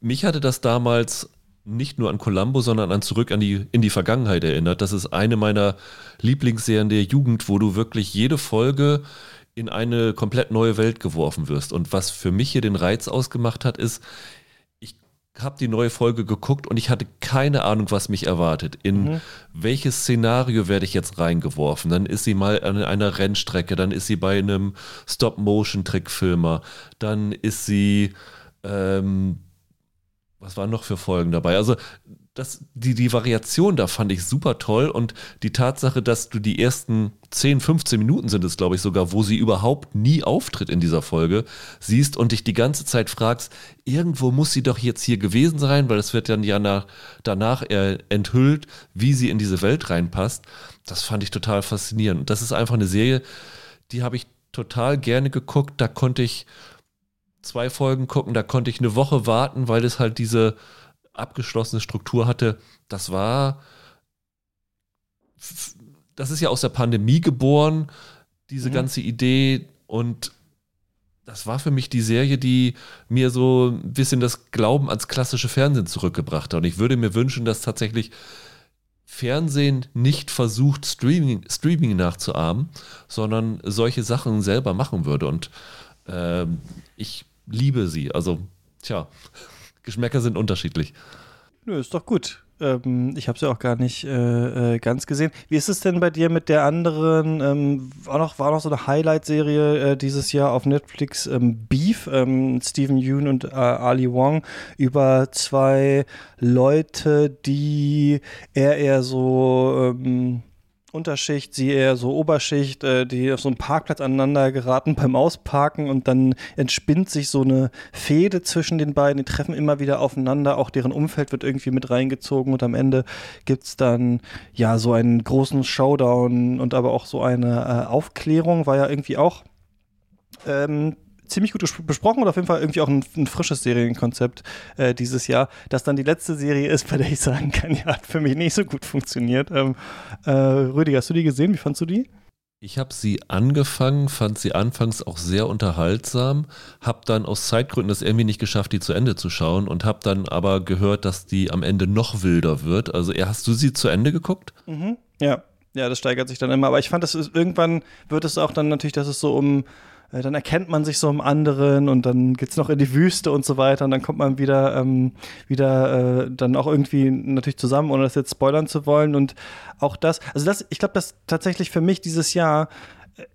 mich hatte das damals nicht nur an Columbo, sondern an Zurück an die, in die Vergangenheit erinnert. Das ist eine meiner Lieblingsserien der Jugend, wo du wirklich jede Folge in eine komplett neue Welt geworfen wirst. Und was für mich hier den Reiz ausgemacht hat, ist, ich habe die neue Folge geguckt und ich hatte keine Ahnung, was mich erwartet. In mhm. welches Szenario werde ich jetzt reingeworfen? Dann ist sie mal an einer Rennstrecke, dann ist sie bei einem Stop-Motion-Trickfilmer, dann ist sie ähm, was waren noch für Folgen dabei? Also das, die, die Variation da fand ich super toll und die Tatsache, dass du die ersten 10, 15 Minuten sind es, glaube ich, sogar, wo sie überhaupt nie auftritt in dieser Folge, siehst und dich die ganze Zeit fragst, irgendwo muss sie doch jetzt hier gewesen sein, weil es wird dann ja nach, danach enthüllt, wie sie in diese Welt reinpasst. Das fand ich total faszinierend. Das ist einfach eine Serie, die habe ich total gerne geguckt. Da konnte ich zwei Folgen gucken, da konnte ich eine Woche warten, weil es halt diese abgeschlossene Struktur hatte. Das war, das ist ja aus der Pandemie geboren, diese mhm. ganze Idee und das war für mich die Serie, die mir so ein bisschen das Glauben ans klassische Fernsehen zurückgebracht hat. Und ich würde mir wünschen, dass tatsächlich Fernsehen nicht versucht, Streaming, Streaming nachzuahmen, sondern solche Sachen selber machen würde. Und äh, ich liebe sie. Also, tja, Geschmäcker sind unterschiedlich. Nö, ist doch gut. Ähm, ich habe sie auch gar nicht äh, äh, ganz gesehen. Wie ist es denn bei dir mit der anderen? Ähm, war, noch, war noch so eine Highlight-Serie äh, dieses Jahr auf Netflix, ähm, Beef, ähm, Stephen Yoon und äh, Ali Wong, über zwei Leute, die eher eher so ähm, Unterschicht, sie eher so Oberschicht, äh, die auf so einem Parkplatz aneinander geraten beim Ausparken und dann entspinnt sich so eine Fehde zwischen den beiden, die treffen immer wieder aufeinander, auch deren Umfeld wird irgendwie mit reingezogen und am Ende gibt es dann ja so einen großen Showdown und aber auch so eine äh, Aufklärung, war ja irgendwie auch ähm, ziemlich gut besprochen und auf jeden Fall irgendwie auch ein, ein frisches Serienkonzept äh, dieses Jahr, das dann die letzte Serie ist, bei der ich sagen kann, ja, hat für mich nicht so gut funktioniert. Ähm, äh, Rüdiger, hast du die gesehen? Wie fandst du die? Ich habe sie angefangen, fand sie anfangs auch sehr unterhaltsam, habe dann aus Zeitgründen das irgendwie nicht geschafft, die zu Ende zu schauen und habe dann aber gehört, dass die am Ende noch wilder wird. Also hast du sie zu Ende geguckt? Mhm. Ja, ja, das steigert sich dann immer. Aber ich fand, das ist, irgendwann wird es auch dann natürlich, dass es so um äh, dann erkennt man sich so im anderen und dann geht's noch in die Wüste und so weiter und dann kommt man wieder, ähm, wieder äh, dann auch irgendwie natürlich zusammen, ohne das jetzt spoilern zu wollen. Und auch das, also das, ich glaube, das tatsächlich für mich dieses Jahr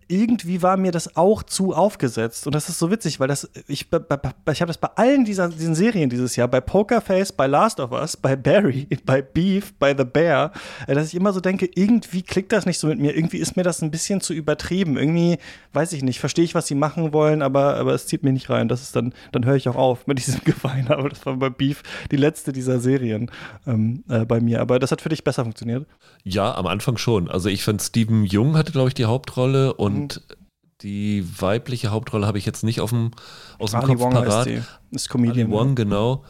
irgendwie war mir das auch zu aufgesetzt. Und das ist so witzig, weil das, ich, ich habe das bei allen dieser, diesen Serien dieses Jahr, bei Pokerface, bei Last of Us, bei Barry, bei Beef, bei The Bear, äh, dass ich immer so denke, irgendwie klickt das nicht so mit mir. Irgendwie ist mir das ein bisschen zu übertrieben. Irgendwie, weiß ich nicht, verstehe ich, was sie machen wollen, aber, aber es zieht mir nicht rein. Das ist dann, dann höre ich auch auf mit diesem Gewein. Aber das war bei Beef die letzte dieser Serien ähm, äh, bei mir. Aber das hat für dich besser funktioniert? Ja, am Anfang schon. Also ich fand Steven Jung hatte, glaube ich, die Hauptrolle und mhm. die weibliche Hauptrolle habe ich jetzt nicht auf dem, aus dem Ali Kopf Wong parat. Heißt die. Ist Comedian. Ali Wong, genau.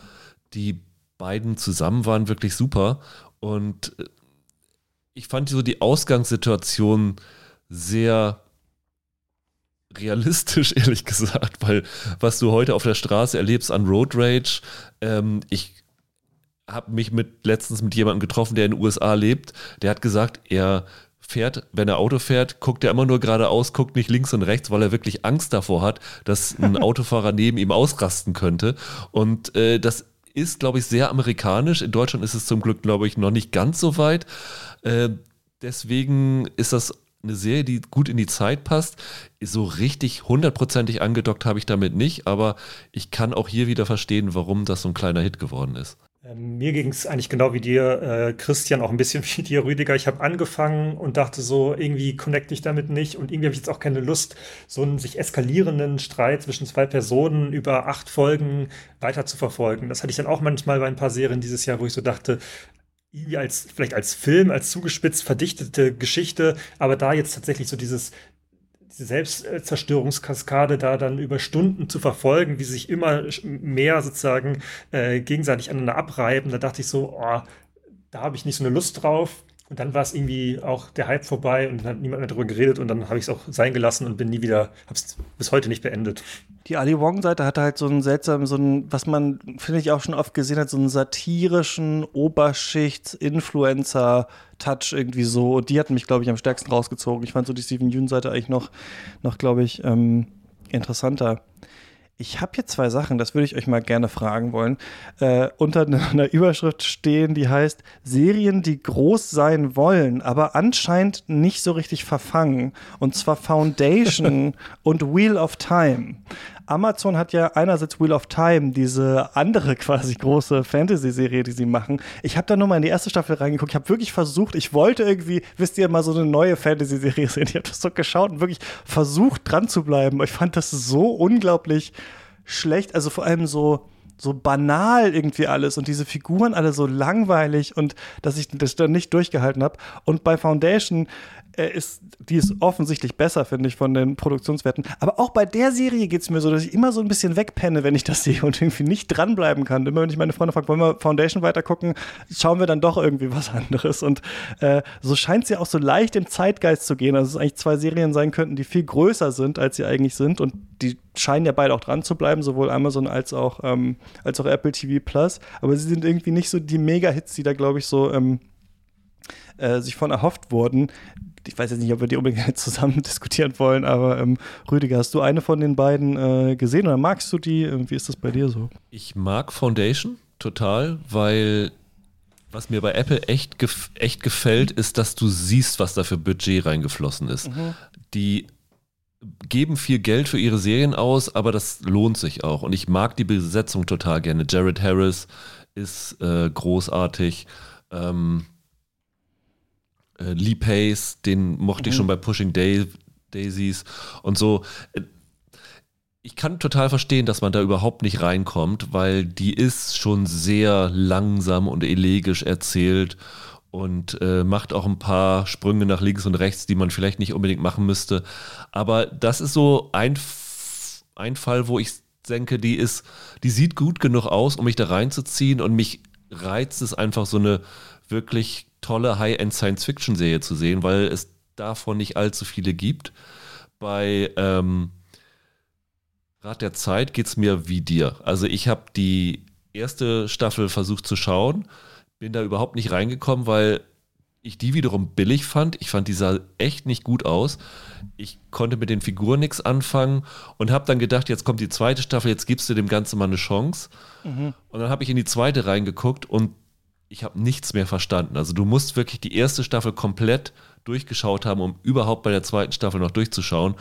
Die beiden zusammen waren wirklich super. Und äh, ich fand so die Ausgangssituation sehr realistisch, ehrlich gesagt, weil was du heute auf der Straße erlebst an Road Rage, ähm, ich habe mich mit letztens mit jemandem getroffen, der in den USA lebt, der hat gesagt, er fährt, wenn er Auto fährt, guckt er immer nur geradeaus, guckt nicht links und rechts, weil er wirklich Angst davor hat, dass ein Autofahrer neben ihm ausrasten könnte. Und äh, das ist, glaube ich, sehr amerikanisch. In Deutschland ist es zum Glück, glaube ich, noch nicht ganz so weit. Äh, deswegen ist das eine Serie, die gut in die Zeit passt. So richtig hundertprozentig angedockt habe ich damit nicht, aber ich kann auch hier wieder verstehen, warum das so ein kleiner Hit geworden ist. Ähm, mir ging es eigentlich genau wie dir, äh, Christian, auch ein bisschen wie dir, Rüdiger. Ich habe angefangen und dachte so, irgendwie connecte ich damit nicht und irgendwie habe ich jetzt auch keine Lust, so einen sich eskalierenden Streit zwischen zwei Personen über acht Folgen weiter zu verfolgen. Das hatte ich dann auch manchmal bei ein paar Serien dieses Jahr, wo ich so dachte, irgendwie als, vielleicht als Film, als zugespitzt verdichtete Geschichte, aber da jetzt tatsächlich so dieses diese Selbstzerstörungskaskade da dann über Stunden zu verfolgen, wie sich immer mehr sozusagen äh, gegenseitig aneinander abreiben. Da dachte ich so, oh, da habe ich nicht so eine Lust drauf. Und dann war es irgendwie auch der Hype vorbei und dann hat niemand mehr darüber geredet und dann habe ich es auch sein gelassen und bin nie wieder, habe es bis heute nicht beendet. Die Ali Wong-Seite hatte halt so einen seltsamen, so einen, was man, finde ich, auch schon oft gesehen hat, so einen satirischen Oberschicht-Influencer-Touch irgendwie so. Und die hat mich, glaube ich, am stärksten rausgezogen. Ich fand so die Stephen Yoon-Seite eigentlich noch, noch glaube ich, ähm, interessanter. Ich habe hier zwei Sachen, das würde ich euch mal gerne fragen wollen. Äh, unter einer Überschrift stehen, die heißt Serien, die groß sein wollen, aber anscheinend nicht so richtig verfangen. Und zwar Foundation und Wheel of Time. Amazon hat ja einerseits Wheel of Time, diese andere quasi große Fantasy-Serie, die sie machen. Ich habe da nur mal in die erste Staffel reingeguckt. Ich habe wirklich versucht, ich wollte irgendwie, wisst ihr, mal so eine neue Fantasy-Serie sehen. Ich habe das so geschaut und wirklich versucht, dran zu bleiben. Ich fand das so unglaublich schlecht. Also vor allem so so banal irgendwie alles und diese Figuren alle so langweilig und dass ich das dann nicht durchgehalten habe. Und bei Foundation ist, die ist offensichtlich besser, finde ich, von den Produktionswerten. Aber auch bei der Serie geht es mir so, dass ich immer so ein bisschen wegpenne, wenn ich das sehe und irgendwie nicht dranbleiben kann. Immer wenn ich meine Freunde frage, wollen wir Foundation weitergucken, schauen wir dann doch irgendwie was anderes. Und äh, so scheint es ja auch so leicht im Zeitgeist zu gehen. Also es eigentlich zwei Serien sein könnten, die viel größer sind, als sie eigentlich sind. Und die scheinen ja beide auch dran zu bleiben, sowohl Amazon als auch, ähm, als auch Apple TV Plus. Aber sie sind irgendwie nicht so die Mega-Hits, die da, glaube ich, so ähm, äh, sich von erhofft wurden ich weiß jetzt nicht, ob wir die unbedingt zusammen diskutieren wollen, aber ähm, Rüdiger, hast du eine von den beiden äh, gesehen oder magst du die? Wie ist das bei dir so? Ich mag Foundation total, weil was mir bei Apple echt, gef echt gefällt, ist, dass du siehst, was da für Budget reingeflossen ist. Mhm. Die geben viel Geld für ihre Serien aus, aber das lohnt sich auch. Und ich mag die Besetzung total gerne. Jared Harris ist äh, großartig. Ähm, äh, Lee Pace, den mochte mhm. ich schon bei Pushing Day, Daisies und so. Äh, ich kann total verstehen, dass man da überhaupt nicht reinkommt, weil die ist schon sehr langsam und elegisch erzählt und äh, macht auch ein paar Sprünge nach links und rechts, die man vielleicht nicht unbedingt machen müsste. Aber das ist so ein, ein Fall, wo ich denke, die ist, die sieht gut genug aus, um mich da reinzuziehen und mich reizt es einfach so eine wirklich tolle High-End-Science-Fiction-Serie zu sehen, weil es davon nicht allzu viele gibt. Bei ähm, Rat der Zeit geht es mir wie dir. Also ich habe die erste Staffel versucht zu schauen, bin da überhaupt nicht reingekommen, weil ich die wiederum billig fand. Ich fand die sah echt nicht gut aus. Ich konnte mit den Figuren nichts anfangen und habe dann gedacht, jetzt kommt die zweite Staffel, jetzt gibst du dem Ganzen mal eine Chance. Mhm. Und dann habe ich in die zweite reingeguckt und ich habe nichts mehr verstanden. Also du musst wirklich die erste Staffel komplett durchgeschaut haben, um überhaupt bei der zweiten Staffel noch durchzuschauen.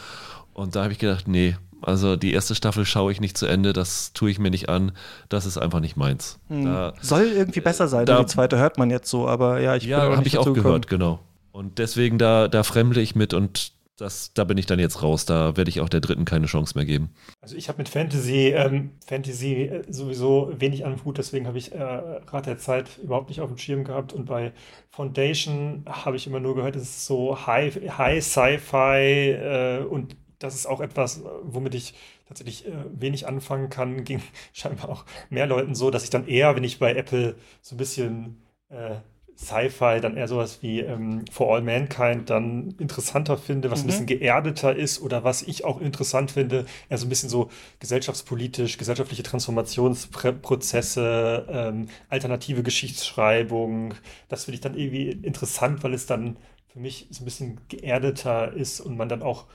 Und da habe ich gedacht, nee, also die erste Staffel schaue ich nicht zu Ende, das tue ich mir nicht an, das ist einfach nicht meins. Hm. Da, Soll irgendwie besser sein, da, die zweite hört man jetzt so, aber ja, ich Ja, habe ich auch gekommen. gehört, genau. Und deswegen da, da fremde ich mit und das, da bin ich dann jetzt raus. Da werde ich auch der dritten keine Chance mehr geben. Also ich habe mit Fantasy, ähm, Fantasy äh, sowieso wenig an Hut, deswegen habe ich äh, Rat der Zeit überhaupt nicht auf dem Schirm gehabt. Und bei Foundation habe ich immer nur gehört, es ist so High, High Sci-Fi äh, und das ist auch etwas, womit ich tatsächlich äh, wenig anfangen kann. Ging scheinbar auch mehr Leuten so, dass ich dann eher, wenn ich bei Apple so ein bisschen äh, Sci-Fi, dann eher sowas wie ähm, For All Mankind dann interessanter finde, was mhm. ein bisschen geerdeter ist oder was ich auch interessant finde, eher so ein bisschen so gesellschaftspolitisch, gesellschaftliche Transformationsprozesse, ähm, alternative Geschichtsschreibung. Das finde ich dann irgendwie interessant, weil es dann für mich so ein bisschen geerdeter ist und man dann auch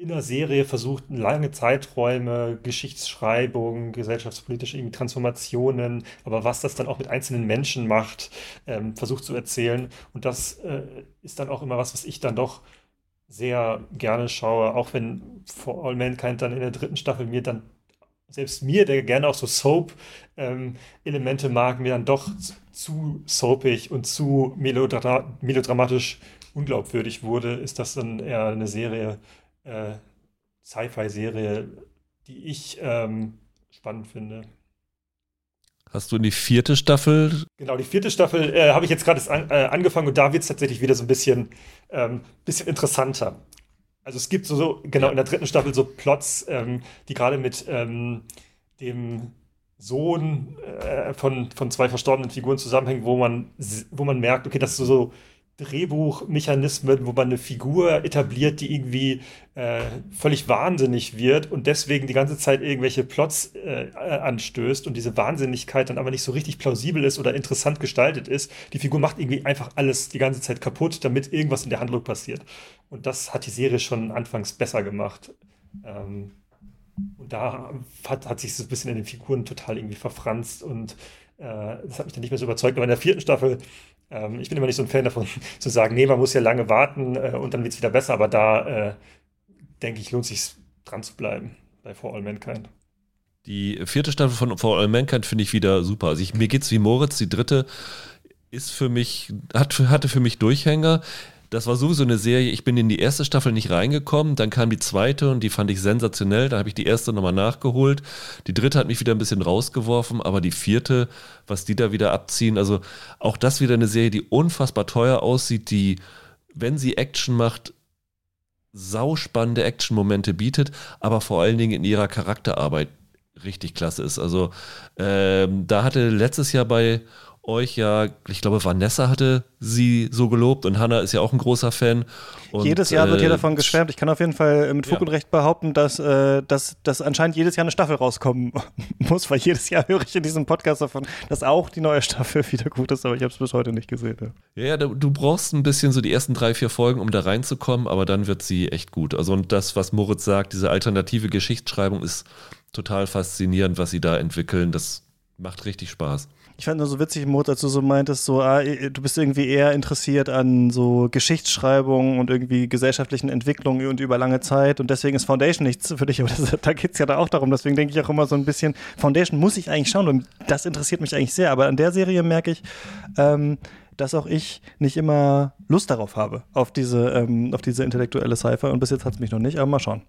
in der Serie versucht, lange Zeiträume, Geschichtsschreibung, gesellschaftspolitische Transformationen, aber was das dann auch mit einzelnen Menschen macht, ähm, versucht zu erzählen. Und das äh, ist dann auch immer was, was ich dann doch sehr gerne schaue, auch wenn For All Mankind dann in der dritten Staffel mir dann, selbst mir, der gerne auch so Soap-Elemente ähm, mag, mir dann doch zu soapig und zu melodra melodramatisch unglaubwürdig wurde, ist das dann eher eine Serie, äh, Sci-Fi-Serie, die ich ähm, spannend finde. Hast du in die vierte Staffel? Genau, die vierte Staffel äh, habe ich jetzt gerade an, äh, angefangen und da wird es tatsächlich wieder so ein bisschen, ähm, bisschen interessanter. Also es gibt so, so genau ja. in der dritten Staffel so Plots, ähm, die gerade mit ähm, dem Sohn äh, von, von zwei verstorbenen Figuren zusammenhängen, wo man, wo man merkt, okay, das ist so, so Drehbuchmechanismen, wo man eine Figur etabliert, die irgendwie äh, völlig wahnsinnig wird und deswegen die ganze Zeit irgendwelche Plots äh, anstößt und diese Wahnsinnigkeit dann aber nicht so richtig plausibel ist oder interessant gestaltet ist. Die Figur macht irgendwie einfach alles die ganze Zeit kaputt, damit irgendwas in der Handlung passiert. Und das hat die Serie schon anfangs besser gemacht. Ähm, und da hat, hat sich so ein bisschen in den Figuren total irgendwie verfranst und äh, das hat mich dann nicht mehr so überzeugt. Aber in der vierten Staffel ich bin immer nicht so ein Fan davon, zu sagen, nee, man muss ja lange warten äh, und dann wird es wieder besser, aber da äh, denke ich, lohnt sich dran zu bleiben bei For All Mankind. Die vierte Staffel von For All Mankind finde ich wieder super. Also ich, mir geht's wie Moritz, die dritte ist für mich, hat, hatte für mich Durchhänger. Das war sowieso eine Serie, ich bin in die erste Staffel nicht reingekommen, dann kam die zweite und die fand ich sensationell, da habe ich die erste nochmal nachgeholt. Die dritte hat mich wieder ein bisschen rausgeworfen, aber die vierte, was die da wieder abziehen, also auch das wieder eine Serie, die unfassbar teuer aussieht, die, wenn sie Action macht, sauspannende Action-Momente bietet, aber vor allen Dingen in ihrer Charakterarbeit richtig klasse ist. Also ähm, da hatte letztes Jahr bei euch ja, ich glaube, Vanessa hatte sie so gelobt und Hannah ist ja auch ein großer Fan. Und, jedes Jahr wird hier äh, davon geschwärmt. Ich kann auf jeden Fall äh, mit Fug ja. und Recht behaupten, dass, äh, dass, dass anscheinend jedes Jahr eine Staffel rauskommen muss, weil jedes Jahr höre ich in diesem Podcast davon, dass auch die neue Staffel wieder gut ist, aber ich habe es bis heute nicht gesehen. Ja, ja du brauchst ein bisschen so die ersten drei, vier Folgen, um da reinzukommen, aber dann wird sie echt gut. Also und das, was Moritz sagt, diese alternative Geschichtsschreibung ist total faszinierend, was sie da entwickeln. Das macht richtig Spaß. Ich fand nur so witzig, Mot, als du so meintest, so, ah, du bist irgendwie eher interessiert an so Geschichtsschreibung und irgendwie gesellschaftlichen Entwicklungen und über lange Zeit und deswegen ist Foundation nichts für dich, aber das, da geht es ja da auch darum. Deswegen denke ich auch immer so ein bisschen, Foundation muss ich eigentlich schauen und das interessiert mich eigentlich sehr. Aber an der Serie merke ich, ähm, dass auch ich nicht immer Lust darauf habe, auf diese, ähm, auf diese intellektuelle Sci-Fi. Und bis jetzt hat es mich noch nicht, aber mal schauen.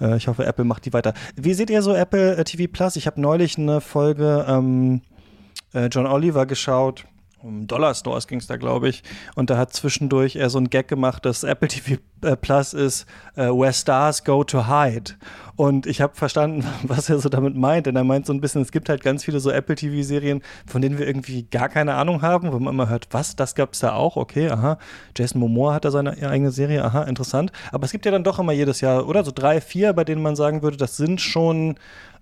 Äh, ich hoffe, Apple macht die weiter. Wie seht ihr so Apple äh, TV Plus? Ich habe neulich eine Folge ähm, äh, John Oliver geschaut. Um Dollar Stores ging es da, glaube ich. Und da hat zwischendurch er so ein Gag gemacht, dass Apple TV äh, Plus ist uh, Where Stars Go to Hide. Und ich habe verstanden, was er so damit meint. Denn er meint so ein bisschen, es gibt halt ganz viele so Apple TV-Serien, von denen wir irgendwie gar keine Ahnung haben, wo man immer hört, was, das gab es da auch, okay, aha. Jason Momoa hat da seine eigene Serie, aha, interessant. Aber es gibt ja dann doch immer jedes Jahr, oder? So drei, vier, bei denen man sagen würde, das sind schon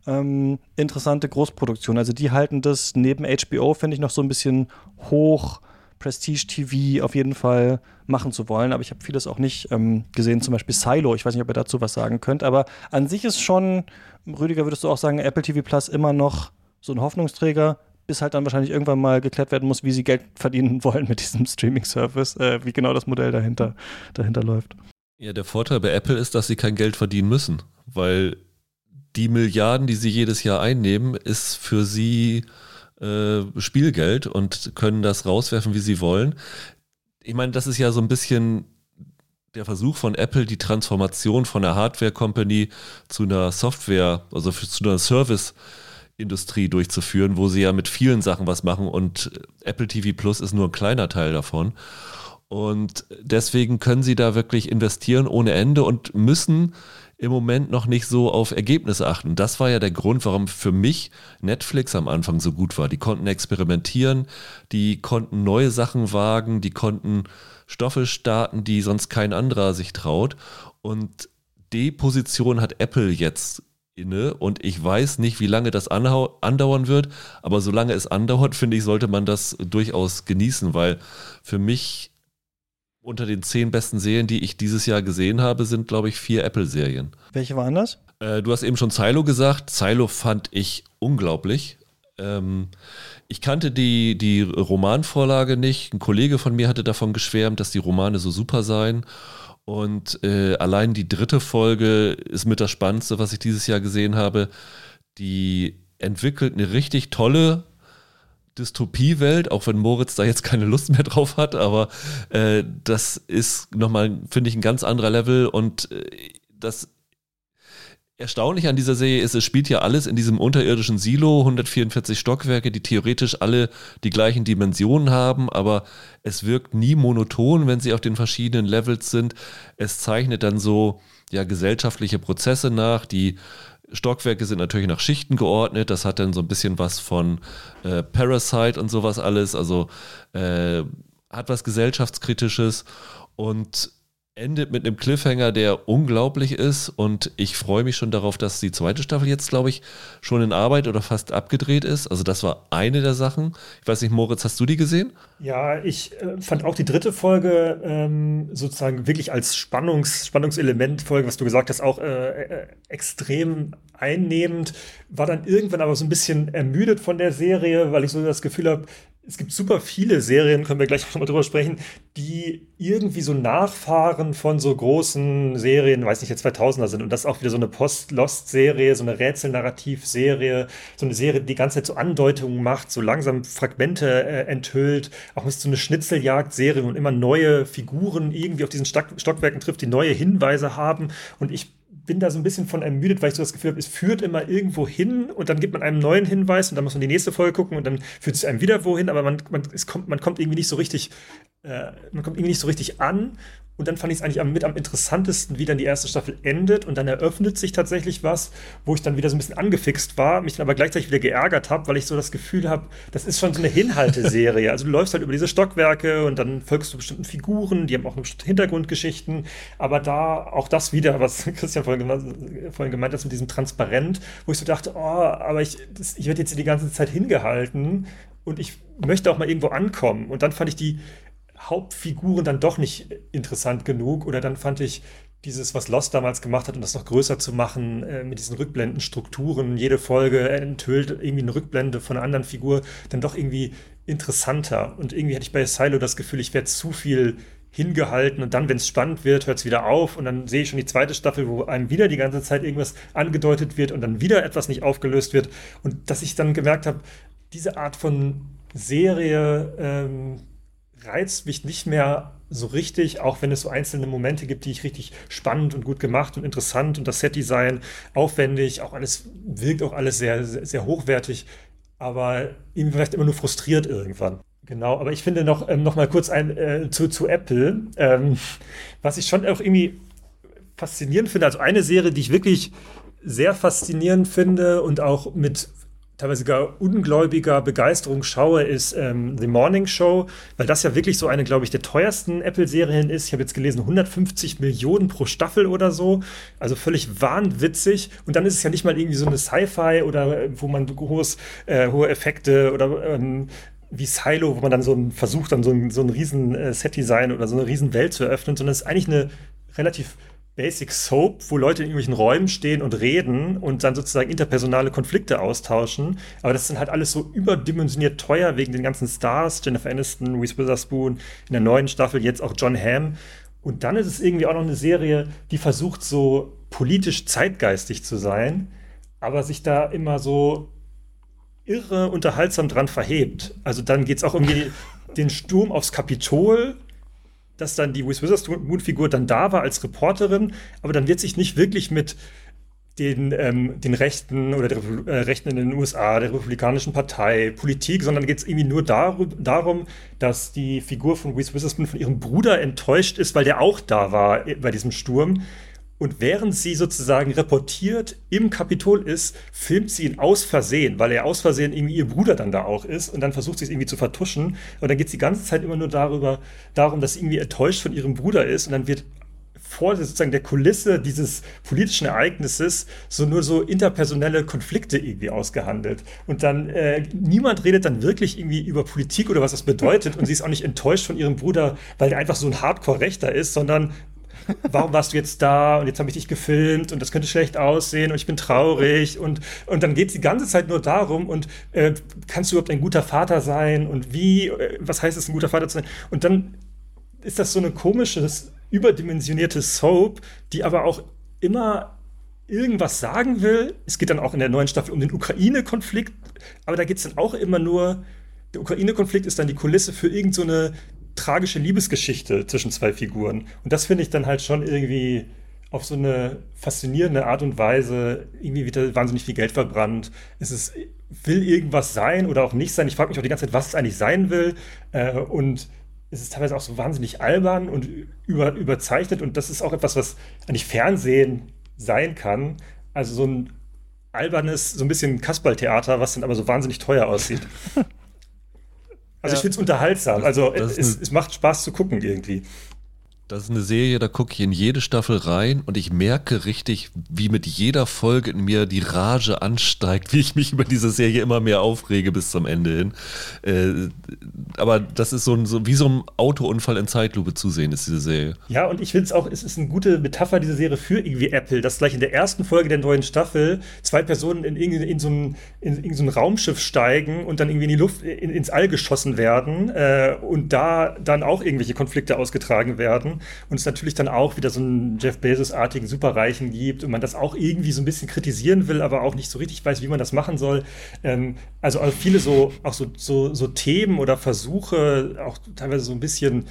ähm, interessante Großproduktion. Also die halten das neben HBO, finde ich, noch so ein bisschen hoch Prestige-TV auf jeden Fall machen zu wollen. Aber ich habe vieles auch nicht ähm, gesehen, zum Beispiel Silo. Ich weiß nicht, ob ihr dazu was sagen könnt. Aber an sich ist schon, Rüdiger, würdest du auch sagen, Apple TV Plus immer noch so ein Hoffnungsträger, bis halt dann wahrscheinlich irgendwann mal geklärt werden muss, wie sie Geld verdienen wollen mit diesem Streaming-Service, äh, wie genau das Modell dahinter, dahinter läuft. Ja, der Vorteil bei Apple ist, dass sie kein Geld verdienen müssen, weil die Milliarden, die sie jedes Jahr einnehmen, ist für sie äh, Spielgeld und können das rauswerfen, wie sie wollen. Ich meine, das ist ja so ein bisschen der Versuch von Apple, die Transformation von einer Hardware-Company zu einer Software, also zu einer Service-Industrie durchzuführen, wo sie ja mit vielen Sachen was machen und Apple TV Plus ist nur ein kleiner Teil davon. Und deswegen können sie da wirklich investieren ohne Ende und müssen im Moment noch nicht so auf Ergebnisse achten. Das war ja der Grund, warum für mich Netflix am Anfang so gut war. Die konnten experimentieren, die konnten neue Sachen wagen, die konnten Stoffe starten, die sonst kein anderer sich traut. Und die Position hat Apple jetzt inne und ich weiß nicht, wie lange das andauern wird, aber solange es andauert, finde ich, sollte man das durchaus genießen, weil für mich unter den zehn besten Serien, die ich dieses Jahr gesehen habe, sind, glaube ich, vier Apple-Serien. Welche waren das? Äh, du hast eben schon Silo gesagt. Silo fand ich unglaublich. Ähm, ich kannte die, die Romanvorlage nicht. Ein Kollege von mir hatte davon geschwärmt, dass die Romane so super seien. Und äh, allein die dritte Folge ist mit das Spannendste, was ich dieses Jahr gesehen habe. Die entwickelt eine richtig tolle Dystopiewelt, auch wenn Moritz da jetzt keine Lust mehr drauf hat, aber äh, das ist nochmal, finde ich, ein ganz anderer Level und äh, das Erstaunlich an dieser Serie ist, es spielt ja alles in diesem unterirdischen Silo, 144 Stockwerke, die theoretisch alle die gleichen Dimensionen haben, aber es wirkt nie monoton, wenn sie auf den verschiedenen Levels sind. Es zeichnet dann so ja gesellschaftliche Prozesse nach, die Stockwerke sind natürlich nach Schichten geordnet. Das hat dann so ein bisschen was von äh, Parasite und sowas alles. Also äh, hat was gesellschaftskritisches und endet mit einem Cliffhanger, der unglaublich ist. Und ich freue mich schon darauf, dass die zweite Staffel jetzt, glaube ich, schon in Arbeit oder fast abgedreht ist. Also das war eine der Sachen. Ich weiß nicht, Moritz, hast du die gesehen? Ja, ich äh, fand auch die dritte Folge ähm, sozusagen wirklich als Spannungs Spannungselement, Folge, was du gesagt hast, auch äh, äh, extrem einnehmend. War dann irgendwann aber so ein bisschen ermüdet von der Serie, weil ich so das Gefühl habe, es gibt super viele Serien, können wir gleich noch mal drüber sprechen, die irgendwie so Nachfahren von so großen Serien, weiß nicht, jetzt 2000er sind. Und das auch wieder so eine Post-Lost-Serie, so eine Rätsel-Narrativ-Serie, so eine Serie, die die ganze Zeit so Andeutungen macht, so langsam Fragmente äh, enthüllt. Auch ist so eine Schnitzeljagd-Serie und immer neue Figuren irgendwie auf diesen Stockwerken trifft, die neue Hinweise haben. Und ich bin da so ein bisschen von ermüdet, weil ich so das Gefühl habe, es führt immer irgendwo hin und dann gibt man einem neuen Hinweis und dann muss man die nächste Folge gucken und dann führt es einem wieder wohin, aber man, man, es kommt, man kommt irgendwie nicht so richtig, äh, man kommt irgendwie nicht so richtig an und dann fand ich es eigentlich am, mit am interessantesten, wie dann die erste Staffel endet und dann eröffnet sich tatsächlich was, wo ich dann wieder so ein bisschen angefixt war, mich dann aber gleichzeitig wieder geärgert habe, weil ich so das Gefühl habe, das ist schon so eine Hinhalteserie. also du läufst halt über diese Stockwerke und dann folgst du bestimmten Figuren, die haben auch Hintergrundgeschichten, aber da auch das wieder, was Christian vorhin, vorhin gemeint hat mit diesem Transparent, wo ich so dachte, oh, aber ich, das, ich werde jetzt die ganze Zeit hingehalten und ich möchte auch mal irgendwo ankommen. Und dann fand ich die Hauptfiguren dann doch nicht interessant genug oder dann fand ich dieses, was Lost damals gemacht hat, um das noch größer zu machen, äh, mit diesen Rückblendenstrukturen, jede Folge enthüllt irgendwie eine Rückblende von einer anderen Figur, dann doch irgendwie interessanter. Und irgendwie hatte ich bei Silo das Gefühl, ich werde zu viel hingehalten und dann, wenn es spannend wird, hört es wieder auf und dann sehe ich schon die zweite Staffel, wo einem wieder die ganze Zeit irgendwas angedeutet wird und dann wieder etwas nicht aufgelöst wird. Und dass ich dann gemerkt habe, diese Art von Serie ähm, reizt mich nicht mehr so richtig, auch wenn es so einzelne Momente gibt, die ich richtig spannend und gut gemacht und interessant und das Setdesign aufwendig, auch alles wirkt auch alles sehr, sehr, sehr hochwertig, aber irgendwie vielleicht immer nur frustriert irgendwann. Genau, aber ich finde noch, ähm, noch mal kurz ein, äh, zu, zu Apple, ähm, was ich schon auch irgendwie faszinierend finde, also eine Serie, die ich wirklich sehr faszinierend finde und auch mit teilweise gar ungläubiger Begeisterung schaue, ist ähm, The Morning Show, weil das ja wirklich so eine, glaube ich, der teuersten Apple-Serien ist. Ich habe jetzt gelesen, 150 Millionen pro Staffel oder so. Also völlig wahnwitzig. Und dann ist es ja nicht mal irgendwie so eine Sci-Fi oder äh, wo man hohes, äh, hohe Effekte oder ähm, wie Silo, wo man dann so ein, versucht, dann so ein, so ein riesen äh, Set-Design oder so eine riesen Welt zu eröffnen, sondern es ist eigentlich eine relativ Basic Soap, wo Leute in irgendwelchen Räumen stehen und reden und dann sozusagen interpersonale Konflikte austauschen. Aber das dann halt alles so überdimensioniert teuer wegen den ganzen Stars, Jennifer Aniston, Reese Witherspoon, in der neuen Staffel jetzt auch John Hamm. Und dann ist es irgendwie auch noch eine Serie, die versucht so politisch zeitgeistig zu sein, aber sich da immer so irre unterhaltsam dran verhebt. Also dann geht es auch irgendwie den Sturm aufs Kapitol dass dann die Reese Witherspoon-Figur dann da war als Reporterin, aber dann wird sich nicht wirklich mit den, ähm, den Rechten oder der äh, Rechten in den USA, der Republikanischen Partei, Politik, sondern geht es irgendwie nur dar darum, dass die Figur von Reese Witherspoon von ihrem Bruder enttäuscht ist, weil der auch da war äh, bei diesem Sturm und während sie sozusagen reportiert im Kapitol ist, filmt sie ihn aus Versehen, weil er aus Versehen irgendwie ihr Bruder dann da auch ist. Und dann versucht sie es irgendwie zu vertuschen. Und dann geht es die ganze Zeit immer nur darüber, darum, dass sie irgendwie enttäuscht von ihrem Bruder ist. Und dann wird vor sozusagen der Kulisse dieses politischen Ereignisses so nur so interpersonelle Konflikte irgendwie ausgehandelt. Und dann äh, niemand redet dann wirklich irgendwie über Politik oder was das bedeutet. Und sie ist auch nicht enttäuscht von ihrem Bruder, weil der einfach so ein Hardcore-Rechter ist, sondern warum warst du jetzt da und jetzt habe ich dich gefilmt und das könnte schlecht aussehen und ich bin traurig und, und dann geht es die ganze Zeit nur darum und äh, kannst du überhaupt ein guter Vater sein und wie, äh, was heißt es, ein guter Vater zu sein? Und dann ist das so eine komische, überdimensionierte Soap, die aber auch immer irgendwas sagen will. Es geht dann auch in der neuen Staffel um den Ukraine-Konflikt, aber da geht es dann auch immer nur, der Ukraine-Konflikt ist dann die Kulisse für irgendeine so tragische Liebesgeschichte zwischen zwei Figuren. Und das finde ich dann halt schon irgendwie auf so eine faszinierende Art und Weise irgendwie wieder wahnsinnig viel Geld verbrannt. Es ist, will irgendwas sein oder auch nicht sein. Ich frage mich auch die ganze Zeit, was es eigentlich sein will. Äh, und es ist teilweise auch so wahnsinnig albern und über, überzeichnet. Und das ist auch etwas, was eigentlich Fernsehen sein kann. Also so ein albernes, so ein bisschen Kasperltheater, was dann aber so wahnsinnig teuer aussieht. Also ja. ich finde es unterhaltsam. Also es, es, macht Spaß zu gucken irgendwie. Das ist eine Serie, da gucke ich in jede Staffel rein und ich merke richtig, wie mit jeder Folge in mir die Rage ansteigt, wie ich mich über diese Serie immer mehr aufrege bis zum Ende hin. Äh, aber das ist so, ein, so wie so ein Autounfall in Zeitlupe zu sehen, ist diese Serie. Ja, und ich finde es auch, es ist eine gute Metapher, diese Serie für irgendwie Apple, dass gleich in der ersten Folge der neuen Staffel zwei Personen in, in, in, so, ein, in, so ein Raumschiff steigen und dann irgendwie in die Luft, in, ins All geschossen werden äh, und da dann auch irgendwelche Konflikte ausgetragen werden und es natürlich dann auch wieder so einen Jeff Bezos-artigen Superreichen gibt und man das auch irgendwie so ein bisschen kritisieren will, aber auch nicht so richtig weiß, wie man das machen soll. Ähm, also, also viele so, auch so, so, so Themen oder Versuche, auch teilweise so ein bisschen,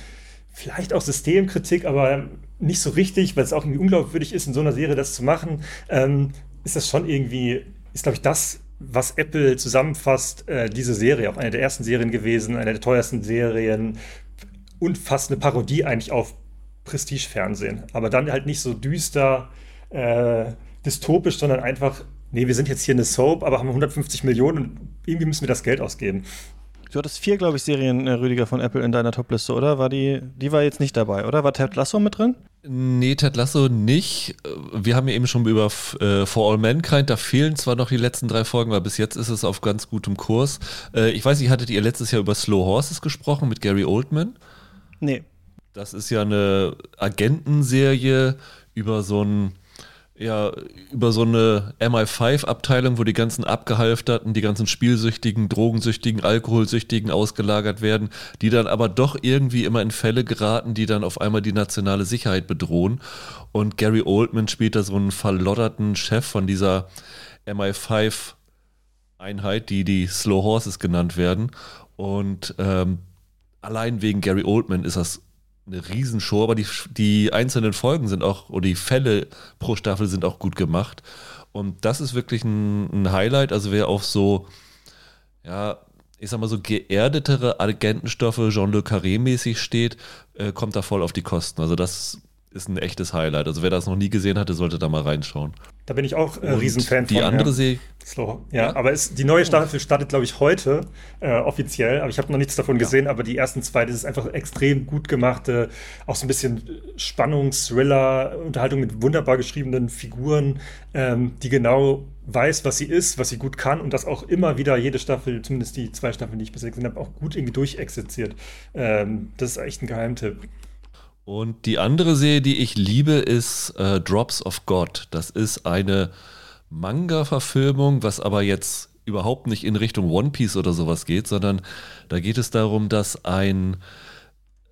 vielleicht auch Systemkritik, aber nicht so richtig, weil es auch irgendwie unglaubwürdig ist, in so einer Serie das zu machen, ähm, ist das schon irgendwie, ist glaube ich das, was Apple zusammenfasst, äh, diese Serie, auch eine der ersten Serien gewesen, eine der teuersten Serien und fast eine Parodie eigentlich auf Prestige-Fernsehen. Aber dann halt nicht so düster, äh, dystopisch, sondern einfach, nee, wir sind jetzt hier eine Soap, aber haben 150 Millionen und irgendwie müssen wir das Geld ausgeben. Du hattest vier, glaube ich, Serien, äh, Rüdiger, von Apple in deiner Topliste, oder? War die, die war jetzt nicht dabei, oder? War Ted Lasso mit drin? Nee, Ted Lasso nicht. Wir haben ja eben schon über äh, For All Mankind, da fehlen zwar noch die letzten drei Folgen, aber bis jetzt ist es auf ganz gutem Kurs. Äh, ich weiß nicht, hattet ihr letztes Jahr über Slow Horses gesprochen mit Gary Oldman? Nee. Das ist ja eine Agentenserie über so ein ja, über so eine MI5-Abteilung, wo die ganzen Abgehalfterten, die ganzen Spielsüchtigen, Drogensüchtigen, Alkoholsüchtigen ausgelagert werden, die dann aber doch irgendwie immer in Fälle geraten, die dann auf einmal die nationale Sicherheit bedrohen. Und Gary Oldman spielt da so einen verlodderten Chef von dieser MI5-Einheit, die die Slow Horses genannt werden. Und ähm, allein wegen Gary Oldman ist das eine Riesenshow, aber die, die einzelnen Folgen sind auch, oder die Fälle pro Staffel sind auch gut gemacht. Und das ist wirklich ein, ein Highlight. Also wer auf so, ja, ich sag mal so geerdetere Agentenstoffe Jean Le Carré mäßig steht, äh, kommt da voll auf die Kosten. Also das ist ein echtes Highlight. Also wer das noch nie gesehen hatte, sollte da mal reinschauen. Da bin ich auch äh, Riesenfan die von. Die andere ja. Serie. Slow. Ja, ja, aber es, die neue Staffel startet, glaube ich, heute äh, offiziell. Aber ich habe noch nichts davon ja. gesehen. Aber die ersten zwei, das ist einfach extrem gut gemachte, auch so ein bisschen Spannungs-, Thriller, Unterhaltung mit wunderbar geschriebenen Figuren, ähm, die genau weiß, was sie ist, was sie gut kann und das auch immer wieder jede Staffel, zumindest die zwei Staffeln, die ich bisher gesehen habe, auch gut irgendwie durchexerziert. Ähm, das ist echt ein Geheimtipp. Und die andere Serie, die ich liebe, ist äh, Drops of God. Das ist eine Manga-Verfilmung, was aber jetzt überhaupt nicht in Richtung One Piece oder sowas geht, sondern da geht es darum, dass ein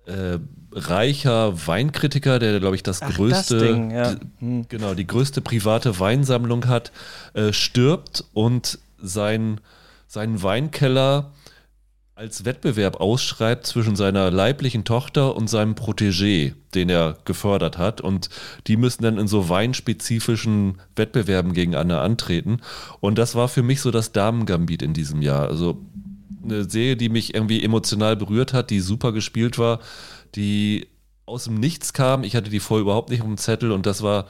äh, reicher Weinkritiker, der glaube ich das Ach, größte, das Ding, ja. hm. genau die größte private Weinsammlung hat, äh, stirbt und sein seinen Weinkeller als Wettbewerb ausschreibt zwischen seiner leiblichen Tochter und seinem Protégé, den er gefördert hat. Und die müssen dann in so weinspezifischen Wettbewerben gegeneinander antreten. Und das war für mich so das Damengambit in diesem Jahr. Also eine Serie, die mich irgendwie emotional berührt hat, die super gespielt war, die aus dem Nichts kam. Ich hatte die vorher überhaupt nicht auf dem Zettel und das war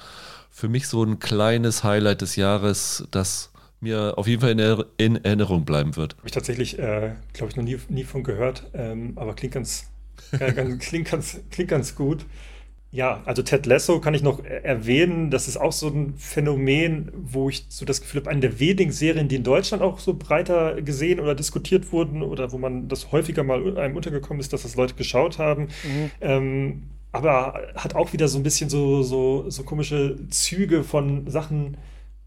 für mich so ein kleines Highlight des Jahres, das mir auf jeden Fall in, er in Erinnerung bleiben wird. Habe ich tatsächlich, äh, glaube ich, noch nie, nie von gehört, ähm, aber klingt ganz, äh, ganz, klingt, ganz, klingt ganz gut. Ja, also Ted Lasso kann ich noch erwähnen. Das ist auch so ein Phänomen, wo ich so das Gefühl habe, eine der wenigen Serien, die in Deutschland auch so breiter gesehen oder diskutiert wurden oder wo man das häufiger mal einem untergekommen ist, dass das Leute geschaut haben. Mhm. Ähm, aber hat auch wieder so ein bisschen so, so, so komische Züge von Sachen,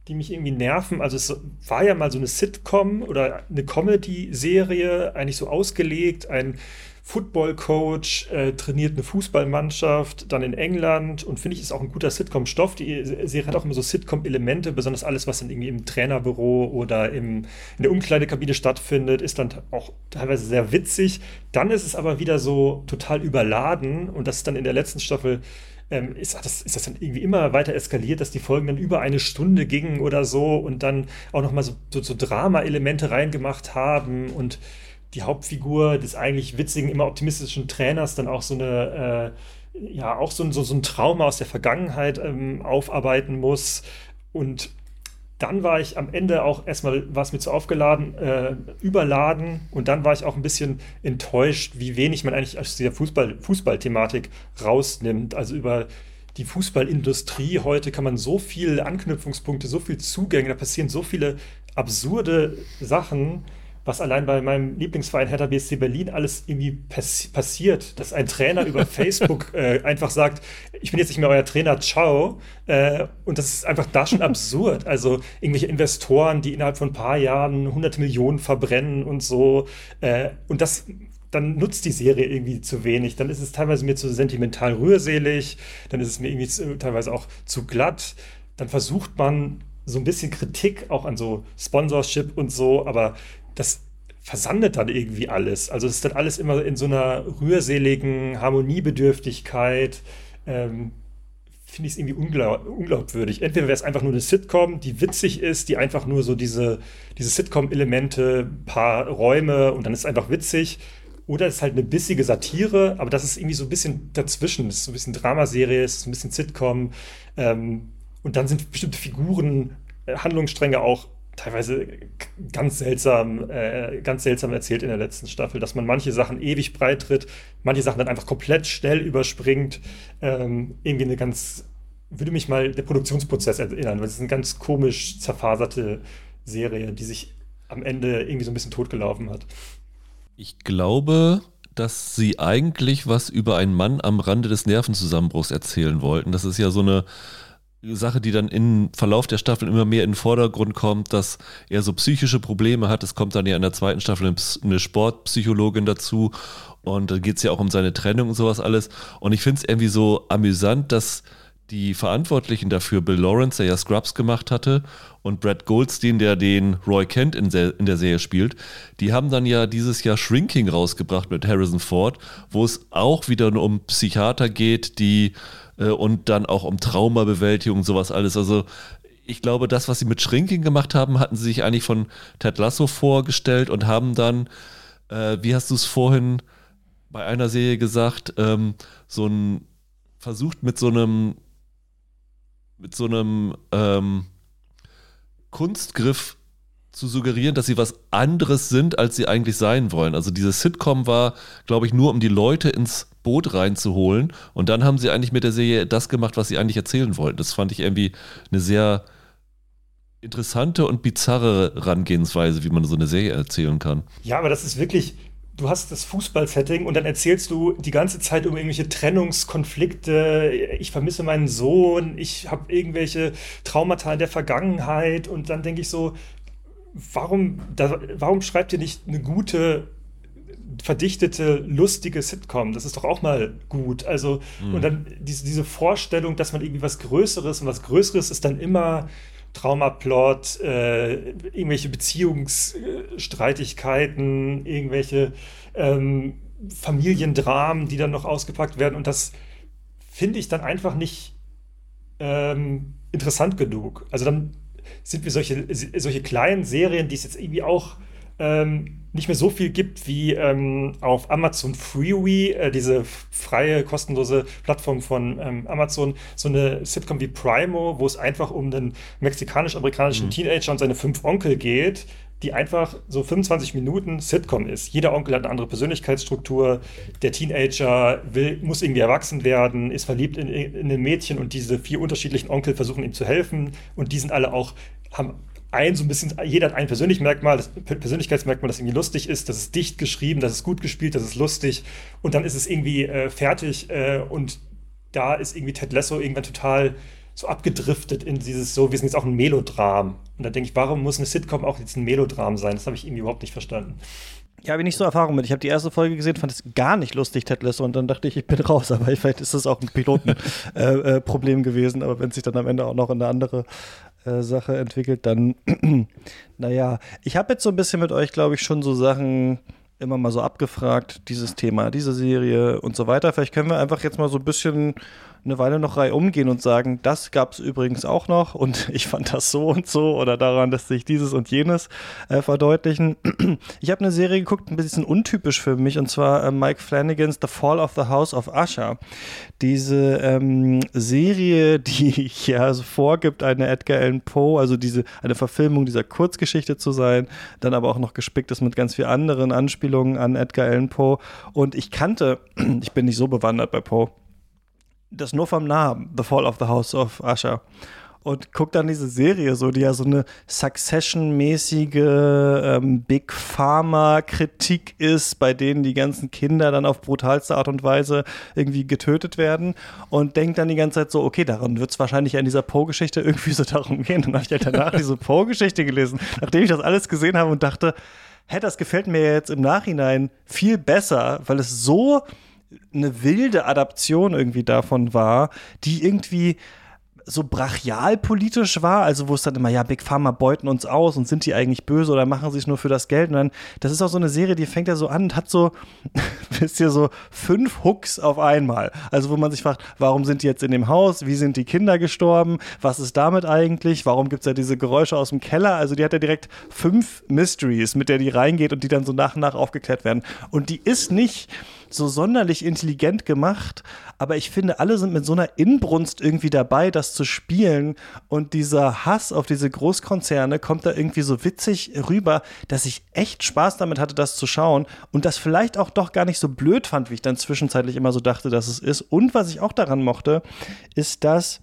die mich irgendwie nerven. Also es war ja mal so eine Sitcom oder eine Comedy-Serie, eigentlich so ausgelegt. Ein Football-Coach äh, trainiert eine Fußballmannschaft, dann in England und finde ich, ist auch ein guter Sitcom-Stoff. Die Serie hat auch immer so Sitcom-Elemente, besonders alles, was dann irgendwie im Trainerbüro oder im, in der Umkleidekabine stattfindet, ist dann auch teilweise sehr witzig. Dann ist es aber wieder so total überladen und das ist dann in der letzten Staffel ähm, ist, das, ist das dann irgendwie immer weiter eskaliert, dass die Folgen dann über eine Stunde gingen oder so und dann auch nochmal so, so, so Drama-Elemente reingemacht haben und die Hauptfigur des eigentlich witzigen, immer optimistischen Trainers dann auch so eine, äh, ja, auch so, so, so ein Trauma aus der Vergangenheit ähm, aufarbeiten muss. Und dann war ich am Ende auch erstmal, war es mir zu aufgeladen, äh, überladen und dann war ich auch ein bisschen enttäuscht, wie wenig man eigentlich aus dieser Fußball, Fußballthematik rausnimmt. Also über die Fußballindustrie heute kann man so viele Anknüpfungspunkte, so viel Zugänge, da passieren so viele absurde Sachen was allein bei meinem Lieblingsverein Hertha BSC Berlin alles irgendwie pass passiert, dass ein Trainer über Facebook äh, einfach sagt, ich bin jetzt nicht mehr euer Trainer, ciao. Äh, und das ist einfach da schon absurd. Also irgendwelche Investoren, die innerhalb von ein paar Jahren 100 Millionen verbrennen und so. Äh, und das dann nutzt die Serie irgendwie zu wenig. Dann ist es teilweise mir zu sentimental rührselig, dann ist es mir irgendwie zu, teilweise auch zu glatt. Dann versucht man so ein bisschen Kritik auch an so Sponsorship und so, aber das versandet dann irgendwie alles. Also es ist dann alles immer in so einer rührseligen Harmoniebedürftigkeit. Ähm, Finde ich es irgendwie unglaub, unglaubwürdig. Entweder wäre es einfach nur eine Sitcom, die witzig ist, die einfach nur so diese, diese Sitcom-Elemente, paar Räume und dann ist es einfach witzig. Oder es ist halt eine bissige Satire, aber das ist irgendwie so ein bisschen dazwischen. Es ist so ein bisschen Dramaserie, es ist ein bisschen Sitcom. Ähm, und dann sind bestimmte Figuren, äh, Handlungsstränge auch teilweise ganz seltsam, äh, ganz seltsam erzählt in der letzten Staffel, dass man manche Sachen ewig breit tritt, manche Sachen dann einfach komplett schnell überspringt. Ähm, irgendwie eine ganz, würde mich mal der Produktionsprozess erinnern, weil es ist eine ganz komisch zerfaserte Serie, die sich am Ende irgendwie so ein bisschen totgelaufen hat. Ich glaube, dass sie eigentlich was über einen Mann am Rande des Nervenzusammenbruchs erzählen wollten. Das ist ja so eine Sache, die dann im Verlauf der Staffel immer mehr in den Vordergrund kommt, dass er so psychische Probleme hat. Es kommt dann ja in der zweiten Staffel eine Sportpsychologin dazu und da geht es ja auch um seine Trennung und sowas alles. Und ich finde es irgendwie so amüsant, dass die Verantwortlichen dafür, Bill Lawrence, der ja Scrubs gemacht hatte, und Brad Goldstein, der den Roy Kent in, in, der Serie spielt, die haben dann ja dieses Jahr Shrinking rausgebracht mit Harrison Ford, wo es auch wieder um Psychiater geht, die äh, und dann auch um Traumabewältigung, sowas alles. Also ich glaube, das, was sie mit Shrinking gemacht haben, hatten sie sich eigentlich von Ted Lasso vorgestellt und haben dann, äh, wie hast du es vorhin bei einer Serie gesagt, ähm, so ein versucht mit so einem mit so einem ähm, Kunstgriff zu suggerieren, dass sie was anderes sind, als sie eigentlich sein wollen. Also dieses Sitcom war, glaube ich, nur um die Leute ins Boot reinzuholen. Und dann haben sie eigentlich mit der Serie das gemacht, was sie eigentlich erzählen wollten. Das fand ich irgendwie eine sehr interessante und bizarre Herangehensweise, wie man so eine Serie erzählen kann. Ja, aber das ist wirklich, du hast das Fußballsetting und dann erzählst du die ganze Zeit um irgendwelche Trennungskonflikte. Ich vermisse meinen Sohn, ich habe irgendwelche Traumata in der Vergangenheit und dann denke ich so, warum, da, warum schreibt ihr nicht eine gute verdichtete, lustige Sitcom. Das ist doch auch mal gut. Also, mhm. und dann diese, diese Vorstellung, dass man irgendwie was Größeres und was Größeres ist dann immer Traumaplot, äh, irgendwelche Beziehungsstreitigkeiten, irgendwelche ähm, Familiendramen, die dann noch ausgepackt werden. Und das finde ich dann einfach nicht ähm, interessant genug. Also dann sind wir solche, solche kleinen Serien, die es jetzt irgendwie auch ähm, nicht mehr so viel gibt wie ähm, auf Amazon Freeway, äh, diese freie, kostenlose Plattform von ähm, Amazon, so eine Sitcom wie Primo, wo es einfach um einen mexikanisch-amerikanischen mhm. Teenager und seine fünf Onkel geht, die einfach so 25 Minuten Sitcom ist. Jeder Onkel hat eine andere Persönlichkeitsstruktur. Der Teenager will, muss irgendwie erwachsen werden, ist verliebt in, in ein Mädchen und diese vier unterschiedlichen Onkel versuchen ihm zu helfen und die sind alle auch, haben ein so ein bisschen, jeder hat ein Persönlichkeitsmerkmal, das Persönlichkeitsmerkmal, das irgendwie lustig ist, das ist dicht geschrieben, das ist gut gespielt, das ist lustig und dann ist es irgendwie äh, fertig äh, und da ist irgendwie Ted Lasso irgendwann total so abgedriftet in dieses so, wir sind jetzt auch ein Melodram. Und da denke ich, warum muss eine Sitcom auch jetzt ein Melodram sein? Das habe ich irgendwie überhaupt nicht verstanden. Ja, habe ich nicht so Erfahrung mit. Ich habe die erste Folge gesehen, fand es gar nicht lustig, Ted Lasso, und dann dachte ich, ich bin raus. Aber vielleicht ist das auch ein Pilotenproblem äh, äh, gewesen. Aber wenn sich dann am Ende auch noch eine andere äh, Sache entwickelt, dann, naja, ich habe jetzt so ein bisschen mit euch, glaube ich, schon so Sachen immer mal so abgefragt, dieses Thema, diese Serie und so weiter. Vielleicht können wir einfach jetzt mal so ein bisschen eine Weile noch Reihe umgehen und sagen, das gab es übrigens auch noch und ich fand das so und so oder daran lässt sich dieses und jenes äh, verdeutlichen. Ich habe eine Serie geguckt, ein bisschen untypisch für mich und zwar äh, Mike Flanagans The Fall of the House of Usher. Diese ähm, Serie, die ja also vorgibt, eine Edgar Allan Poe, also diese eine Verfilmung dieser Kurzgeschichte zu sein, dann aber auch noch gespickt ist mit ganz vielen anderen Anspielungen an Edgar Allan Poe und ich kannte, ich bin nicht so bewandert bei Poe, das nur vom Namen, The Fall of the House of Usher. Und guck dann diese Serie, so die ja so eine Succession-mäßige ähm, Big Pharma-Kritik ist, bei denen die ganzen Kinder dann auf brutalste Art und Weise irgendwie getötet werden und denkt dann die ganze Zeit so, okay, daran wird es wahrscheinlich in dieser Poe-Geschichte irgendwie so darum gehen. Und dann habe ich halt danach diese Poe-Geschichte gelesen, nachdem ich das alles gesehen habe und dachte, hä, das gefällt mir jetzt im Nachhinein viel besser, weil es so eine wilde Adaption irgendwie davon war, die irgendwie so brachial politisch war, also wo es dann immer, ja, Big Pharma beuten uns aus und sind die eigentlich böse oder machen sie es nur für das Geld? Und dann, das ist auch so eine Serie, die fängt ja so an und hat so, wisst ihr, so fünf Hooks auf einmal. Also wo man sich fragt, warum sind die jetzt in dem Haus? Wie sind die Kinder gestorben? Was ist damit eigentlich? Warum gibt es ja diese Geräusche aus dem Keller? Also die hat ja direkt fünf Mysteries, mit der die reingeht und die dann so nach und nach aufgeklärt werden. Und die ist nicht so sonderlich intelligent gemacht, aber ich finde, alle sind mit so einer Inbrunst irgendwie dabei, das zu spielen und dieser Hass auf diese Großkonzerne kommt da irgendwie so witzig rüber, dass ich echt Spaß damit hatte, das zu schauen und das vielleicht auch doch gar nicht so blöd fand, wie ich dann zwischenzeitlich immer so dachte, dass es ist. Und was ich auch daran mochte, ist, dass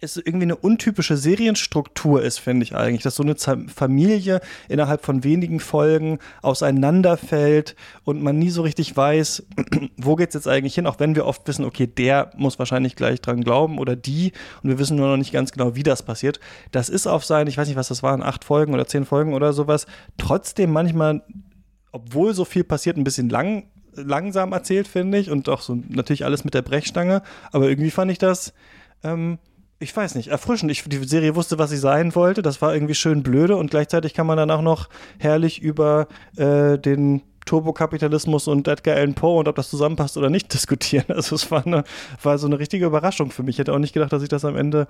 es irgendwie eine untypische Serienstruktur ist, finde ich eigentlich, dass so eine Familie innerhalb von wenigen Folgen auseinanderfällt und man nie so richtig weiß, wo geht es jetzt eigentlich hin, auch wenn wir oft wissen, okay, der muss wahrscheinlich gleich dran glauben oder die und wir wissen nur noch nicht ganz genau, wie das passiert. Das ist auf sein, ich weiß nicht, was das waren, acht Folgen oder zehn Folgen oder sowas, trotzdem manchmal, obwohl so viel passiert, ein bisschen lang langsam erzählt, finde ich, und auch so natürlich alles mit der Brechstange, aber irgendwie fand ich das ähm, ich weiß nicht, erfrischend. Ich, die Serie wusste, was sie sein wollte. Das war irgendwie schön blöde und gleichzeitig kann man dann auch noch herrlich über äh, den Turbokapitalismus und Edgar Allan Poe und ob das zusammenpasst oder nicht diskutieren. Also es war, eine, war so eine richtige Überraschung für mich. Ich hätte auch nicht gedacht, dass ich das am Ende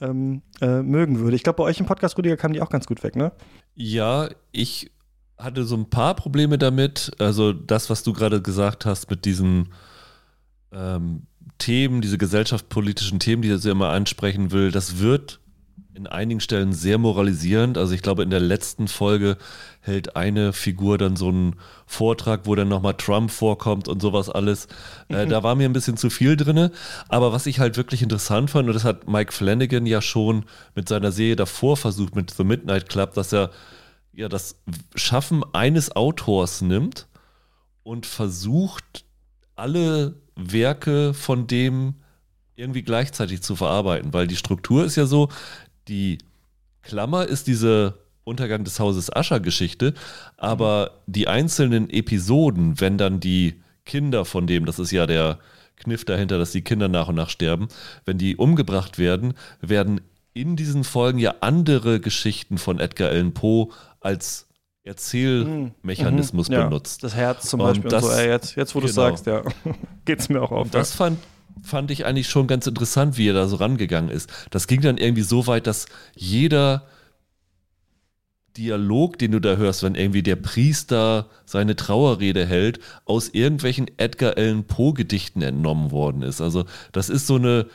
ähm, äh, mögen würde. Ich glaube, bei euch im Podcast, Rüdiger, kam die auch ganz gut weg, ne? Ja, ich hatte so ein paar Probleme damit. Also das, was du gerade gesagt hast mit diesem ähm, Themen, diese gesellschaftspolitischen Themen, die er so immer ansprechen will, das wird in einigen Stellen sehr moralisierend. Also ich glaube, in der letzten Folge hält eine Figur dann so einen Vortrag, wo dann nochmal Trump vorkommt und sowas alles. Äh, da war mir ein bisschen zu viel drin. Aber was ich halt wirklich interessant fand, und das hat Mike Flanagan ja schon mit seiner Serie davor versucht, mit The Midnight Club, dass er ja das Schaffen eines Autors nimmt und versucht, alle Werke von dem irgendwie gleichzeitig zu verarbeiten, weil die Struktur ist ja so, die Klammer ist diese Untergang des Hauses Ascher Geschichte, aber die einzelnen Episoden, wenn dann die Kinder von dem, das ist ja der Kniff dahinter, dass die Kinder nach und nach sterben, wenn die umgebracht werden, werden in diesen Folgen ja andere Geschichten von Edgar Allan Poe als Erzählmechanismus mhm, benutzt. das Herz zum Beispiel. Das, so, ey, jetzt, jetzt, wo genau. du sagst, ja, geht es mir auch auf. Und das fand, fand ich eigentlich schon ganz interessant, wie er da so rangegangen ist. Das ging dann irgendwie so weit, dass jeder Dialog, den du da hörst, wenn irgendwie der Priester seine Trauerrede hält, aus irgendwelchen Edgar Allan Poe Gedichten entnommen worden ist. Also das ist so eine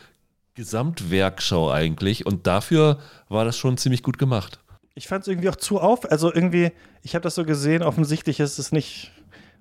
Gesamtwerkschau eigentlich und dafür war das schon ziemlich gut gemacht. Ich fand es irgendwie auch zu auf, also irgendwie, ich habe das so gesehen, offensichtlich ist es nicht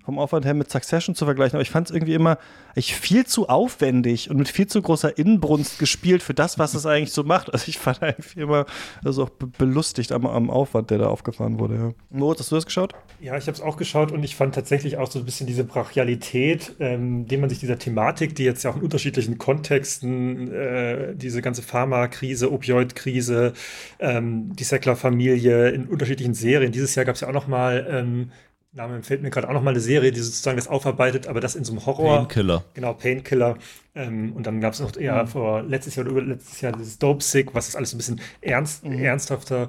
vom Aufwand her mit Succession zu vergleichen, aber ich fand es irgendwie immer ich, viel zu aufwendig und mit viel zu großer Inbrunst gespielt für das, was es eigentlich so macht. Also ich fand eigentlich immer also auch belustigt am, am Aufwand, der da aufgefahren wurde. Ja. Moritz, hast du das geschaut? Ja, ich habe es auch geschaut und ich fand tatsächlich auch so ein bisschen diese Brachialität, ähm, dem man sich dieser Thematik, die jetzt ja auch in unterschiedlichen Kontexten, äh, diese ganze Pharmakrise, Opioidkrise, ähm, die Sackler-Familie in unterschiedlichen Serien. Dieses Jahr gab es ja auch noch mal ähm, Name fällt mir gerade auch noch mal eine Serie, die sozusagen das aufarbeitet, aber das in so einem Horror. Painkiller. Genau, Painkiller. Ähm, und dann gab es noch eher mhm. vor letztes Jahr oder überletztes Jahr dieses Dope Sick, was das alles ein bisschen ernst, mhm. ernsthafter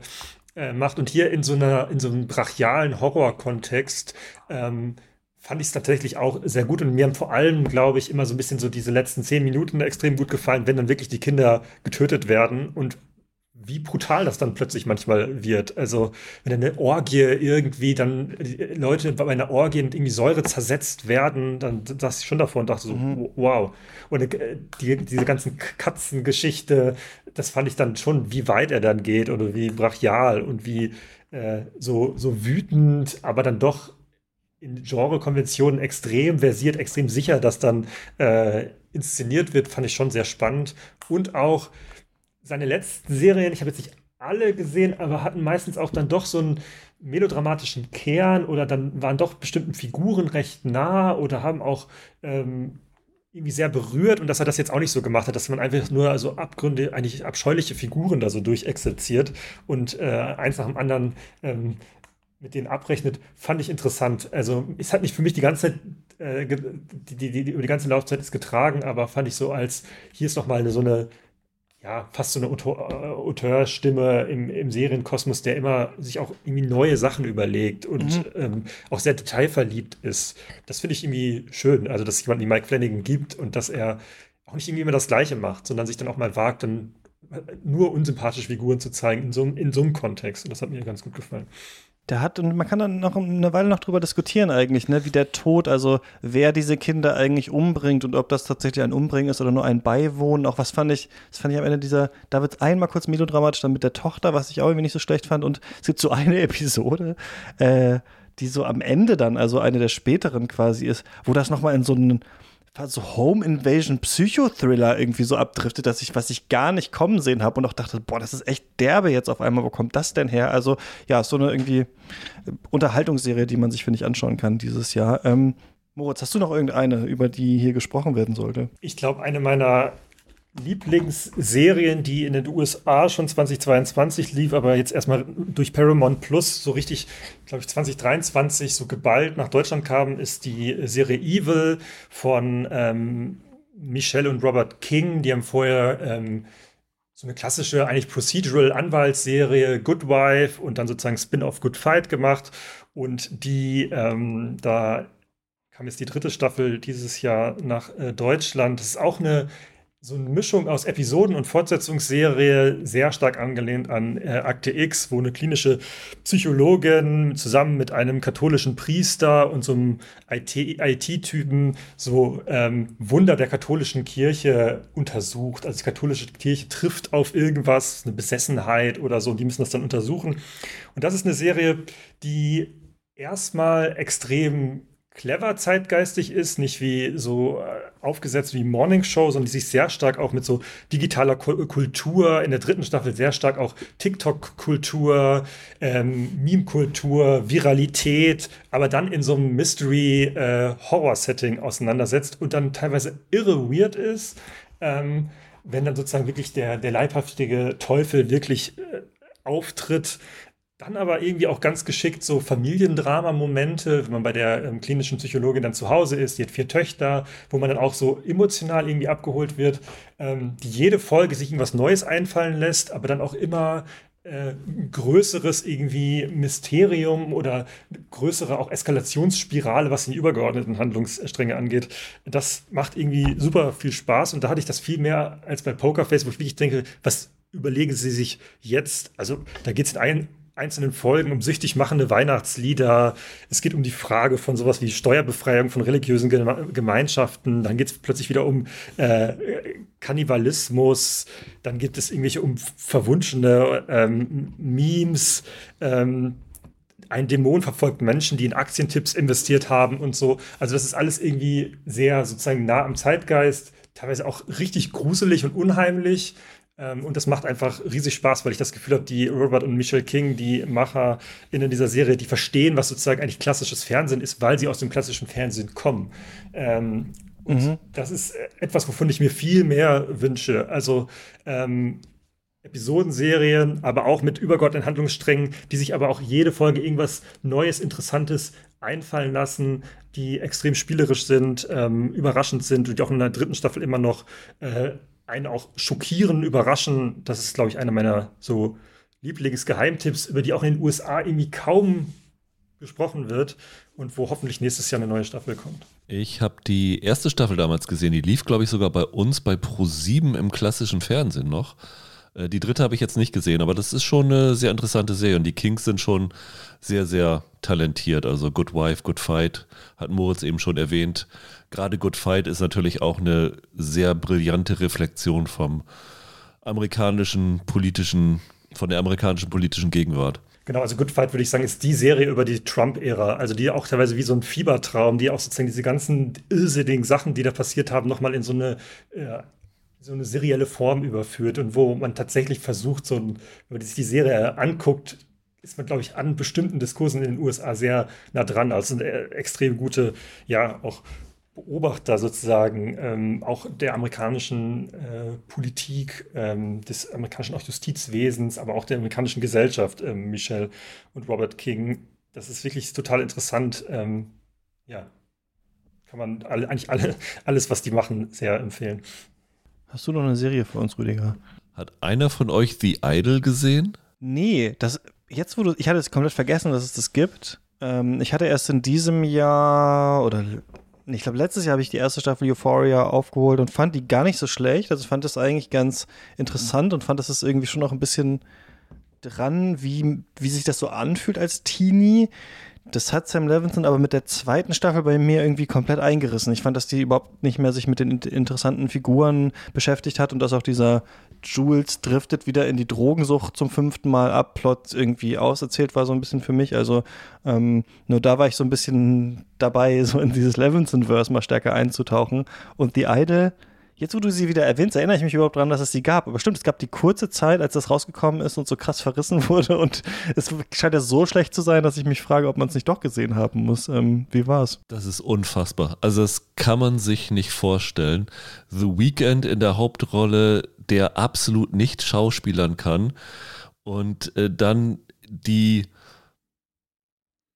äh, macht. Und hier in so einer, in so einem brachialen Horror-Kontext ähm, fand ich es tatsächlich auch sehr gut. Und mir haben vor allem, glaube ich, immer so ein bisschen so diese letzten zehn Minuten extrem gut gefallen, wenn dann wirklich die Kinder getötet werden und wie brutal das dann plötzlich manchmal wird. Also, wenn eine Orgie irgendwie dann Leute bei einer Orgie mit irgendwie Säure zersetzt werden, dann saß ich schon davor und dachte so, mhm. wow. Und äh, die, diese ganzen Katzengeschichte, das fand ich dann schon, wie weit er dann geht oder wie brachial und wie äh, so, so wütend, aber dann doch in Genrekonventionen extrem versiert, extrem sicher, dass dann äh, inszeniert wird, fand ich schon sehr spannend. Und auch seine letzten Serien, ich habe jetzt nicht alle gesehen, aber hatten meistens auch dann doch so einen melodramatischen Kern oder dann waren doch bestimmten Figuren recht nah oder haben auch ähm, irgendwie sehr berührt und dass er das jetzt auch nicht so gemacht hat, dass man einfach nur also Abgründe, eigentlich abscheuliche Figuren da so durchexerziert und äh, eins nach dem anderen ähm, mit denen abrechnet, fand ich interessant. Also es hat nicht für mich die ganze Zeit, äh, die, die, die, über die ganze Laufzeit ist getragen, aber fand ich so als, hier ist noch mal eine, so eine ja, fast so eine äh, Auteurstimme im, im Serienkosmos, der immer sich auch irgendwie neue Sachen überlegt und mhm. ähm, auch sehr detailverliebt ist. Das finde ich irgendwie schön. Also, dass es jemanden wie Mike Flanagan gibt und dass er auch nicht irgendwie immer das Gleiche macht, sondern sich dann auch mal wagt, dann nur unsympathische Figuren zu zeigen in so, in so einem Kontext. Und das hat mir ganz gut gefallen der hat, und man kann dann noch eine Weile noch drüber diskutieren eigentlich, ne, wie der Tod, also wer diese Kinder eigentlich umbringt und ob das tatsächlich ein Umbringen ist oder nur ein Beiwohnen. Auch was fand ich, das fand ich am Ende dieser, da wird einmal kurz melodramatisch dann mit der Tochter, was ich auch irgendwie nicht so schlecht fand. Und es gibt so eine Episode, äh, die so am Ende dann, also eine der späteren quasi ist, wo das nochmal in so einen so Home Invasion Psychothriller irgendwie so abdriftet, dass ich, was ich gar nicht kommen sehen habe und auch dachte, boah, das ist echt derbe jetzt auf einmal, wo kommt das denn her? Also ja, so eine irgendwie Unterhaltungsserie, die man sich, finde ich, anschauen kann dieses Jahr. Ähm, Moritz, hast du noch irgendeine, über die hier gesprochen werden sollte? Ich glaube, eine meiner Lieblingsserien, die in den USA schon 2022 lief, aber jetzt erstmal durch Paramount Plus so richtig, glaube ich, 2023 so geballt nach Deutschland kam, ist die Serie Evil von ähm, Michelle und Robert King. Die haben vorher ähm, so eine klassische, eigentlich procedural Anwaltsserie Good Wife und dann sozusagen Spin-off Good Fight gemacht. Und die, ähm, da kam jetzt die dritte Staffel dieses Jahr nach äh, Deutschland. Das ist auch eine so eine Mischung aus Episoden und Fortsetzungsserie, sehr stark angelehnt an äh, Akte X, wo eine klinische Psychologin zusammen mit einem katholischen Priester und so einem IT-Typen so ähm, Wunder der katholischen Kirche untersucht. Also die katholische Kirche trifft auf irgendwas, eine Besessenheit oder so, und die müssen das dann untersuchen. Und das ist eine Serie, die erstmal extrem clever zeitgeistig ist, nicht wie so äh, aufgesetzt wie Morning Show, sondern die sich sehr stark auch mit so digitaler Kultur, in der dritten Staffel sehr stark auch TikTok-Kultur, ähm, Meme-Kultur, Viralität, aber dann in so einem Mystery-Horror-Setting äh, auseinandersetzt und dann teilweise irre weird ist, ähm, wenn dann sozusagen wirklich der, der leibhaftige Teufel wirklich äh, auftritt dann aber irgendwie auch ganz geschickt so Familiendrama-Momente, wenn man bei der ähm, klinischen Psychologin dann zu Hause ist, die hat vier Töchter, wo man dann auch so emotional irgendwie abgeholt wird, ähm, die jede Folge sich irgendwas Neues einfallen lässt, aber dann auch immer äh, größeres irgendwie Mysterium oder größere auch Eskalationsspirale, was die übergeordneten Handlungsstränge angeht. Das macht irgendwie super viel Spaß und da hatte ich das viel mehr als bei Pokerface, wo ich wirklich denke, was überlegen Sie sich jetzt? Also da geht es in ein einzelnen Folgen um süchtig machende Weihnachtslieder. Es geht um die Frage von sowas wie Steuerbefreiung von religiösen Gemeinschaften. Dann geht es plötzlich wieder um äh, Kannibalismus. Dann gibt es irgendwelche um verwunschene ähm, Memes. Ähm, ein Dämon verfolgt Menschen, die in Aktientipps investiert haben und so. Also das ist alles irgendwie sehr sozusagen nah am Zeitgeist, teilweise auch richtig gruselig und unheimlich. Ähm, und das macht einfach riesig Spaß, weil ich das Gefühl habe, die Robert und Michelle King, die Macher in dieser Serie, die verstehen, was sozusagen eigentlich klassisches Fernsehen ist, weil sie aus dem klassischen Fernsehen kommen. Ähm, und mhm. das ist etwas, wovon ich mir viel mehr wünsche. Also ähm, Episodenserien, aber auch mit übergeordneten Handlungssträngen, die sich aber auch jede Folge irgendwas Neues, Interessantes einfallen lassen, die extrem spielerisch sind, ähm, überraschend sind und die auch in der dritten Staffel immer noch äh, einen auch schockieren, überraschen. Das ist, glaube ich, einer meiner so Lieblingsgeheimtipps, über die auch in den USA irgendwie kaum gesprochen wird und wo hoffentlich nächstes Jahr eine neue Staffel kommt. Ich habe die erste Staffel damals gesehen, die lief, glaube ich, sogar bei uns bei Pro7 im klassischen Fernsehen noch. Äh, die dritte habe ich jetzt nicht gesehen, aber das ist schon eine sehr interessante Serie und die Kings sind schon sehr, sehr talentiert. Also Good Wife, Good Fight hat Moritz eben schon erwähnt gerade Good Fight ist natürlich auch eine sehr brillante Reflexion vom amerikanischen politischen, von der amerikanischen politischen Gegenwart. Genau, also Good Fight würde ich sagen, ist die Serie über die Trump-Ära, also die auch teilweise wie so ein Fiebertraum, die auch sozusagen diese ganzen irrsinnigen Sachen, die da passiert haben, nochmal in so eine, ja, so eine serielle Form überführt und wo man tatsächlich versucht, so ein, wenn man sich die Serie anguckt, ist man, glaube ich, an bestimmten Diskursen in den USA sehr nah dran. Also eine extrem gute, ja, auch Beobachter sozusagen ähm, auch der amerikanischen äh, Politik, ähm, des amerikanischen auch Justizwesens, aber auch der amerikanischen Gesellschaft, ähm, Michelle und Robert King. Das ist wirklich total interessant. Ähm, ja, kann man alle, eigentlich alle, alles, was die machen, sehr empfehlen. Hast du noch eine Serie für uns, Rüdiger? Hat einer von euch The Idol gesehen? Nee, das jetzt, wo du, ich hatte es komplett vergessen, dass es das gibt. Ähm, ich hatte erst in diesem Jahr oder ich glaube, letztes Jahr habe ich die erste Staffel Euphoria aufgeholt und fand die gar nicht so schlecht. Also fand das eigentlich ganz interessant und fand, dass es irgendwie schon noch ein bisschen dran, wie, wie sich das so anfühlt als Teenie. Das hat Sam Levinson aber mit der zweiten Staffel bei mir irgendwie komplett eingerissen. Ich fand, dass die überhaupt nicht mehr sich mit den interessanten Figuren beschäftigt hat und dass auch dieser Jules driftet wieder in die Drogensucht zum fünften Mal ab, Plot irgendwie auserzählt war so ein bisschen für mich. Also ähm, nur da war ich so ein bisschen dabei, so in dieses Levinson-Verse mal stärker einzutauchen. Und The Idol Jetzt, wo du sie wieder erwähnst, erinnere ich mich überhaupt daran, dass es sie gab. Aber stimmt, es gab die kurze Zeit, als das rausgekommen ist und so krass verrissen wurde. Und es scheint ja so schlecht zu sein, dass ich mich frage, ob man es nicht doch gesehen haben muss. Ähm, wie es? Das ist unfassbar. Also, das kann man sich nicht vorstellen. The Weeknd in der Hauptrolle, der absolut nicht schauspielern kann. Und äh, dann die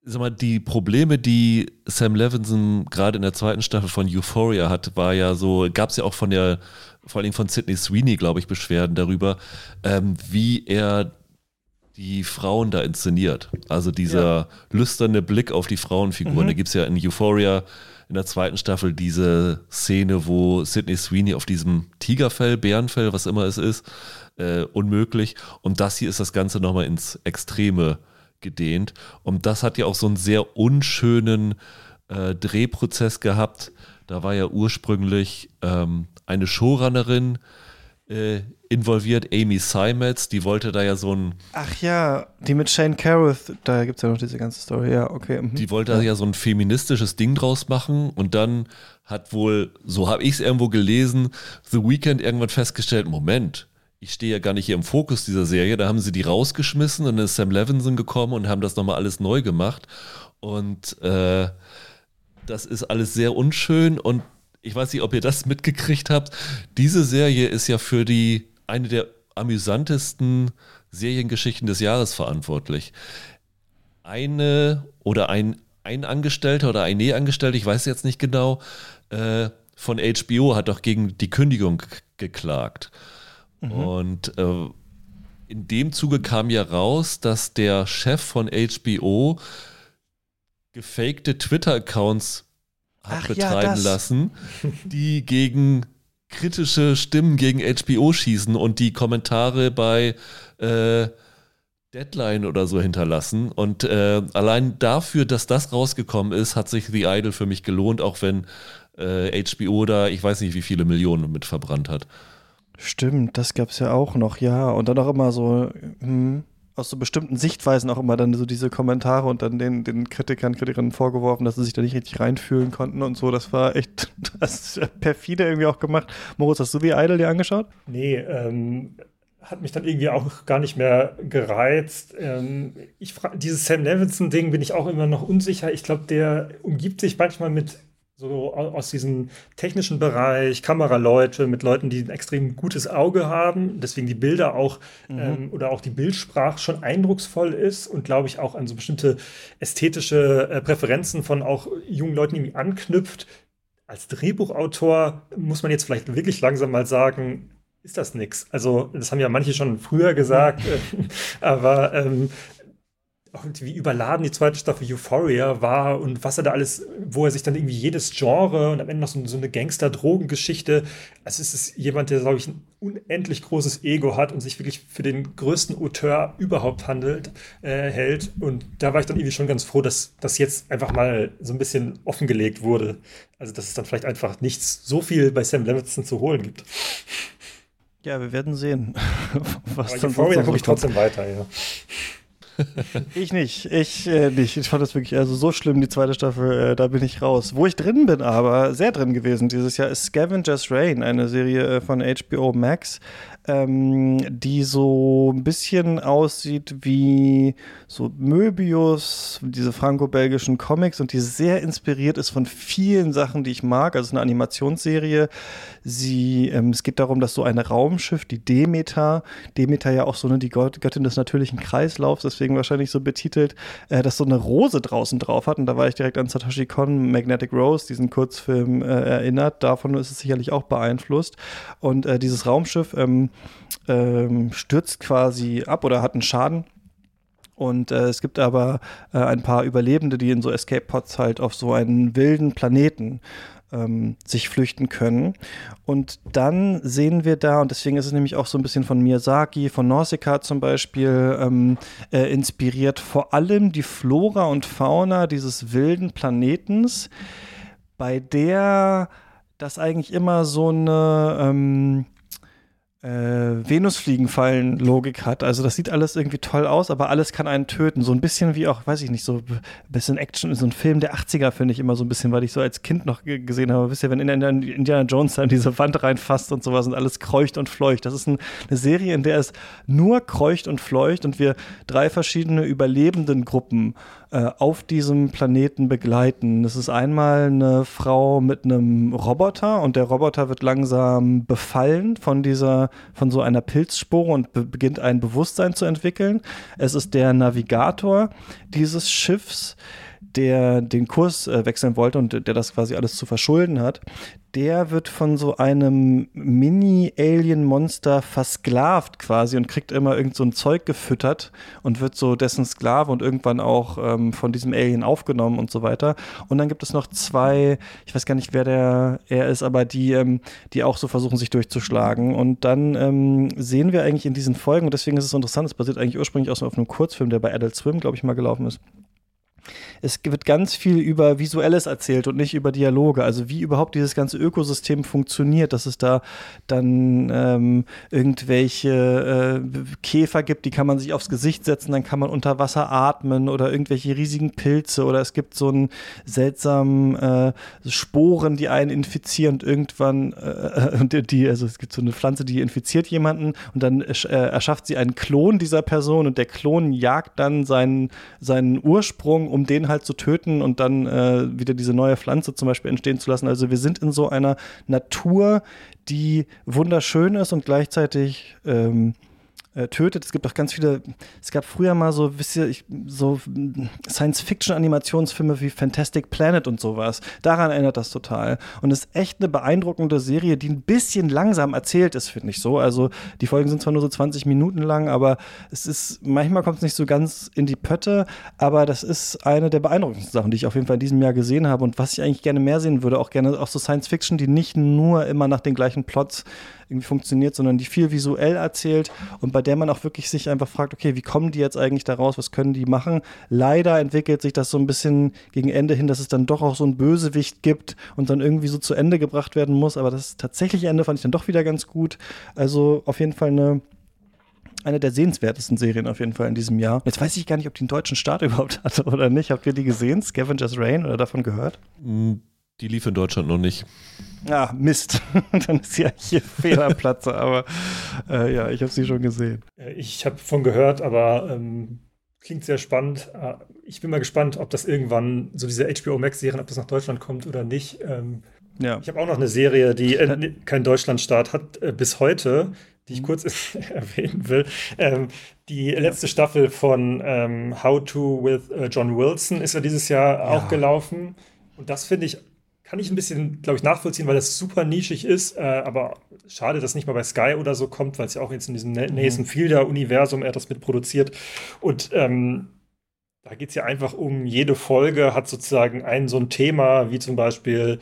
sag mal, die Probleme, die Sam Levinson gerade in der zweiten Staffel von Euphoria hat, war ja so, gab es ja auch von der, vor allem von Sidney Sweeney, glaube ich, Beschwerden darüber, ähm, wie er die Frauen da inszeniert. Also dieser ja. lüsterne Blick auf die Frauenfiguren. Mhm. Da gibt es ja in Euphoria in der zweiten Staffel diese Szene, wo Sidney Sweeney auf diesem Tigerfell, Bärenfell, was immer es ist, äh, unmöglich. Und das hier ist das Ganze nochmal ins Extreme gedehnt. Und das hat ja auch so einen sehr unschönen äh, Drehprozess gehabt. Da war ja ursprünglich ähm, eine Showrunnerin involviert, Amy Simons, die wollte da ja so ein. Ach ja, die mit Shane Carruth, da gibt es ja noch diese ganze Story, ja, okay. Mhm. Die wollte da ja so ein feministisches Ding draus machen und dann hat wohl, so habe ich es irgendwo gelesen, The Weeknd irgendwann festgestellt: Moment, ich stehe ja gar nicht hier im Fokus dieser Serie. Da haben sie die rausgeschmissen und dann ist Sam Levinson gekommen und haben das nochmal alles neu gemacht. Und äh, das ist alles sehr unschön und ich weiß nicht, ob ihr das mitgekriegt habt. Diese Serie ist ja für die eine der amüsantesten Seriengeschichten des Jahres verantwortlich. Eine oder ein, ein Angestellter oder eine Angestellte, ich weiß jetzt nicht genau, äh, von HBO hat doch gegen die Kündigung geklagt. Mhm. Und äh, in dem Zuge kam ja raus, dass der Chef von HBO gefakte Twitter-Accounts hat Ach, betreiben ja, lassen, die gegen kritische Stimmen gegen HBO schießen und die Kommentare bei äh, Deadline oder so hinterlassen. Und äh, allein dafür, dass das rausgekommen ist, hat sich The Idol für mich gelohnt, auch wenn äh, HBO da, ich weiß nicht, wie viele Millionen mit verbrannt hat. Stimmt, das gab es ja auch noch, ja. Und dann auch immer so, hm, aus so bestimmten Sichtweisen auch immer dann so diese Kommentare und dann den, den Kritikern, Kritikerinnen vorgeworfen, dass sie sich da nicht richtig reinfühlen konnten und so. Das war echt das perfide irgendwie auch gemacht. Moritz, hast du wie Idol dir angeschaut? Nee, ähm, hat mich dann irgendwie auch gar nicht mehr gereizt. Ähm, ich dieses Sam Levinson-Ding bin ich auch immer noch unsicher. Ich glaube, der umgibt sich manchmal mit so aus diesem technischen Bereich, Kameraleute, mit Leuten, die ein extrem gutes Auge haben, deswegen die Bilder auch mhm. ähm, oder auch die Bildsprache schon eindrucksvoll ist und glaube ich auch an so bestimmte ästhetische äh, Präferenzen von auch jungen Leuten irgendwie anknüpft. Als Drehbuchautor muss man jetzt vielleicht wirklich langsam mal sagen, ist das nichts. Also, das haben ja manche schon früher gesagt, äh, aber ähm, und wie überladen die zweite Staffel Euphoria war und was er da alles, wo er sich dann irgendwie jedes Genre und am Ende noch so, so eine Gangster-Drogengeschichte. Also es ist jemand, der, glaube ich, ein unendlich großes Ego hat und sich wirklich für den größten Auteur überhaupt handelt, äh, hält. Und da war ich dann irgendwie schon ganz froh, dass das jetzt einfach mal so ein bisschen offengelegt wurde. Also dass es dann vielleicht einfach nichts so viel bei Sam Levinson zu holen gibt. Ja, wir werden sehen. was Aber dann Euphoria gucke ich trotzdem weiter, ja ich nicht. Ich äh, nicht. Ich fand das wirklich also so schlimm, die zweite Staffel. Äh, da bin ich raus. Wo ich drin bin, aber sehr drin gewesen dieses Jahr, ist Scavenger's Rain, eine Serie äh, von HBO Max ähm, die so ein bisschen aussieht wie so Möbius, diese franco-belgischen Comics und die sehr inspiriert ist von vielen Sachen, die ich mag. Also eine Animationsserie. Sie, ähm, es geht darum, dass so ein Raumschiff, die Demeter, Demeter ja auch so eine die Göttin des natürlichen Kreislaufs, deswegen wahrscheinlich so betitelt, äh, dass so eine Rose draußen drauf hat. Und da war ich direkt an Satoshi Kon, Magnetic Rose, diesen Kurzfilm äh, erinnert. Davon ist es sicherlich auch beeinflusst. Und äh, dieses Raumschiff ähm, ähm, stürzt quasi ab oder hat einen Schaden. Und äh, es gibt aber äh, ein paar Überlebende, die in so Escape-Pods halt auf so einen wilden Planeten ähm, sich flüchten können. Und dann sehen wir da, und deswegen ist es nämlich auch so ein bisschen von Miyazaki, von Nausicaa zum Beispiel ähm, äh, inspiriert, vor allem die Flora und Fauna dieses wilden Planetens, bei der das eigentlich immer so eine ähm, äh, Venusfliegenfallen-Logik hat. Also das sieht alles irgendwie toll aus, aber alles kann einen töten. So ein bisschen wie auch, weiß ich nicht, so ein bisschen Action, so ein Film der 80er finde ich immer so ein bisschen, weil ich so als Kind noch gesehen habe. Wisst ihr, wenn Indiana Jones dann diese Wand reinfasst und sowas und alles kreucht und fleucht. Das ist ein, eine Serie, in der es nur kreucht und fleucht und wir drei verschiedene überlebenden Gruppen äh, auf diesem Planeten begleiten. Das ist einmal eine Frau mit einem Roboter und der Roboter wird langsam befallen von dieser, von so einer Pilzspore und be beginnt ein Bewusstsein zu entwickeln. Es ist der Navigator dieses Schiffs der den Kurs äh, wechseln wollte und der das quasi alles zu verschulden hat, der wird von so einem Mini-Alien-Monster versklavt quasi und kriegt immer irgend so ein Zeug gefüttert und wird so dessen Sklave und irgendwann auch ähm, von diesem Alien aufgenommen und so weiter. Und dann gibt es noch zwei, ich weiß gar nicht, wer der er ist, aber die, ähm, die auch so versuchen, sich durchzuschlagen. Und dann ähm, sehen wir eigentlich in diesen Folgen, und deswegen ist es interessant, es basiert eigentlich ursprünglich aus auf einem Kurzfilm, der bei Adult Swim, glaube ich, mal gelaufen ist es wird ganz viel über Visuelles erzählt und nicht über Dialoge. Also wie überhaupt dieses ganze Ökosystem funktioniert, dass es da dann ähm, irgendwelche äh, Käfer gibt, die kann man sich aufs Gesicht setzen, dann kann man unter Wasser atmen oder irgendwelche riesigen Pilze oder es gibt so einen seltsamen äh, Sporen, die einen infizieren und irgendwann äh, die, also es gibt so eine Pflanze, die infiziert jemanden und dann äh, erschafft sie einen Klon dieser Person und der Klon jagt dann seinen, seinen Ursprung, um den halt zu töten und dann äh, wieder diese neue Pflanze zum Beispiel entstehen zu lassen. Also wir sind in so einer Natur, die wunderschön ist und gleichzeitig ähm, äh, tötet. Es gibt auch ganz viele, es gab früher mal so, wisst ihr, ich, so Science-Fiction-Animationsfilme wie Fantastic Planet und sowas. Daran erinnert das total. Und es ist echt eine beeindruckende Serie, die ein bisschen langsam erzählt ist, finde ich so. Also die Folgen sind zwar nur so 20 Minuten lang, aber es ist, manchmal kommt es nicht so ganz in die Pötte, aber das ist eine der beeindruckendsten Sachen, die ich auf jeden Fall in diesem Jahr gesehen habe und was ich eigentlich gerne mehr sehen würde, auch gerne auch so Science-Fiction, die nicht nur immer nach den gleichen Plots irgendwie funktioniert, sondern die viel visuell erzählt und bei der man auch wirklich sich einfach fragt, okay, wie kommen die jetzt eigentlich da raus, was können die machen? Leider entwickelt sich das so ein bisschen gegen Ende hin, dass es dann doch auch so ein Bösewicht gibt und dann irgendwie so zu Ende gebracht werden muss, aber das tatsächliche Ende fand ich dann doch wieder ganz gut. Also auf jeden Fall eine eine der sehenswertesten Serien auf jeden Fall in diesem Jahr. Jetzt weiß ich gar nicht, ob die einen deutschen Start überhaupt hatte oder nicht. Habt ihr die gesehen? Scavengers Rain oder davon gehört? Die lief in Deutschland noch nicht. Ah, Mist. Dann ist ja hier Fehlerplatze, aber äh, ja, ich habe sie schon gesehen. Äh, ich habe von gehört, aber ähm, klingt sehr spannend. Äh, ich bin mal gespannt, ob das irgendwann, so diese HBO Max-Serien, ob das nach Deutschland kommt oder nicht. Ähm, ja. Ich habe auch noch eine Serie, die äh, keinen Deutschlandstart hat, äh, bis heute, die ich mhm. kurz erwähnen will. Ähm, die letzte Staffel von ähm, How to with uh, John Wilson ist ja dieses Jahr ja. auch gelaufen. Und das finde ich kann ich ein bisschen, glaube ich, nachvollziehen, weil das super nischig ist. Äh, aber schade, dass nicht mal bei Sky oder so kommt, weil es ja auch jetzt in diesem mhm. Nathan Fielder-Universum er das mitproduziert. Und ähm, da geht es ja einfach um jede Folge, hat sozusagen ein so ein Thema, wie zum Beispiel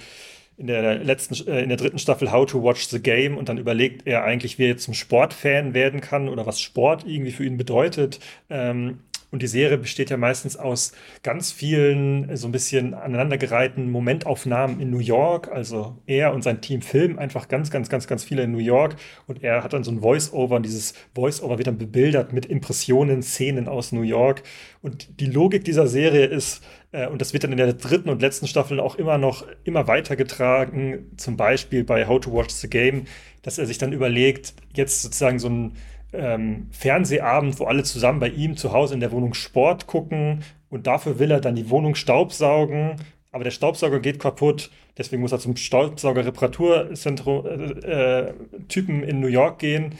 in der letzten, äh, in der dritten Staffel How to Watch the Game und dann überlegt er eigentlich, wie er jetzt zum Sportfan werden kann oder was Sport irgendwie für ihn bedeutet. Ähm, und die Serie besteht ja meistens aus ganz vielen, so ein bisschen aneinandergereihten Momentaufnahmen in New York. Also er und sein Team filmen einfach ganz, ganz, ganz, ganz viele in New York. Und er hat dann so ein Voice-Over und dieses Voice-Over wird dann bebildert mit Impressionen, Szenen aus New York. Und die Logik dieser Serie ist, äh, und das wird dann in der dritten und letzten Staffel auch immer noch immer weitergetragen, zum Beispiel bei How to Watch the Game, dass er sich dann überlegt, jetzt sozusagen so ein ähm, Fernsehabend, wo alle zusammen bei ihm zu Hause in der Wohnung Sport gucken und dafür will er dann die Wohnung staubsaugen, aber der Staubsauger geht kaputt, deswegen muss er zum Staubsaugerreparaturtypen äh, äh, in New York gehen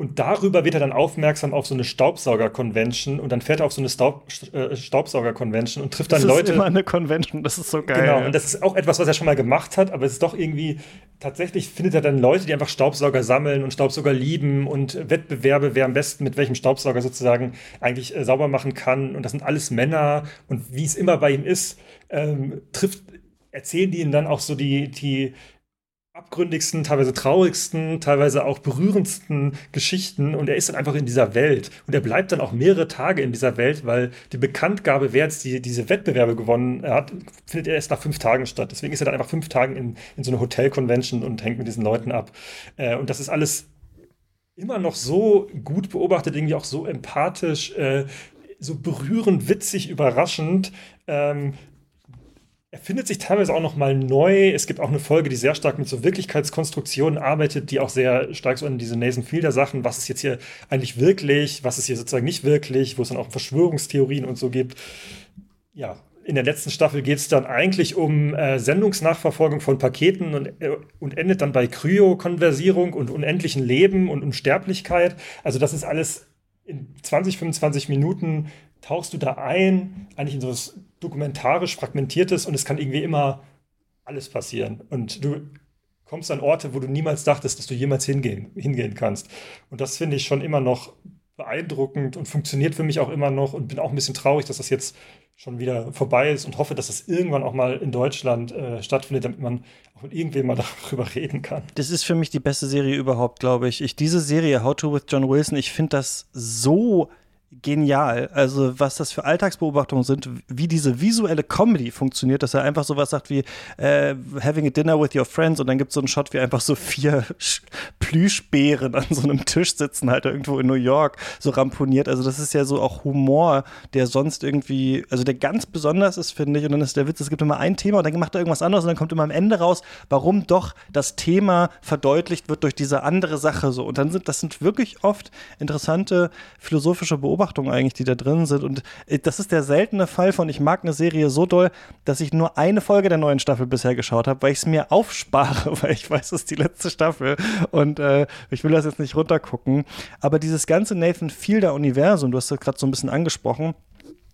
und darüber wird er dann aufmerksam auf so eine Staubsauger-Convention und dann fährt er auf so eine Staub, äh, Staubsauger-Convention und trifft dann Leute. Das ist immer eine Convention, das ist so geil. Genau, und das ist auch etwas, was er schon mal gemacht hat, aber es ist doch irgendwie, tatsächlich findet er dann Leute, die einfach Staubsauger sammeln und Staubsauger lieben und Wettbewerbe, wer am besten mit welchem Staubsauger sozusagen eigentlich äh, sauber machen kann. Und das sind alles Männer und wie es immer bei ihm ist, ähm, trifft erzählen die ihm dann auch so die, die abgründigsten, teilweise traurigsten, teilweise auch berührendsten Geschichten und er ist dann einfach in dieser Welt und er bleibt dann auch mehrere Tage in dieser Welt, weil die Bekanntgabe, wer jetzt die, diese Wettbewerbe gewonnen hat, findet erst nach fünf Tagen statt. Deswegen ist er dann einfach fünf Tagen in, in so einer Hotel-Convention und hängt mit diesen Leuten ab. Äh, und das ist alles immer noch so gut beobachtet, irgendwie auch so empathisch, äh, so berührend, witzig, überraschend. Ähm, er findet sich teilweise auch noch mal neu. Es gibt auch eine Folge, die sehr stark mit so Wirklichkeitskonstruktionen arbeitet, die auch sehr stark so an diese Nathan Fielder Sachen, was ist jetzt hier eigentlich wirklich, was ist hier sozusagen nicht wirklich, wo es dann auch Verschwörungstheorien und so gibt. Ja, in der letzten Staffel geht es dann eigentlich um äh, Sendungsnachverfolgung von Paketen und, äh, und endet dann bei Kryokonversierung und unendlichen Leben und Unsterblichkeit. Also das ist alles in 20, 25 Minuten tauchst du da ein, eigentlich in so was dokumentarisch fragmentiertes und es kann irgendwie immer alles passieren. Und du kommst an Orte, wo du niemals dachtest, dass du jemals hingehen, hingehen kannst. Und das finde ich schon immer noch beeindruckend und funktioniert für mich auch immer noch und bin auch ein bisschen traurig, dass das jetzt schon wieder vorbei ist und hoffe, dass das irgendwann auch mal in Deutschland äh, stattfindet, damit man auch mit irgendwem mal darüber reden kann. Das ist für mich die beste Serie überhaupt, glaube ich. ich diese Serie, How to with John Wilson, ich finde das so genial. Also, was das für Alltagsbeobachtungen sind, wie diese visuelle Comedy funktioniert, dass er einfach sowas sagt wie äh, having a dinner with your friends und dann gibt es so einen Shot, wie einfach so vier Plüschbären an so einem Tisch sitzen, halt irgendwo in New York, so ramponiert. Also, das ist ja so auch Humor, der sonst irgendwie, also der ganz besonders ist, finde ich. Und dann ist der Witz, es gibt immer ein Thema und dann macht er irgendwas anderes und dann kommt immer am Ende raus, warum doch das Thema verdeutlicht wird durch diese andere Sache so. Und dann sind, das sind wirklich oft interessante philosophische Beobachtungen Beobachtungen eigentlich, die da drin sind. Und äh, das ist der seltene Fall von, ich mag eine Serie so doll, dass ich nur eine Folge der neuen Staffel bisher geschaut habe, weil ich es mir aufspare, weil ich weiß, es ist die letzte Staffel und äh, ich will das jetzt nicht runtergucken. Aber dieses ganze Nathan Fielder-Universum, du hast das gerade so ein bisschen angesprochen,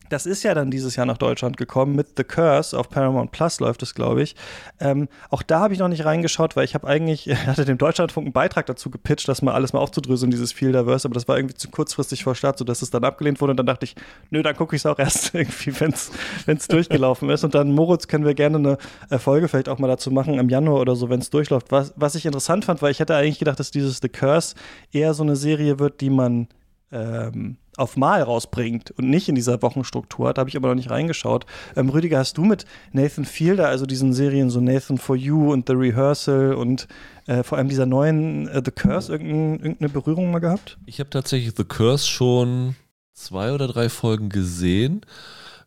das ist ja dann dieses Jahr nach Deutschland gekommen mit The Curse auf Paramount Plus läuft es, glaube ich. Ähm, auch da habe ich noch nicht reingeschaut, weil ich habe eigentlich, ich hatte dem Deutschlandfunk einen Beitrag dazu gepitcht, das mal alles mal aufzudröseln, dieses Fielderverse, aber das war irgendwie zu kurzfristig vor Start, sodass es dann abgelehnt wurde und dann dachte ich, nö, dann gucke ich es auch erst irgendwie, wenn es durchgelaufen ist. Und dann, Moritz, können wir gerne eine äh, Folge vielleicht auch mal dazu machen im Januar oder so, wenn es durchläuft. Was, was ich interessant fand, weil ich hätte eigentlich gedacht, dass dieses The Curse eher so eine Serie wird, die man ähm, auf Mal rausbringt und nicht in dieser Wochenstruktur. Da habe ich aber noch nicht reingeschaut. Ähm, Rüdiger, hast du mit Nathan Fielder, also diesen Serien so Nathan for You und The Rehearsal und äh, vor allem dieser neuen äh, The Curse irgendein, irgendeine Berührung mal gehabt? Ich habe tatsächlich The Curse schon zwei oder drei Folgen gesehen.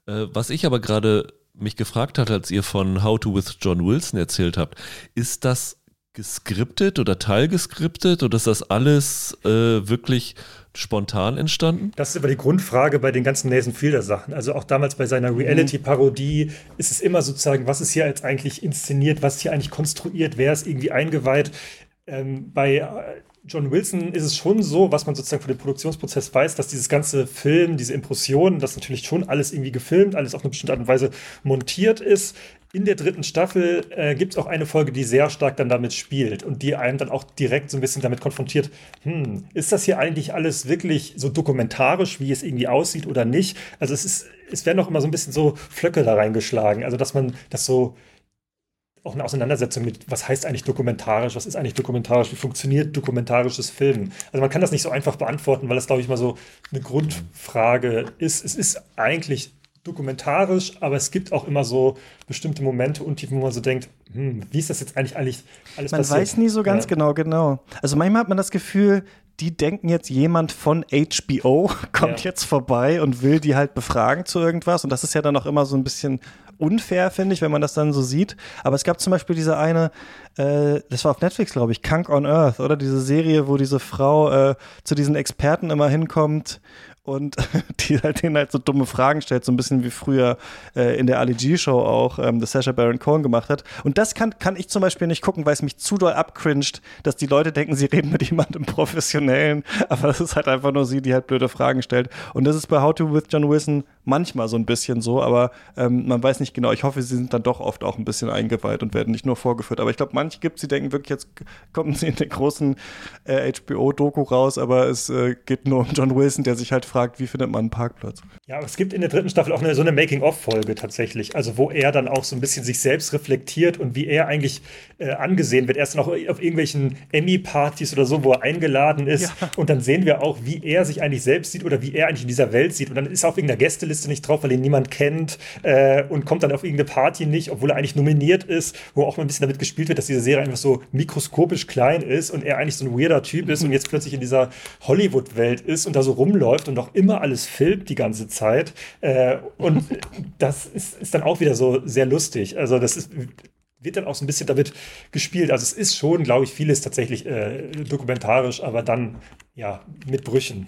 Äh, was ich aber gerade mich gefragt hatte, als ihr von How to with John Wilson erzählt habt, ist das geskriptet oder teilgeskriptet oder ist das alles äh, wirklich spontan entstanden? Das ist aber die Grundfrage bei den ganzen Nathan Fielder Sachen. Also auch damals bei seiner Reality-Parodie ist es immer sozusagen, was ist hier jetzt eigentlich inszeniert, was ist hier eigentlich konstruiert, wer ist irgendwie eingeweiht. Ähm, bei äh, John Wilson ist es schon so, was man sozusagen von dem Produktionsprozess weiß, dass dieses ganze Film, diese Impressionen, das natürlich schon alles irgendwie gefilmt, alles auf eine bestimmte Art und Weise montiert ist. In der dritten Staffel äh, gibt es auch eine Folge, die sehr stark dann damit spielt und die einem dann auch direkt so ein bisschen damit konfrontiert, hm, ist das hier eigentlich alles wirklich so dokumentarisch, wie es irgendwie aussieht oder nicht? Also es ist, es werden auch immer so ein bisschen so Flöcke da reingeschlagen, also dass man das so auch eine Auseinandersetzung mit, was heißt eigentlich dokumentarisch, was ist eigentlich dokumentarisch, wie funktioniert dokumentarisches Filmen. Also man kann das nicht so einfach beantworten, weil das, glaube ich, mal so eine Grundfrage ist. Es ist eigentlich dokumentarisch, aber es gibt auch immer so bestimmte Momente und wo man so denkt, hm, wie ist das jetzt eigentlich, eigentlich alles man passiert? Man weiß nie so ganz ja. genau, genau. Also manchmal hat man das Gefühl, die denken jetzt, jemand von HBO kommt ja. jetzt vorbei und will die halt befragen zu irgendwas. Und das ist ja dann auch immer so ein bisschen unfair, finde ich, wenn man das dann so sieht. Aber es gab zum Beispiel diese eine, äh, das war auf Netflix, glaube ich, Kunk on Earth, oder? Diese Serie, wo diese Frau äh, zu diesen Experten immer hinkommt und die halt denen halt so dumme Fragen stellt, so ein bisschen wie früher äh, in der Ali G-Show auch ähm, das Sasha Baron Cohen gemacht hat. Und das kann, kann ich zum Beispiel nicht gucken, weil es mich zu doll abcringed, dass die Leute denken, sie reden mit jemandem Professionellen, aber das ist halt einfach nur sie, die halt blöde Fragen stellt. Und das ist bei How to with John Wilson manchmal so ein bisschen so, aber ähm, man weiß nicht genau. Ich hoffe, sie sind dann doch oft auch ein bisschen eingeweiht und werden nicht nur vorgeführt. Aber ich glaube, manche gibt es, die denken wirklich, jetzt kommen sie in der großen äh, HBO-Doku raus, aber es äh, geht nur um John Wilson, der sich halt fragt, wie findet man einen Parkplatz. Ja, aber es gibt in der dritten Staffel auch eine, so eine Making-of-Folge tatsächlich, also wo er dann auch so ein bisschen sich selbst reflektiert und wie er eigentlich äh, angesehen wird. Er ist dann auch auf irgendwelchen Emmy-Partys oder so, wo er eingeladen ist. Ja. Und dann sehen wir auch, wie er sich eigentlich selbst sieht oder wie er eigentlich in dieser Welt sieht. Und dann ist er auf irgendeiner Gästeliste nicht drauf, weil ihn niemand kennt äh, und kommt dann auf irgendeine Party nicht, obwohl er eigentlich nominiert ist, wo auch mal ein bisschen damit gespielt wird, dass diese Serie einfach so mikroskopisch klein ist und er eigentlich so ein weirder Typ ist und jetzt plötzlich in dieser Hollywood-Welt ist und da so rumläuft und auch immer alles filmt die ganze Zeit. Äh, und das ist, ist dann auch wieder so sehr lustig. Also das ist, wird dann auch so ein bisschen damit gespielt. Also es ist schon, glaube ich, vieles tatsächlich äh, dokumentarisch, aber dann ja mit Brüchen.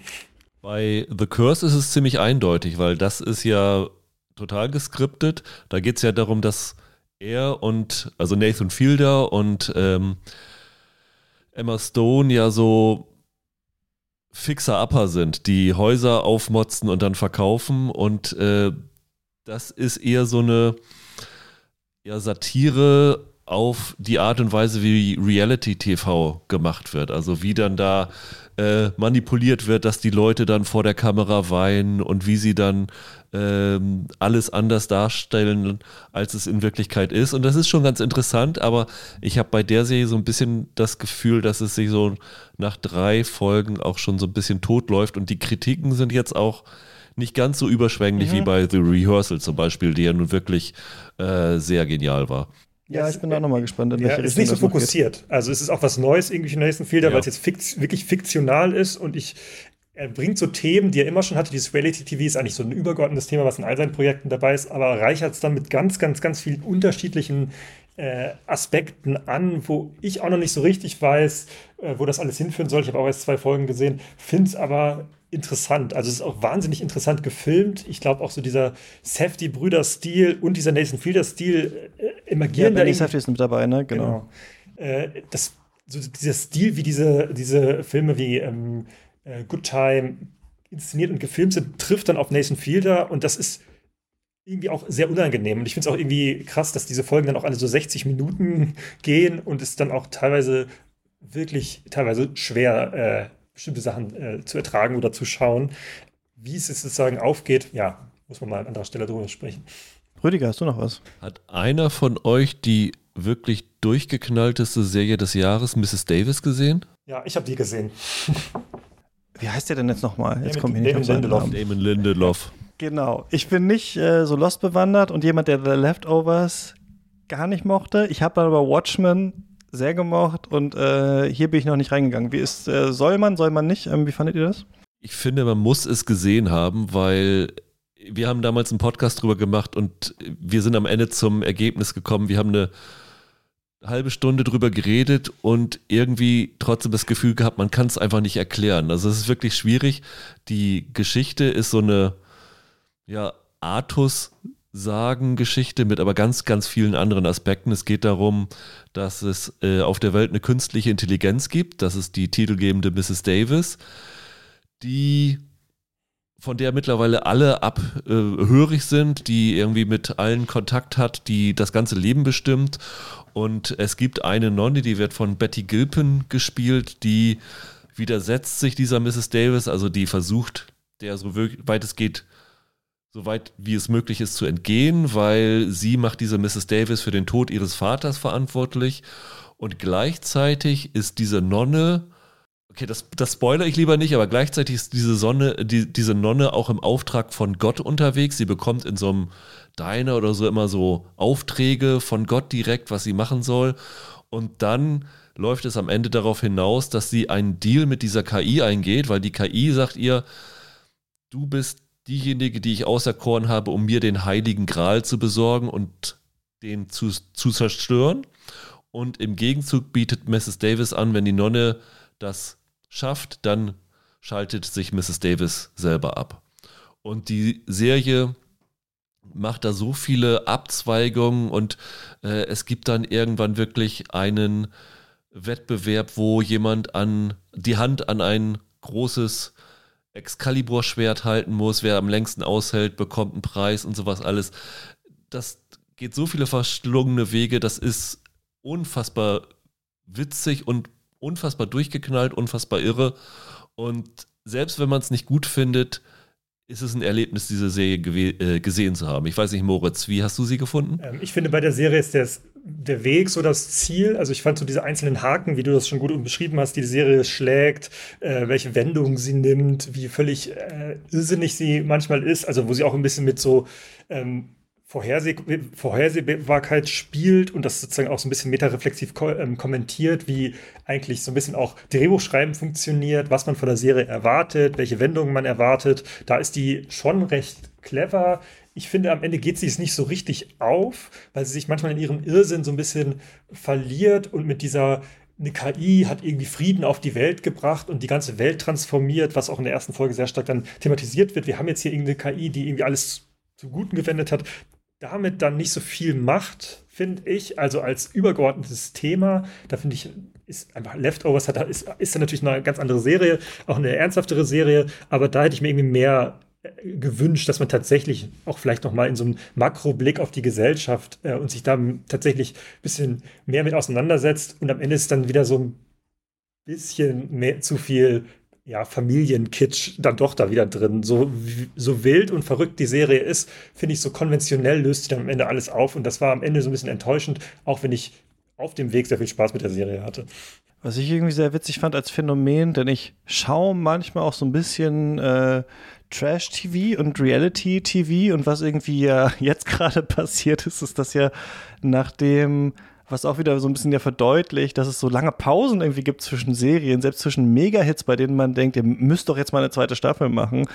Bei The Curse ist es ziemlich eindeutig, weil das ist ja total geskriptet. Da geht es ja darum, dass er und, also Nathan Fielder und ähm, Emma Stone ja so Fixer-Upper sind, die Häuser aufmotzen und dann verkaufen. Und äh, das ist eher so eine ja, Satire auf die Art und Weise, wie Reality-TV gemacht wird. Also wie dann da äh, manipuliert wird, dass die Leute dann vor der Kamera weinen und wie sie dann ähm, alles anders darstellen, als es in Wirklichkeit ist. Und das ist schon ganz interessant, aber ich habe bei der Serie so ein bisschen das Gefühl, dass es sich so nach drei Folgen auch schon so ein bisschen tot läuft und die Kritiken sind jetzt auch nicht ganz so überschwänglich mhm. wie bei The Rehearsal zum Beispiel, die ja nun wirklich äh, sehr genial war. Ja, ich bin da nochmal gespannt. In ja, es ist nicht so fokussiert. Also es ist auch was Neues irgendwie für Nathan Fielder, ja. weil es jetzt fikt wirklich fiktional ist und ich er bringt so Themen, die er immer schon hatte. Dieses Reality-TV ist eigentlich so ein übergeordnetes Thema, was in all seinen Projekten dabei ist, aber reichert es dann mit ganz, ganz, ganz vielen unterschiedlichen äh, Aspekten an, wo ich auch noch nicht so richtig weiß, äh, wo das alles hinführen soll. Ich habe auch erst zwei Folgen gesehen, finde es aber interessant. Also es ist auch wahnsinnig interessant gefilmt. Ich glaube auch so dieser Safety-Brüder-Stil und dieser Nathan Fielder-Stil äh, emergieren ja, Benny Safety ist mit dabei, ne? Genau. genau. Äh, das, so dieser Stil, wie diese, diese Filme wie ähm, äh, Good Time inszeniert und gefilmt sind, trifft dann auf Nathan Fielder und das ist irgendwie auch sehr unangenehm. Und ich finde es auch irgendwie krass, dass diese Folgen dann auch alle so 60 Minuten gehen und es dann auch teilweise wirklich teilweise schwer äh, bestimmte Sachen äh, zu ertragen oder zu schauen. Wie es jetzt sozusagen aufgeht, ja, muss man mal an anderer Stelle drüber sprechen. Rüdiger, hast du noch was? Hat einer von euch die wirklich durchgeknallteste Serie des Jahres, Mrs. Davis, gesehen? Ja, ich habe die gesehen. Wie heißt der denn jetzt nochmal? Jetzt kommt mir nicht Damon Lindelof. Damon Lindelof. Genau. Ich bin nicht äh, so Lost bewandert und jemand, der The Leftovers gar nicht mochte. Ich habe aber Watchmen sehr gemocht und äh, hier bin ich noch nicht reingegangen. Wie ist, äh, soll man, soll man nicht? Ähm, wie fandet ihr das? Ich finde, man muss es gesehen haben, weil wir haben damals einen Podcast drüber gemacht und wir sind am Ende zum Ergebnis gekommen, wir haben eine halbe Stunde drüber geredet und irgendwie trotzdem das Gefühl gehabt, man kann es einfach nicht erklären. Also es ist wirklich schwierig. Die Geschichte ist so eine ja, Artus Sagen-Geschichte mit aber ganz, ganz vielen anderen Aspekten. Es geht darum, dass es äh, auf der Welt eine künstliche Intelligenz gibt. Das ist die titelgebende Mrs. Davis, die von der mittlerweile alle abhörig äh, sind, die irgendwie mit allen Kontakt hat, die das ganze Leben bestimmt. Und es gibt eine Nonne, die wird von Betty Gilpin gespielt, die widersetzt sich dieser Mrs. Davis, also die versucht, der so weit es geht, so weit wie es möglich ist, zu entgehen, weil sie macht diese Mrs. Davis für den Tod ihres Vaters verantwortlich. Und gleichzeitig ist diese Nonne, okay, das, das spoilere ich lieber nicht, aber gleichzeitig ist diese Sonne, die, diese Nonne auch im Auftrag von Gott unterwegs. Sie bekommt in so einem Diner oder so immer so Aufträge von Gott direkt, was sie machen soll. Und dann läuft es am Ende darauf hinaus, dass sie einen Deal mit dieser KI eingeht, weil die KI sagt ihr, du bist diejenige, die ich auserkoren habe, um mir den heiligen Gral zu besorgen und den zu, zu zerstören. Und im Gegenzug bietet Mrs. Davis an, wenn die Nonne das schafft, dann schaltet sich Mrs. Davis selber ab. Und die Serie macht da so viele Abzweigungen und äh, es gibt dann irgendwann wirklich einen Wettbewerb, wo jemand an die Hand an ein großes Excalibur-Schwert halten muss, wer am längsten aushält, bekommt einen Preis und sowas alles. Das geht so viele verschlungene Wege, das ist unfassbar witzig und unfassbar durchgeknallt, unfassbar irre. Und selbst wenn man es nicht gut findet, ist es ein Erlebnis, diese Serie äh, gesehen zu haben. Ich weiß nicht, Moritz, wie hast du sie gefunden? Ähm, ich finde, bei der Serie ist der, der Weg so das Ziel. Also ich fand so diese einzelnen Haken, wie du das schon gut beschrieben hast, die die Serie schlägt, äh, welche Wendungen sie nimmt, wie völlig äh, irrsinnig sie manchmal ist. Also wo sie auch ein bisschen mit so ähm, Vorherseh Vorhersehbarkeit spielt und das sozusagen auch so ein bisschen metareflexiv ko ähm, kommentiert, wie eigentlich so ein bisschen auch Drehbuchschreiben funktioniert, was man von der Serie erwartet, welche Wendungen man erwartet. Da ist die schon recht clever. Ich finde, am Ende geht sie es nicht so richtig auf, weil sie sich manchmal in ihrem Irrsinn so ein bisschen verliert und mit dieser eine KI hat irgendwie Frieden auf die Welt gebracht und die ganze Welt transformiert, was auch in der ersten Folge sehr stark dann thematisiert wird. Wir haben jetzt hier irgendeine KI, die irgendwie alles zum Guten gewendet hat damit dann nicht so viel macht, finde ich, also als übergeordnetes Thema, da finde ich, ist einfach Leftovers hat, ist, ist dann natürlich eine ganz andere Serie, auch eine ernsthaftere Serie, aber da hätte ich mir irgendwie mehr äh, gewünscht, dass man tatsächlich auch vielleicht noch mal in so einem Makroblick auf die Gesellschaft äh, und sich da tatsächlich ein bisschen mehr mit auseinandersetzt und am Ende ist dann wieder so ein bisschen mehr zu viel ja, Familienkitsch dann doch da wieder drin. So, so wild und verrückt die Serie ist, finde ich, so konventionell löst sie dann am Ende alles auf. Und das war am Ende so ein bisschen enttäuschend, auch wenn ich auf dem Weg sehr viel Spaß mit der Serie hatte. Was ich irgendwie sehr witzig fand als Phänomen, denn ich schaue manchmal auch so ein bisschen äh, Trash-TV und Reality-TV und was irgendwie ja jetzt gerade passiert ist, ist, dass ja nachdem was auch wieder so ein bisschen ja verdeutlicht, dass es so lange Pausen irgendwie gibt zwischen Serien, selbst zwischen Mega-Hits, bei denen man denkt, ihr müsst doch jetzt mal eine zweite Staffel machen,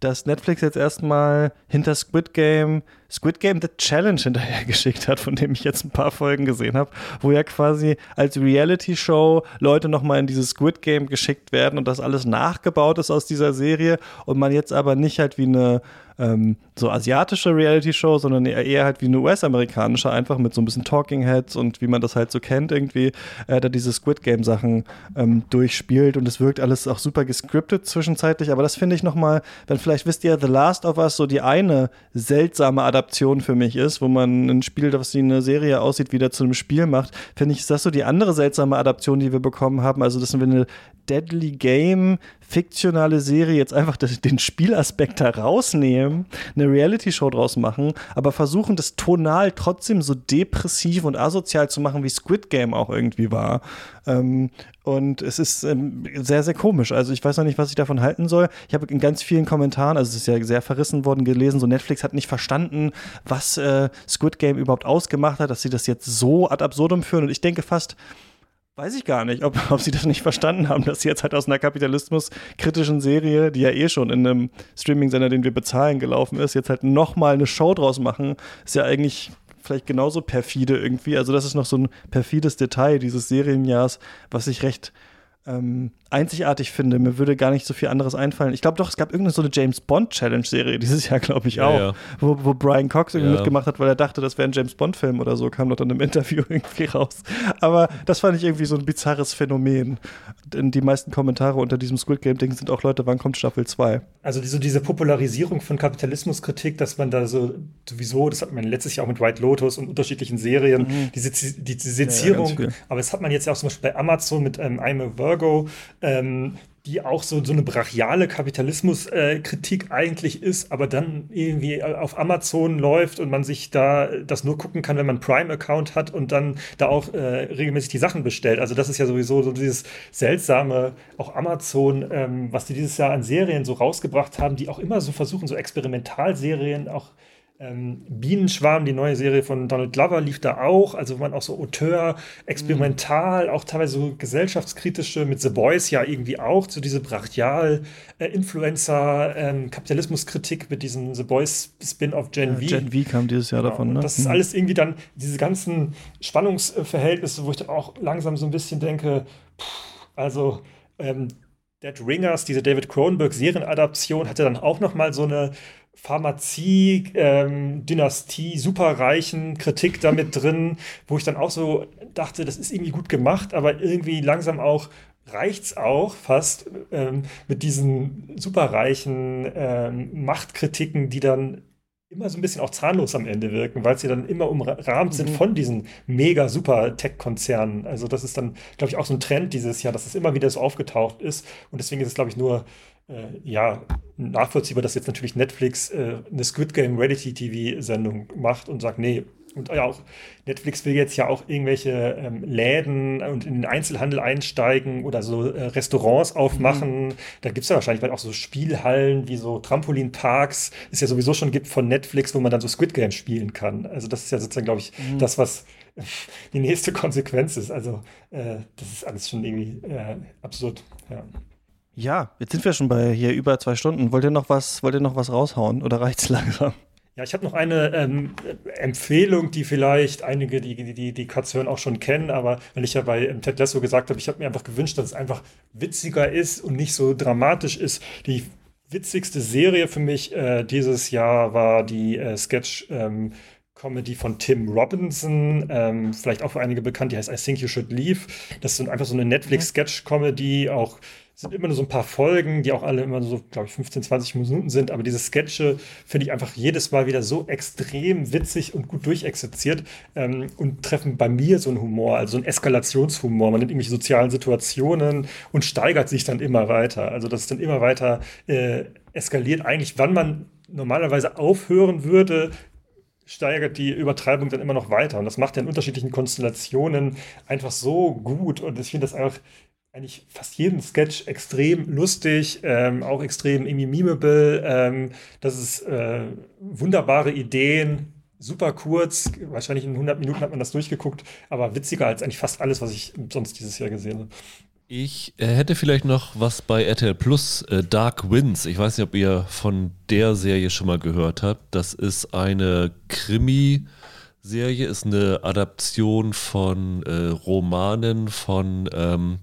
dass Netflix jetzt erstmal hinter Squid Game Squid Game The Challenge hinterhergeschickt hat, von dem ich jetzt ein paar Folgen gesehen habe, wo ja quasi als Reality-Show Leute nochmal in dieses Squid Game geschickt werden und das alles nachgebaut ist aus dieser Serie und man jetzt aber nicht halt wie eine ähm, so asiatische Reality-Show, sondern eher halt wie eine US-amerikanische, einfach mit so ein bisschen Talking Heads und wie man das halt so kennt, irgendwie, äh, da diese Squid Game-Sachen ähm, durchspielt und es wirkt alles auch super gescriptet zwischenzeitlich, aber das finde ich nochmal, wenn vielleicht wisst ihr, The Last of Us so die eine seltsame Adaption für mich ist, wo man ein Spiel, das wie eine Serie aussieht, wieder zu einem Spiel macht, finde ich, ist das so die andere seltsame Adaption, die wir bekommen haben, also dass wir eine Deadly Game fiktionale Serie jetzt einfach den Spielaspekt da rausnehmen, eine Reality-Show draus machen, aber versuchen, das tonal trotzdem so depressiv und asozial zu machen, wie Squid Game auch irgendwie war. Ähm, und es ist ähm, sehr, sehr komisch. Also ich weiß noch nicht, was ich davon halten soll. Ich habe in ganz vielen Kommentaren, also es ist ja sehr verrissen worden, gelesen, so Netflix hat nicht verstanden, was äh, Squid Game überhaupt ausgemacht hat, dass sie das jetzt so ad absurdum führen. Und ich denke fast, Weiß ich gar nicht, ob, ob sie das nicht verstanden haben, dass sie jetzt halt aus einer kapitalismuskritischen Serie, die ja eh schon in einem Streaming-Sender, den wir bezahlen, gelaufen ist, jetzt halt nochmal eine Show draus machen. Ist ja eigentlich vielleicht genauso perfide irgendwie. Also, das ist noch so ein perfides Detail dieses Serienjahrs, was ich recht ähm, einzigartig finde. Mir würde gar nicht so viel anderes einfallen. Ich glaube doch, es gab irgendeine so eine James Bond Challenge Serie dieses Jahr, glaube ich auch, ja, ja. Wo, wo Brian Cox irgendwie ja. mitgemacht hat, weil er dachte, das wäre ein James Bond Film oder so, kam doch dann im Interview irgendwie raus. Aber das fand ich irgendwie so ein bizarres Phänomen. Denn die meisten Kommentare unter diesem Squid Game Ding sind auch Leute, wann kommt Staffel 2? Also so diese Popularisierung von Kapitalismuskritik, dass man da so sowieso, das hat man letztes Jahr auch mit White Lotus und unterschiedlichen Serien, mhm. diese die Sezierung, aber das hat man jetzt ja auch zum Beispiel bei Amazon mit ähm, I'm a Virgo, ähm, die auch so, so eine brachiale Kapitalismuskritik äh, eigentlich ist, aber dann irgendwie auf Amazon läuft und man sich da das nur gucken kann, wenn man Prime-Account hat und dann da auch äh, regelmäßig die Sachen bestellt. Also das ist ja sowieso so dieses seltsame, auch Amazon, ähm, was die dieses Jahr an Serien so rausgebracht haben, die auch immer so versuchen, so Experimentalserien auch ähm, Bienenschwarm, die neue Serie von Donald Glover, lief da auch. Also, wo man auch so Auteur, experimental, mhm. auch teilweise so gesellschaftskritische, mit The Boys ja irgendwie auch, so diese Brachial-Influencer, äh, ähm, Kapitalismuskritik mit diesem The Boys Spin-off Gen V. Gen V kam dieses Jahr genau. davon, ne? Das ist mhm. alles irgendwie dann, diese ganzen Spannungsverhältnisse, wo ich dann auch langsam so ein bisschen denke, pff, also, ähm, Dead Ringers, diese David Cronenberg-Serienadaption, hatte dann auch noch mal so eine Pharmazie, ähm, Dynastie, superreichen Kritik damit drin, wo ich dann auch so dachte, das ist irgendwie gut gemacht, aber irgendwie langsam auch reicht's auch fast ähm, mit diesen superreichen ähm, Machtkritiken, die dann immer so ein bisschen auch zahnlos am Ende wirken, weil sie dann immer umrahmt sind mhm. von diesen mega super Tech-Konzernen. Also das ist dann, glaube ich, auch so ein Trend dieses Jahr, dass es immer wieder so aufgetaucht ist. Und deswegen ist es, glaube ich, nur äh, ja, nachvollziehbar, dass jetzt natürlich Netflix äh, eine Squid Game Reality-TV-Sendung macht und sagt, nee, und ja auch Netflix will jetzt ja auch irgendwelche ähm, Läden und in den Einzelhandel einsteigen oder so äh, Restaurants aufmachen. Mhm. Da gibt es ja wahrscheinlich auch so Spielhallen wie so Trampolinparks, es ja sowieso schon gibt von Netflix, wo man dann so Squid Game spielen kann. Also das ist ja sozusagen, glaube ich, mhm. das, was die nächste Konsequenz ist. Also äh, das ist alles schon irgendwie äh, absurd. Ja. Ja, jetzt sind wir schon bei hier über zwei Stunden. Wollt ihr noch was, wollt ihr noch was raushauen oder reicht's langsam? Ja, ich habe noch eine ähm, Empfehlung, die vielleicht einige, die die, die, Cuts hören, auch schon kennen, aber weil ich ja bei ähm, Ted Lasso gesagt habe, ich habe mir einfach gewünscht, dass es einfach witziger ist und nicht so dramatisch ist. Die witzigste Serie für mich äh, dieses Jahr war die äh, Sketch ähm, Comedy von Tim Robinson, ähm, vielleicht auch für einige bekannt, die heißt I Think You Should Leave. Das ist einfach so eine Netflix-Sketch-Comedy, auch sind immer nur so ein paar Folgen, die auch alle immer so, glaube ich, 15, 20 Minuten sind. Aber diese Sketche finde ich einfach jedes Mal wieder so extrem witzig und gut durchexerziert ähm, und treffen bei mir so einen Humor, also einen Eskalationshumor. Man nimmt irgendwelche sozialen Situationen und steigert sich dann immer weiter. Also das ist dann immer weiter äh, eskaliert. Eigentlich, wann man normalerweise aufhören würde, steigert die Übertreibung dann immer noch weiter. Und das macht er in unterschiedlichen Konstellationen einfach so gut. Und ich finde das einfach eigentlich fast jeden Sketch extrem lustig, ähm, auch extrem irgendwie memeable. Ähm, das ist äh, wunderbare Ideen, super kurz. Wahrscheinlich in 100 Minuten hat man das durchgeguckt, aber witziger als eigentlich fast alles, was ich sonst dieses Jahr gesehen habe. Ich äh, hätte vielleicht noch was bei RTL Plus, äh, Dark Winds. Ich weiß nicht, ob ihr von der Serie schon mal gehört habt. Das ist eine Krimi-Serie, ist eine Adaption von äh, Romanen von, ähm,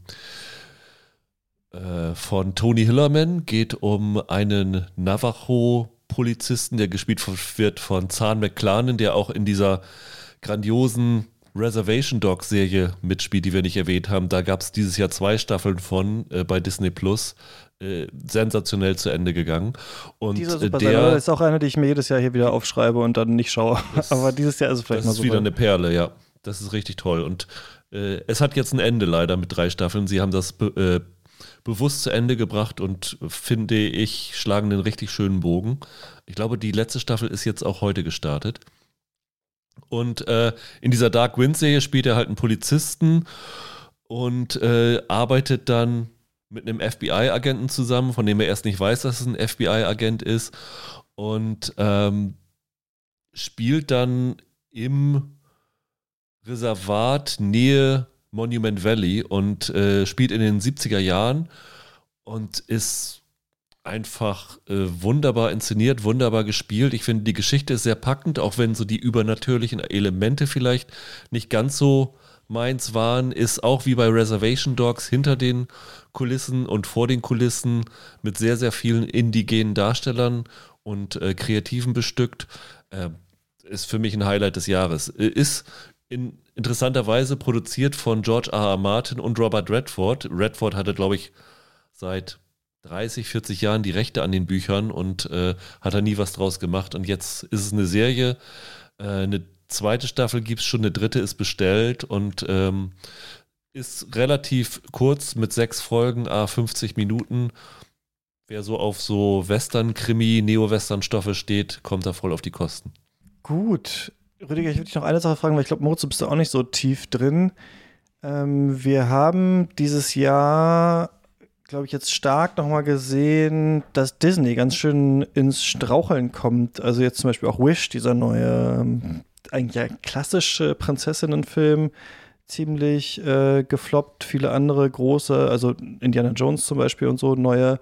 äh, von Tony Hillerman. Geht um einen Navajo-Polizisten, der gespielt wird von Zahn McClanen, der auch in dieser grandiosen Reservation Dog Serie mitspielt, die wir nicht erwähnt haben. Da gab es dieses Jahr zwei Staffeln von äh, bei Disney Plus. Äh, sensationell zu Ende gegangen. Und Dieser äh, Super der ist auch eine, die ich mir jedes Jahr hier wieder aufschreibe und dann nicht schaue. Aber dieses Jahr ist es vielleicht das mal ist so. wieder weit. eine Perle, ja. Das ist richtig toll. Und äh, es hat jetzt ein Ende leider mit drei Staffeln. Sie haben das bewusst zu Ende gebracht und finde ich, schlagen den richtig schönen Bogen. Ich glaube, die letzte Staffel ist jetzt auch heute gestartet. Und äh, in dieser Dark Wind-Serie spielt er halt einen Polizisten und äh, arbeitet dann mit einem FBI-Agenten zusammen, von dem er erst nicht weiß, dass es ein FBI-Agent ist. Und ähm, spielt dann im Reservat Nähe Monument Valley und äh, spielt in den 70er Jahren und ist einfach äh, wunderbar inszeniert, wunderbar gespielt. Ich finde, die Geschichte ist sehr packend, auch wenn so die übernatürlichen Elemente vielleicht nicht ganz so meins waren, ist auch wie bei Reservation Dogs hinter den Kulissen und vor den Kulissen mit sehr, sehr vielen indigenen Darstellern und äh, Kreativen bestückt. Äh, ist für mich ein Highlight des Jahres. Äh, Ist in interessanterweise produziert von George R. R. Martin und Robert Redford. Redford hatte, glaube ich, seit 30, 40 Jahren die Rechte an den Büchern und äh, hat da nie was draus gemacht. Und jetzt ist es eine Serie. Äh, eine zweite Staffel gibt es schon, eine dritte ist bestellt und ähm, ist relativ kurz mit sechs Folgen, a 50 Minuten. Wer so auf so Western-Krimi, Neo-Western-Stoffe steht, kommt da voll auf die Kosten. Gut. Rüdiger, ich würde dich noch eine Sache fragen, weil ich glaube, Moritz, du bist da auch nicht so tief drin. Ähm, wir haben dieses Jahr, glaube ich, jetzt stark nochmal gesehen, dass Disney ganz schön ins Straucheln kommt. Also jetzt zum Beispiel auch Wish, dieser neue, ähm, eigentlich ja klassische Prinzessinnenfilm, ziemlich äh, gefloppt. Viele andere große, also Indiana Jones zum Beispiel und so, neue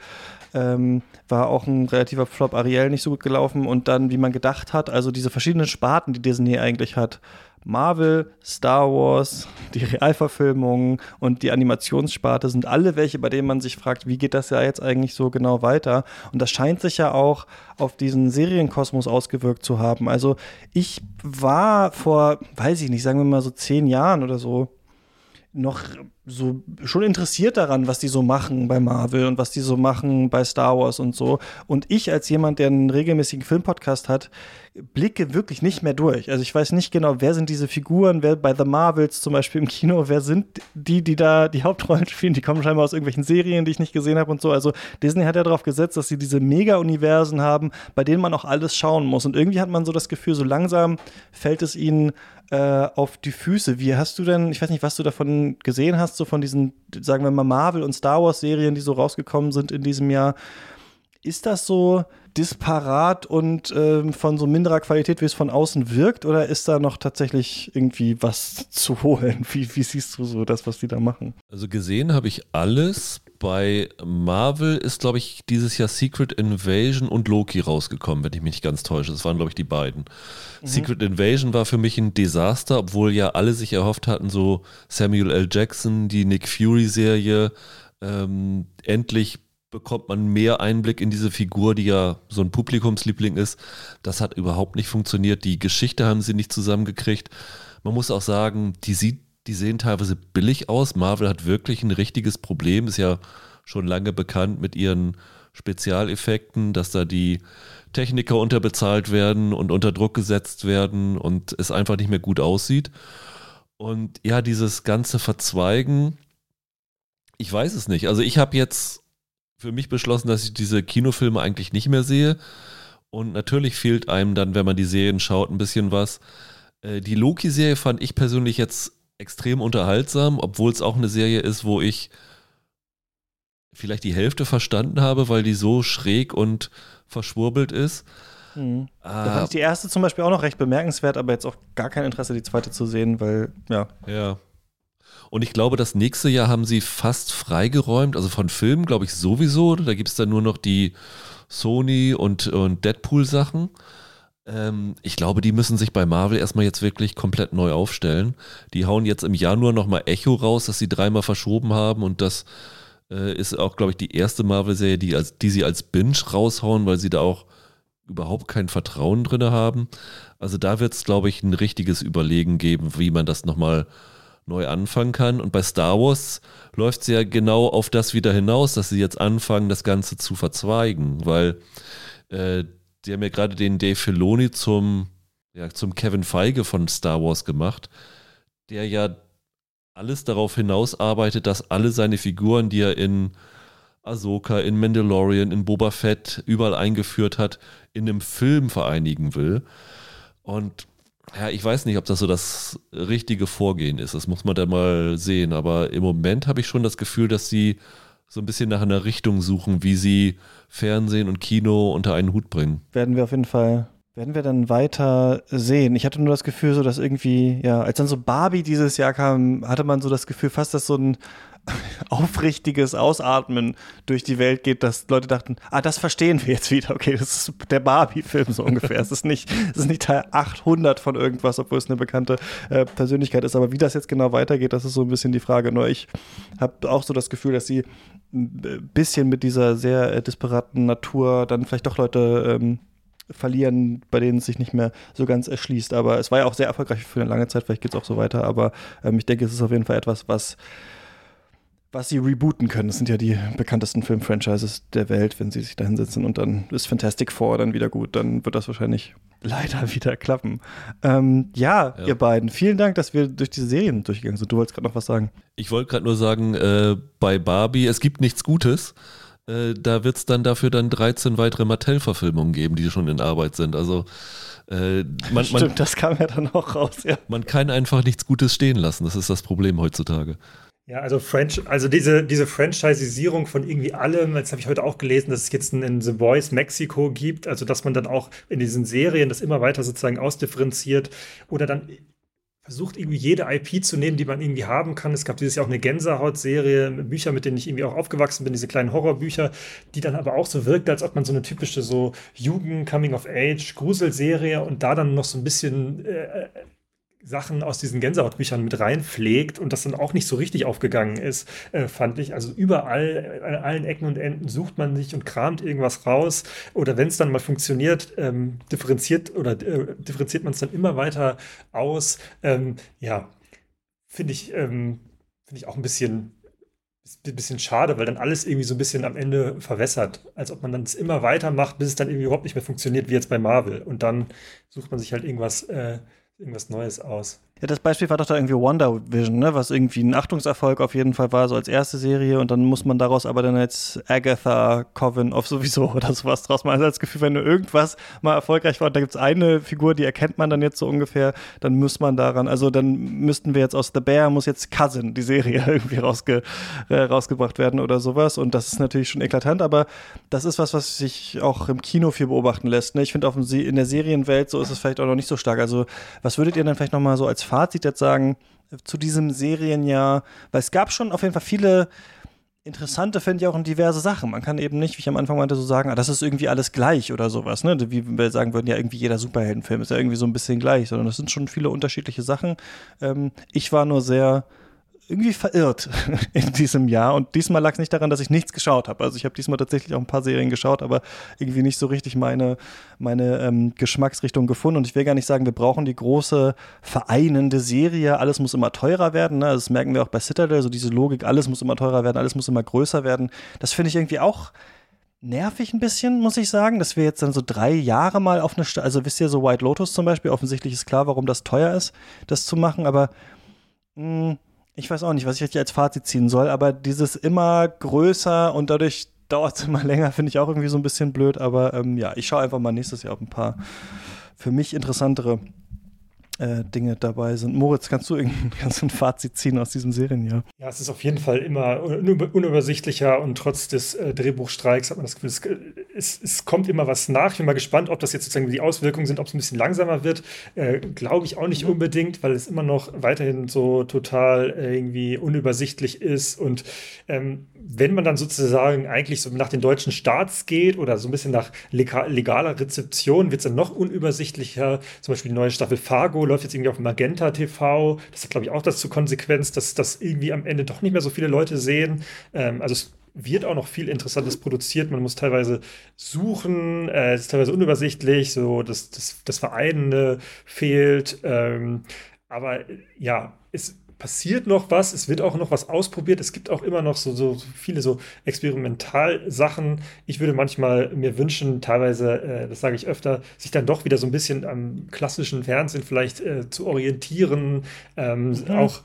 ähm, war auch ein relativer Flop. Ariel nicht so gut gelaufen und dann, wie man gedacht hat, also diese verschiedenen Sparten, die Disney eigentlich hat. Marvel, Star Wars, die Realverfilmungen und die Animationssparte sind alle welche, bei denen man sich fragt, wie geht das ja jetzt eigentlich so genau weiter? Und das scheint sich ja auch auf diesen Serienkosmos ausgewirkt zu haben. Also ich war vor, weiß ich nicht, sagen wir mal so zehn Jahren oder so, noch so schon interessiert daran, was die so machen bei Marvel und was die so machen bei Star Wars und so. Und ich als jemand, der einen regelmäßigen Filmpodcast hat, blicke wirklich nicht mehr durch. Also ich weiß nicht genau, wer sind diese Figuren, wer bei The Marvels zum Beispiel im Kino, wer sind die, die da die Hauptrollen spielen, die kommen scheinbar aus irgendwelchen Serien, die ich nicht gesehen habe und so. Also Disney hat ja darauf gesetzt, dass sie diese Mega-Universen haben, bei denen man auch alles schauen muss. Und irgendwie hat man so das Gefühl, so langsam fällt es ihnen äh, auf die Füße. Wie hast du denn, ich weiß nicht, was du davon gesehen hast, so von diesen, sagen wir mal, Marvel- und Star Wars-Serien, die so rausgekommen sind in diesem Jahr. Ist das so disparat und ähm, von so minderer Qualität, wie es von außen wirkt, oder ist da noch tatsächlich irgendwie was zu holen? Wie, wie siehst du so das, was die da machen? Also gesehen habe ich alles. Bei Marvel ist, glaube ich, dieses Jahr Secret Invasion und Loki rausgekommen, wenn ich mich nicht ganz täusche. Das waren, glaube ich, die beiden. Mhm. Secret Invasion war für mich ein Desaster, obwohl ja alle sich erhofft hatten, so Samuel L. Jackson, die Nick Fury-Serie, ähm, endlich bekommt man mehr Einblick in diese Figur, die ja so ein Publikumsliebling ist. Das hat überhaupt nicht funktioniert. Die Geschichte haben sie nicht zusammengekriegt. Man muss auch sagen, die, sieht, die sehen teilweise billig aus. Marvel hat wirklich ein richtiges Problem, ist ja schon lange bekannt mit ihren Spezialeffekten, dass da die Techniker unterbezahlt werden und unter Druck gesetzt werden und es einfach nicht mehr gut aussieht. Und ja, dieses ganze Verzweigen, ich weiß es nicht. Also ich habe jetzt für mich beschlossen, dass ich diese Kinofilme eigentlich nicht mehr sehe. Und natürlich fehlt einem dann, wenn man die Serien schaut, ein bisschen was. Äh, die Loki-Serie fand ich persönlich jetzt extrem unterhaltsam, obwohl es auch eine Serie ist, wo ich vielleicht die Hälfte verstanden habe, weil die so schräg und verschwurbelt ist. Mhm. Da fand ich die erste zum Beispiel auch noch recht bemerkenswert, aber jetzt auch gar kein Interesse, die zweite zu sehen, weil, ja. Ja. Und ich glaube, das nächste Jahr haben sie fast freigeräumt, also von Filmen, glaube ich, sowieso. Da gibt es dann nur noch die Sony und, und Deadpool-Sachen. Ähm, ich glaube, die müssen sich bei Marvel erstmal jetzt wirklich komplett neu aufstellen. Die hauen jetzt im Januar nochmal Echo raus, dass sie dreimal verschoben haben und das äh, ist auch, glaube ich, die erste Marvel-Serie, die, die sie als Binge raushauen, weil sie da auch überhaupt kein Vertrauen drin haben. Also da wird es, glaube ich, ein richtiges Überlegen geben, wie man das nochmal neu anfangen kann. Und bei Star Wars läuft es ja genau auf das wieder hinaus, dass sie jetzt anfangen, das Ganze zu verzweigen, weil äh, die haben ja gerade den Dave Filoni zum, ja, zum Kevin Feige von Star Wars gemacht, der ja alles darauf hinausarbeitet, dass alle seine Figuren, die er in Ahsoka, in Mandalorian, in Boba Fett überall eingeführt hat, in einem Film vereinigen will. Und ja, ich weiß nicht, ob das so das richtige Vorgehen ist. Das muss man dann mal sehen. Aber im Moment habe ich schon das Gefühl, dass sie so ein bisschen nach einer Richtung suchen, wie sie Fernsehen und Kino unter einen Hut bringen. Werden wir auf jeden Fall werden wir dann weiter sehen? Ich hatte nur das Gefühl, so dass irgendwie, ja, als dann so Barbie dieses Jahr kam, hatte man so das Gefühl, fast dass so ein aufrichtiges Ausatmen durch die Welt geht, dass Leute dachten, ah, das verstehen wir jetzt wieder. Okay, das ist der Barbie-Film so ungefähr. es ist nicht, es ist nicht Teil 800 von irgendwas, obwohl es eine bekannte äh, Persönlichkeit ist. Aber wie das jetzt genau weitergeht, das ist so ein bisschen die Frage. Nur ich habe auch so das Gefühl, dass sie ein bisschen mit dieser sehr äh, disparaten Natur dann vielleicht doch Leute ähm, verlieren, bei denen es sich nicht mehr so ganz erschließt. Aber es war ja auch sehr erfolgreich für eine lange Zeit, vielleicht geht es auch so weiter. Aber ähm, ich denke, es ist auf jeden Fall etwas, was was sie rebooten können. Das sind ja die bekanntesten Filmfranchises der Welt, wenn sie sich da hinsetzen und dann ist Fantastic Four dann wieder gut, dann wird das wahrscheinlich leider wieder klappen. Ähm, ja, ja, ihr beiden, vielen Dank, dass wir durch diese Serien durchgegangen sind. Du wolltest gerade noch was sagen. Ich wollte gerade nur sagen, äh, bei Barbie, es gibt nichts Gutes. Äh, da wird es dann dafür dann 13 weitere Mattel-Verfilmungen geben, die schon in Arbeit sind. Also äh, man, Stimmt, man, das kam ja dann auch raus, ja. Man kann einfach nichts Gutes stehen lassen. Das ist das Problem heutzutage. Ja, also French, also diese, diese Franchisierung von irgendwie allem, jetzt habe ich heute auch gelesen, dass es jetzt in The Voice Mexico gibt, also dass man dann auch in diesen Serien das immer weiter sozusagen ausdifferenziert oder dann versucht irgendwie jede IP zu nehmen, die man irgendwie haben kann. Es gab dieses Jahr auch eine Gänsehaut-Serie, Bücher, mit denen ich irgendwie auch aufgewachsen bin, diese kleinen Horrorbücher, die dann aber auch so wirkt, als ob man so eine typische so Jugend-Coming-of-Age-Gruselserie und da dann noch so ein bisschen äh, Sachen aus diesen Gänsehautbüchern mit reinpflegt und das dann auch nicht so richtig aufgegangen ist, äh, fand ich. Also überall, an allen Ecken und Enden sucht man sich und kramt irgendwas raus. Oder wenn es dann mal funktioniert, ähm, differenziert oder äh, differenziert man es dann immer weiter aus. Ähm, ja, finde ich, ähm, finde ich auch ein bisschen ein bisschen schade, weil dann alles irgendwie so ein bisschen am Ende verwässert. Als ob man dann es immer weitermacht, bis es dann irgendwie überhaupt nicht mehr funktioniert, wie jetzt bei Marvel. Und dann sucht man sich halt irgendwas äh, irgendwas Neues aus. Ja, das Beispiel war doch da irgendwie Wonder Vision, ne? was irgendwie ein Achtungserfolg auf jeden Fall war, so als erste Serie und dann muss man daraus aber dann jetzt Agatha, Coven of sowieso oder sowas draus machen. Also das Gefühl, wenn du irgendwas mal erfolgreich war und da gibt es eine Figur, die erkennt man dann jetzt so ungefähr, dann muss man daran, also dann müssten wir jetzt aus The Bear, muss jetzt Cousin, die Serie irgendwie rausge, äh, rausgebracht werden oder sowas und das ist natürlich schon eklatant, aber das ist was, was sich auch im Kino viel beobachten lässt. Ne? Ich finde, in der Serienwelt so ist es vielleicht auch noch nicht so stark. Also was würdet ihr denn vielleicht nochmal so als Fazit jetzt sagen zu diesem Serienjahr? Weil es gab schon auf jeden Fall viele interessante, finde ich auch in diverse Sachen. Man kann eben nicht, wie ich am Anfang meinte, so sagen, ah, das ist irgendwie alles gleich oder sowas. Ne? Wie wir sagen würden, ja, irgendwie jeder Superheldenfilm ist ja irgendwie so ein bisschen gleich, sondern das sind schon viele unterschiedliche Sachen. Ähm, ich war nur sehr irgendwie verirrt in diesem Jahr. Und diesmal lag es nicht daran, dass ich nichts geschaut habe. Also ich habe diesmal tatsächlich auch ein paar Serien geschaut, aber irgendwie nicht so richtig meine, meine ähm, Geschmacksrichtung gefunden. Und ich will gar nicht sagen, wir brauchen die große vereinende Serie. Alles muss immer teurer werden. Ne? Das merken wir auch bei Citadel, so diese Logik, alles muss immer teurer werden, alles muss immer größer werden. Das finde ich irgendwie auch nervig ein bisschen, muss ich sagen, dass wir jetzt dann so drei Jahre mal auf eine, St also wisst ihr, so White Lotus zum Beispiel, offensichtlich ist klar, warum das teuer ist, das zu machen, aber mh, hm, ich weiß auch nicht, was ich richtig als Fazit ziehen soll, aber dieses immer größer und dadurch dauert es immer länger, finde ich auch irgendwie so ein bisschen blöd, aber ähm, ja, ich schaue einfach mal nächstes Jahr auf ein paar für mich interessantere äh, Dinge dabei sind. Moritz, kannst du irgendein ein Fazit ziehen aus diesem Serienjahr? Ja, es ist auf jeden Fall immer unübersichtlicher und trotz des äh, Drehbuchstreiks hat man das Gefühl, es, es, es, kommt immer was nach. Ich bin mal gespannt, ob das jetzt sozusagen die Auswirkungen sind, ob es ein bisschen langsamer wird. Äh, Glaube ich auch nicht mhm. unbedingt, weil es immer noch weiterhin so total äh, irgendwie unübersichtlich ist und ähm, wenn man dann sozusagen eigentlich so nach den deutschen Staats geht oder so ein bisschen nach legaler Rezeption, wird es dann noch unübersichtlicher. Zum Beispiel die neue Staffel Fargo läuft jetzt irgendwie auf Magenta TV. Das hat, glaube ich, auch das zur Konsequenz, dass das irgendwie am Ende doch nicht mehr so viele Leute sehen. Ähm, also es wird auch noch viel Interessantes produziert. Man muss teilweise suchen, äh, es ist teilweise unübersichtlich, so das, das, das Vereinende fehlt. Ähm, aber ja, es passiert noch was, es wird auch noch was ausprobiert, es gibt auch immer noch so, so viele so Experimentalsachen. Ich würde manchmal mir wünschen, teilweise, äh, das sage ich öfter, sich dann doch wieder so ein bisschen am klassischen Fernsehen vielleicht äh, zu orientieren, ähm, mhm. auch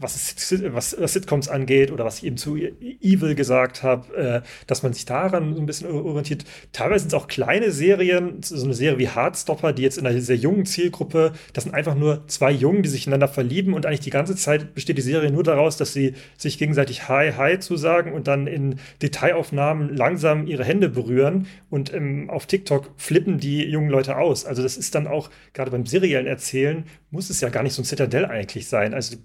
was, was, was, Sitcoms angeht oder was ich eben zu Evil gesagt habe, äh, dass man sich daran so ein bisschen orientiert. Teilweise sind es auch kleine Serien, so eine Serie wie Hardstopper, die jetzt in einer sehr jungen Zielgruppe, das sind einfach nur zwei Jungen, die sich ineinander verlieben und eigentlich die ganze Zeit besteht die Serie nur daraus, dass sie sich gegenseitig Hi, Hi zusagen und dann in Detailaufnahmen langsam ihre Hände berühren und ähm, auf TikTok flippen die jungen Leute aus. Also das ist dann auch, gerade beim seriellen Erzählen, muss es ja gar nicht so ein Citadel eigentlich sein. Also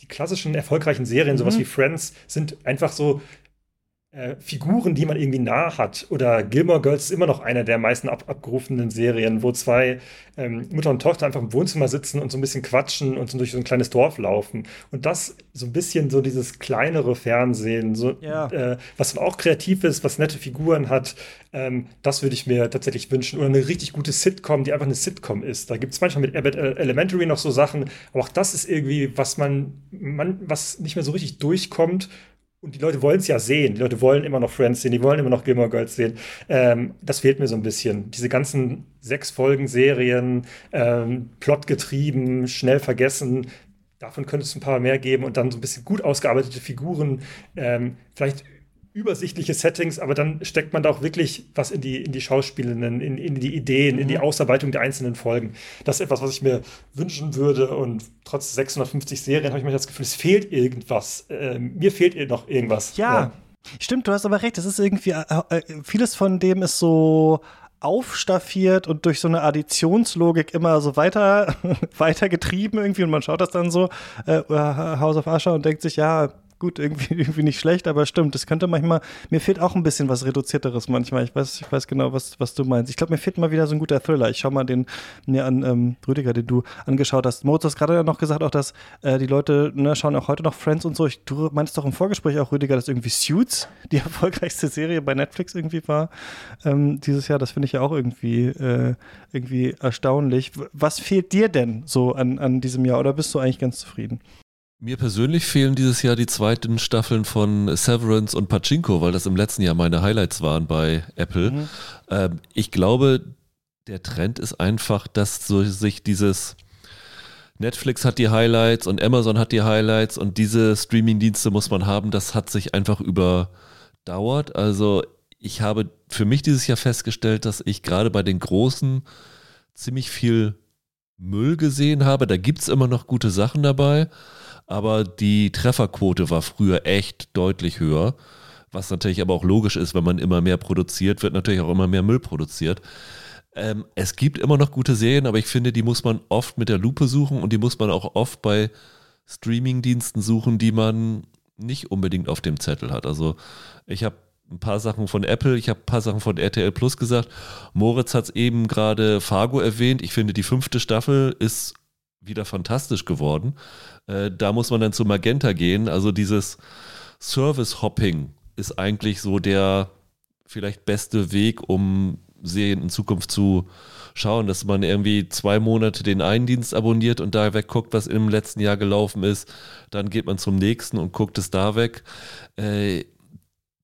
die klassischen erfolgreichen Serien, mhm. sowas wie Friends, sind einfach so äh, Figuren, die man irgendwie nah hat. Oder Gilmore Girls ist immer noch einer der meisten ab abgerufenen Serien, wo zwei ähm, Mutter und Tochter einfach im Wohnzimmer sitzen und so ein bisschen quatschen und so durch so ein kleines Dorf laufen. Und das so ein bisschen so dieses kleinere Fernsehen, so, ja. äh, was auch kreativ ist, was nette Figuren hat, ähm, das würde ich mir tatsächlich wünschen. Oder eine richtig gute Sitcom, die einfach eine Sitcom ist. Da gibt es manchmal mit Abbott Elementary noch so Sachen, aber auch das ist irgendwie, was man, man was nicht mehr so richtig durchkommt und die Leute wollen es ja sehen. Die Leute wollen immer noch Friends sehen, die wollen immer noch Gilmore Girls sehen. Ähm, das fehlt mir so ein bisschen. Diese ganzen sechs Folgen Serien, ähm, plotgetrieben, schnell vergessen. Davon könnte es ein paar mehr geben und dann so ein bisschen gut ausgearbeitete Figuren. Ähm, vielleicht übersichtliche Settings, aber dann steckt man da auch wirklich was in die, in die Schauspielenden, in, in die Ideen, mhm. in die mhm. Ausarbeitung der einzelnen Folgen. Das ist etwas, was ich mir wünschen würde und trotz 650 Serien habe ich mir das Gefühl, es fehlt irgendwas. Äh, mir fehlt noch irgendwas. Ja, ja, stimmt, du hast aber recht. Es ist irgendwie, äh, äh, vieles von dem ist so aufstaffiert und durch so eine Additionslogik immer so weiter, weiter getrieben irgendwie und man schaut das dann so, äh, House of Usher und denkt sich, ja, gut, irgendwie, irgendwie nicht schlecht, aber stimmt, das könnte manchmal, mir fehlt auch ein bisschen was Reduzierteres manchmal. Ich weiß, ich weiß genau, was, was du meinst. Ich glaube, mir fehlt mal wieder so ein guter Thriller. Ich schau mal den mir an, ähm, Rüdiger, den du angeschaut hast. Moritz hast gerade noch gesagt, auch, dass äh, die Leute ne, schauen auch heute noch Friends und so. Ich, du meinst doch im Vorgespräch auch, Rüdiger, dass irgendwie Suits die erfolgreichste Serie bei Netflix irgendwie war ähm, dieses Jahr. Das finde ich ja auch irgendwie, äh, irgendwie erstaunlich. Was fehlt dir denn so an, an diesem Jahr oder bist du eigentlich ganz zufrieden? Mir persönlich fehlen dieses Jahr die zweiten Staffeln von Severance und Pachinko, weil das im letzten Jahr meine Highlights waren bei Apple. Mhm. Ähm, ich glaube, der Trend ist einfach, dass so sich dieses Netflix hat die Highlights und Amazon hat die Highlights und diese Streaming-Dienste muss man haben, das hat sich einfach überdauert. Also ich habe für mich dieses Jahr festgestellt, dass ich gerade bei den Großen ziemlich viel Müll gesehen habe. Da gibt es immer noch gute Sachen dabei aber die Trefferquote war früher echt deutlich höher. Was natürlich aber auch logisch ist, wenn man immer mehr produziert, wird natürlich auch immer mehr Müll produziert. Ähm, es gibt immer noch gute Serien, aber ich finde, die muss man oft mit der Lupe suchen und die muss man auch oft bei Streaming-Diensten suchen, die man nicht unbedingt auf dem Zettel hat. Also ich habe ein paar Sachen von Apple, ich habe ein paar Sachen von RTL Plus gesagt. Moritz hat es eben gerade Fargo erwähnt. Ich finde, die fünfte Staffel ist wieder fantastisch geworden. Äh, da muss man dann zu Magenta gehen. Also dieses Service-Hopping ist eigentlich so der vielleicht beste Weg, um Serien in Zukunft zu schauen, dass man irgendwie zwei Monate den einen Dienst abonniert und da wegguckt, was im letzten Jahr gelaufen ist. Dann geht man zum nächsten und guckt es da weg. Äh,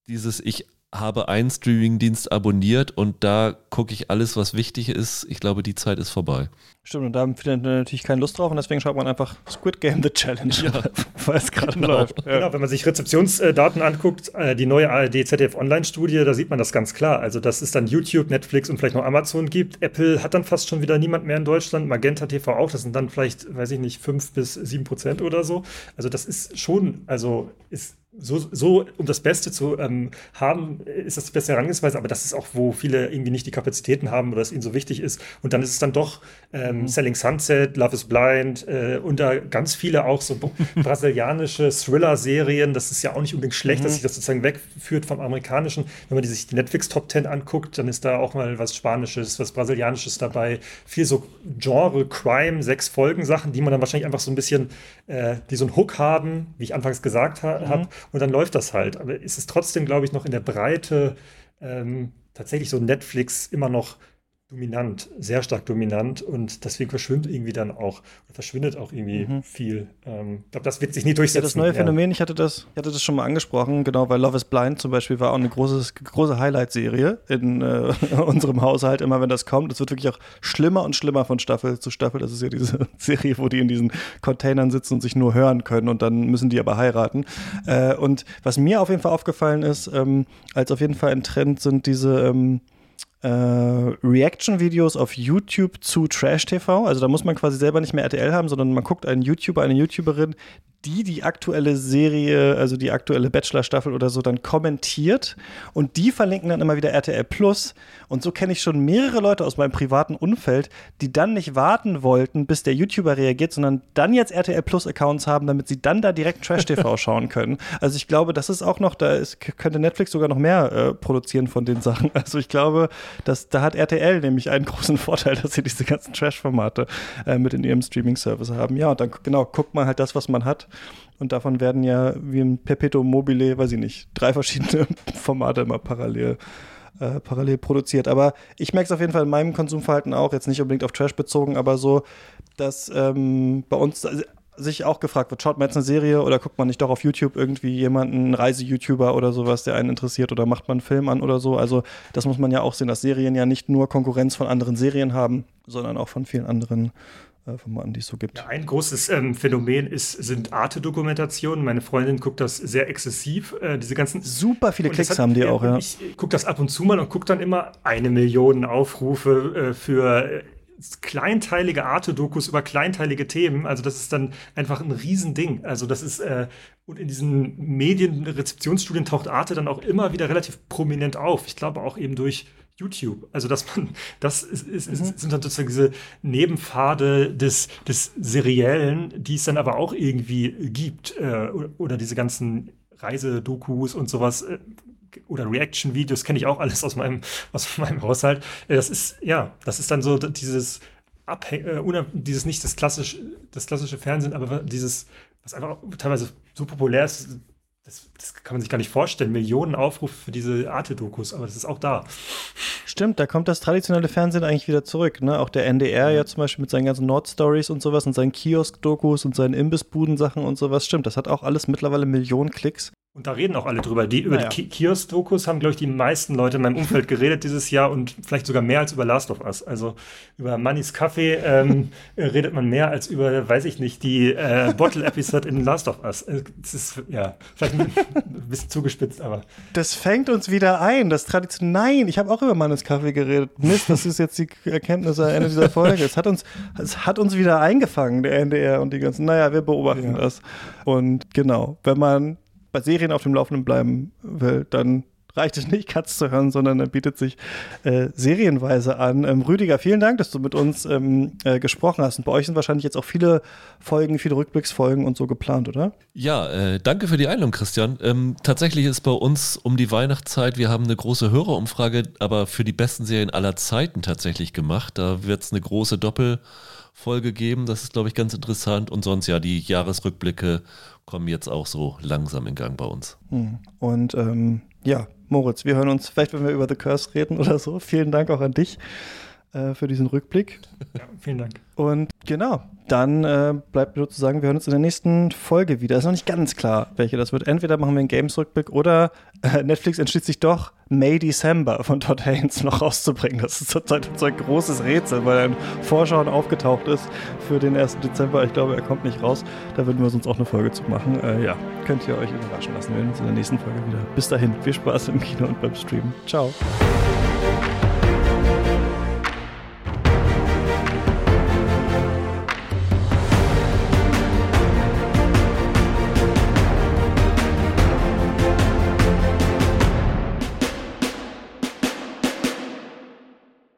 dieses Ich habe einen Streamingdienst abonniert und da gucke ich alles, was wichtig ist. Ich glaube, die Zeit ist vorbei. Stimmt, und da haben viele natürlich keine Lust drauf und deswegen schaut man einfach Squid Game The Challenge, ja. weil es gerade genau. läuft. Ja. Genau, wenn man sich Rezeptionsdaten anguckt, äh, die neue ARD ZDF Online-Studie, da sieht man das ganz klar. Also, dass es dann YouTube, Netflix und vielleicht noch Amazon gibt. Apple hat dann fast schon wieder niemand mehr in Deutschland, Magenta TV auch, das sind dann vielleicht, weiß ich nicht, fünf bis sieben Prozent oder so. Also, das ist schon, also ist so, so, um das Beste zu ähm, haben, ist das die beste Herangehensweise, aber das ist auch, wo viele irgendwie nicht die Kapazitäten haben oder es ihnen so wichtig ist. Und dann ist es dann doch ähm, mhm. Selling Sunset, Love is Blind äh, und da ganz viele auch so brasilianische Thriller-Serien. Das ist ja auch nicht unbedingt schlecht, mhm. dass sich das sozusagen wegführt vom amerikanischen. Wenn man die sich die Netflix Top Ten anguckt, dann ist da auch mal was Spanisches, was Brasilianisches dabei. Viel so Genre, Crime, sechs Folgen Sachen, die man dann wahrscheinlich einfach so ein bisschen, äh, die so einen Hook haben, wie ich anfangs gesagt ha mhm. habe und dann läuft das halt. Aber ist es trotzdem, glaube ich, noch in der Breite ähm, tatsächlich so Netflix immer noch dominant, sehr stark dominant und deswegen verschwindet irgendwie dann auch, verschwindet auch irgendwie mhm. viel. Ähm, ich glaube, das wird sich nie durchsetzen. Ja, das neue ja. Phänomen, ich hatte das, ich hatte das schon mal angesprochen, genau, weil Love is Blind zum Beispiel war auch eine große, große Highlight-Serie in äh, unserem Haushalt, immer wenn das kommt. Es wird wirklich auch schlimmer und schlimmer von Staffel zu Staffel. Das ist ja diese Serie, wo die in diesen Containern sitzen und sich nur hören können und dann müssen die aber heiraten. Äh, und was mir auf jeden Fall aufgefallen ist, ähm, als auf jeden Fall ein Trend sind diese ähm, äh, Reaction-Videos auf YouTube zu Trash-TV. Also da muss man quasi selber nicht mehr RTL haben, sondern man guckt einen YouTuber, eine YouTuberin, die die aktuelle Serie, also die aktuelle Bachelor-Staffel oder so, dann kommentiert und die verlinken dann immer wieder RTL Plus. Und so kenne ich schon mehrere Leute aus meinem privaten Umfeld, die dann nicht warten wollten, bis der YouTuber reagiert, sondern dann jetzt RTL Plus-Accounts haben, damit sie dann da direkt Trash-TV schauen können. Also ich glaube, das ist auch noch, da ist, könnte Netflix sogar noch mehr äh, produzieren von den Sachen. Also ich glaube, dass, da hat RTL nämlich einen großen Vorteil, dass sie diese ganzen Trash-Formate äh, mit in ihrem Streaming-Service haben. Ja, und dann genau guckt man halt das, was man hat. Und davon werden ja wie im Perpetuum mobile, weiß ich nicht, drei verschiedene Formate immer parallel äh, parallel produziert. Aber ich merke es auf jeden Fall in meinem Konsumverhalten auch, jetzt nicht unbedingt auf Trash bezogen, aber so, dass ähm, bei uns sich auch gefragt wird, schaut man jetzt eine Serie oder guckt man nicht doch auf YouTube irgendwie jemanden, Reise-YouTuber oder sowas, der einen interessiert oder macht man einen Film an oder so. Also das muss man ja auch sehen, dass Serien ja nicht nur Konkurrenz von anderen Serien haben, sondern auch von vielen anderen Formaten, die es so gibt. Ja, ein großes ähm, Phänomen ist, sind Arte-Dokumentationen. Meine Freundin guckt das sehr exzessiv. Äh, diese ganzen super viele Klicks hat, haben die auch. Ja. Ich gucke das ab und zu mal und gucke dann immer eine Million Aufrufe äh, für äh, kleinteilige Arte-Dokus über kleinteilige Themen. Also das ist dann einfach ein Riesending. Also das ist, äh, und in diesen Medienrezeptionsstudien taucht Arte dann auch immer wieder relativ prominent auf. Ich glaube auch eben durch YouTube. Also dass man, das ist, ist, mhm. sind dann sozusagen diese Nebenpfade des, des Seriellen, die es dann aber auch irgendwie gibt. Äh, oder diese ganzen Reisedokus und sowas. Äh, oder Reaction-Videos kenne ich auch alles aus meinem, aus meinem Haushalt. Äh, das ist, ja, das ist dann so dieses Abhäng äh, dieses nicht das klassische, das klassische Fernsehen, aber dieses, was einfach teilweise so populär ist, das, das, kann man sich gar nicht vorstellen. Millionen Aufrufe für diese Arte-Dokus, aber das ist auch da. Stimmt, da kommt das traditionelle Fernsehen eigentlich wieder zurück. Ne? Auch der NDR ja zum Beispiel mit seinen ganzen Nord-Stories und sowas und seinen Kiosk-Dokus und seinen Imbissbuden-Sachen und sowas. Stimmt, das hat auch alles mittlerweile Millionen Klicks. Und da reden auch alle drüber. Die, über naja. die Kiosk-Dokus haben, glaube ich, die meisten Leute in meinem Umfeld geredet dieses Jahr und vielleicht sogar mehr als über Last of Us. Also über Money's Kaffee ähm, redet man mehr als über, weiß ich nicht, die äh, Bottle-Episode in Last of Us. Äh, das ist, ja, vielleicht ein bisschen zugespitzt, aber. Das fängt uns wieder ein. Das Tradition. Nein, ich habe auch über Money's Kaffee geredet. Mist, das ist jetzt die Erkenntnis am Ende dieser Folge. Es hat uns, es hat uns wieder eingefangen, der NDR und die ganzen. Naja, wir beobachten ja. das. Und genau, wenn man bei Serien auf dem Laufenden bleiben will, dann reicht es nicht, Katz zu hören, sondern er bietet sich äh, serienweise an. Ähm, Rüdiger, vielen Dank, dass du mit uns ähm, äh, gesprochen hast. Und bei euch sind wahrscheinlich jetzt auch viele Folgen, viele Rückblicksfolgen und so geplant, oder? Ja, äh, danke für die Einladung, Christian. Ähm, tatsächlich ist bei uns um die Weihnachtszeit, wir haben eine große Hörerumfrage, aber für die besten Serien aller Zeiten tatsächlich gemacht. Da wird es eine große Doppel- Folge geben. Das ist, glaube ich, ganz interessant. Und sonst ja, die Jahresrückblicke kommen jetzt auch so langsam in Gang bei uns. Hm. Und ähm, ja, Moritz, wir hören uns vielleicht, wenn wir über The Curse reden oder so. Vielen Dank auch an dich äh, für diesen Rückblick. Ja, vielen Dank. Und genau, dann äh, bleibt nur zu sagen, wir hören uns in der nächsten Folge wieder. Ist noch nicht ganz klar, welche das wird. Entweder machen wir einen Games-Rückblick oder Netflix entschließt sich doch, May December von Todd Haynes noch rauszubringen. Das ist zurzeit unser großes Rätsel, weil er in Vorschauen aufgetaucht ist für den 1. Dezember. Ich glaube, er kommt nicht raus. Da würden wir uns auch eine Folge zu machen. Äh, ja, könnt ihr euch überraschen lassen. Wir sehen uns in der nächsten Folge wieder. Bis dahin, viel Spaß im Kino und beim Streamen. Ciao.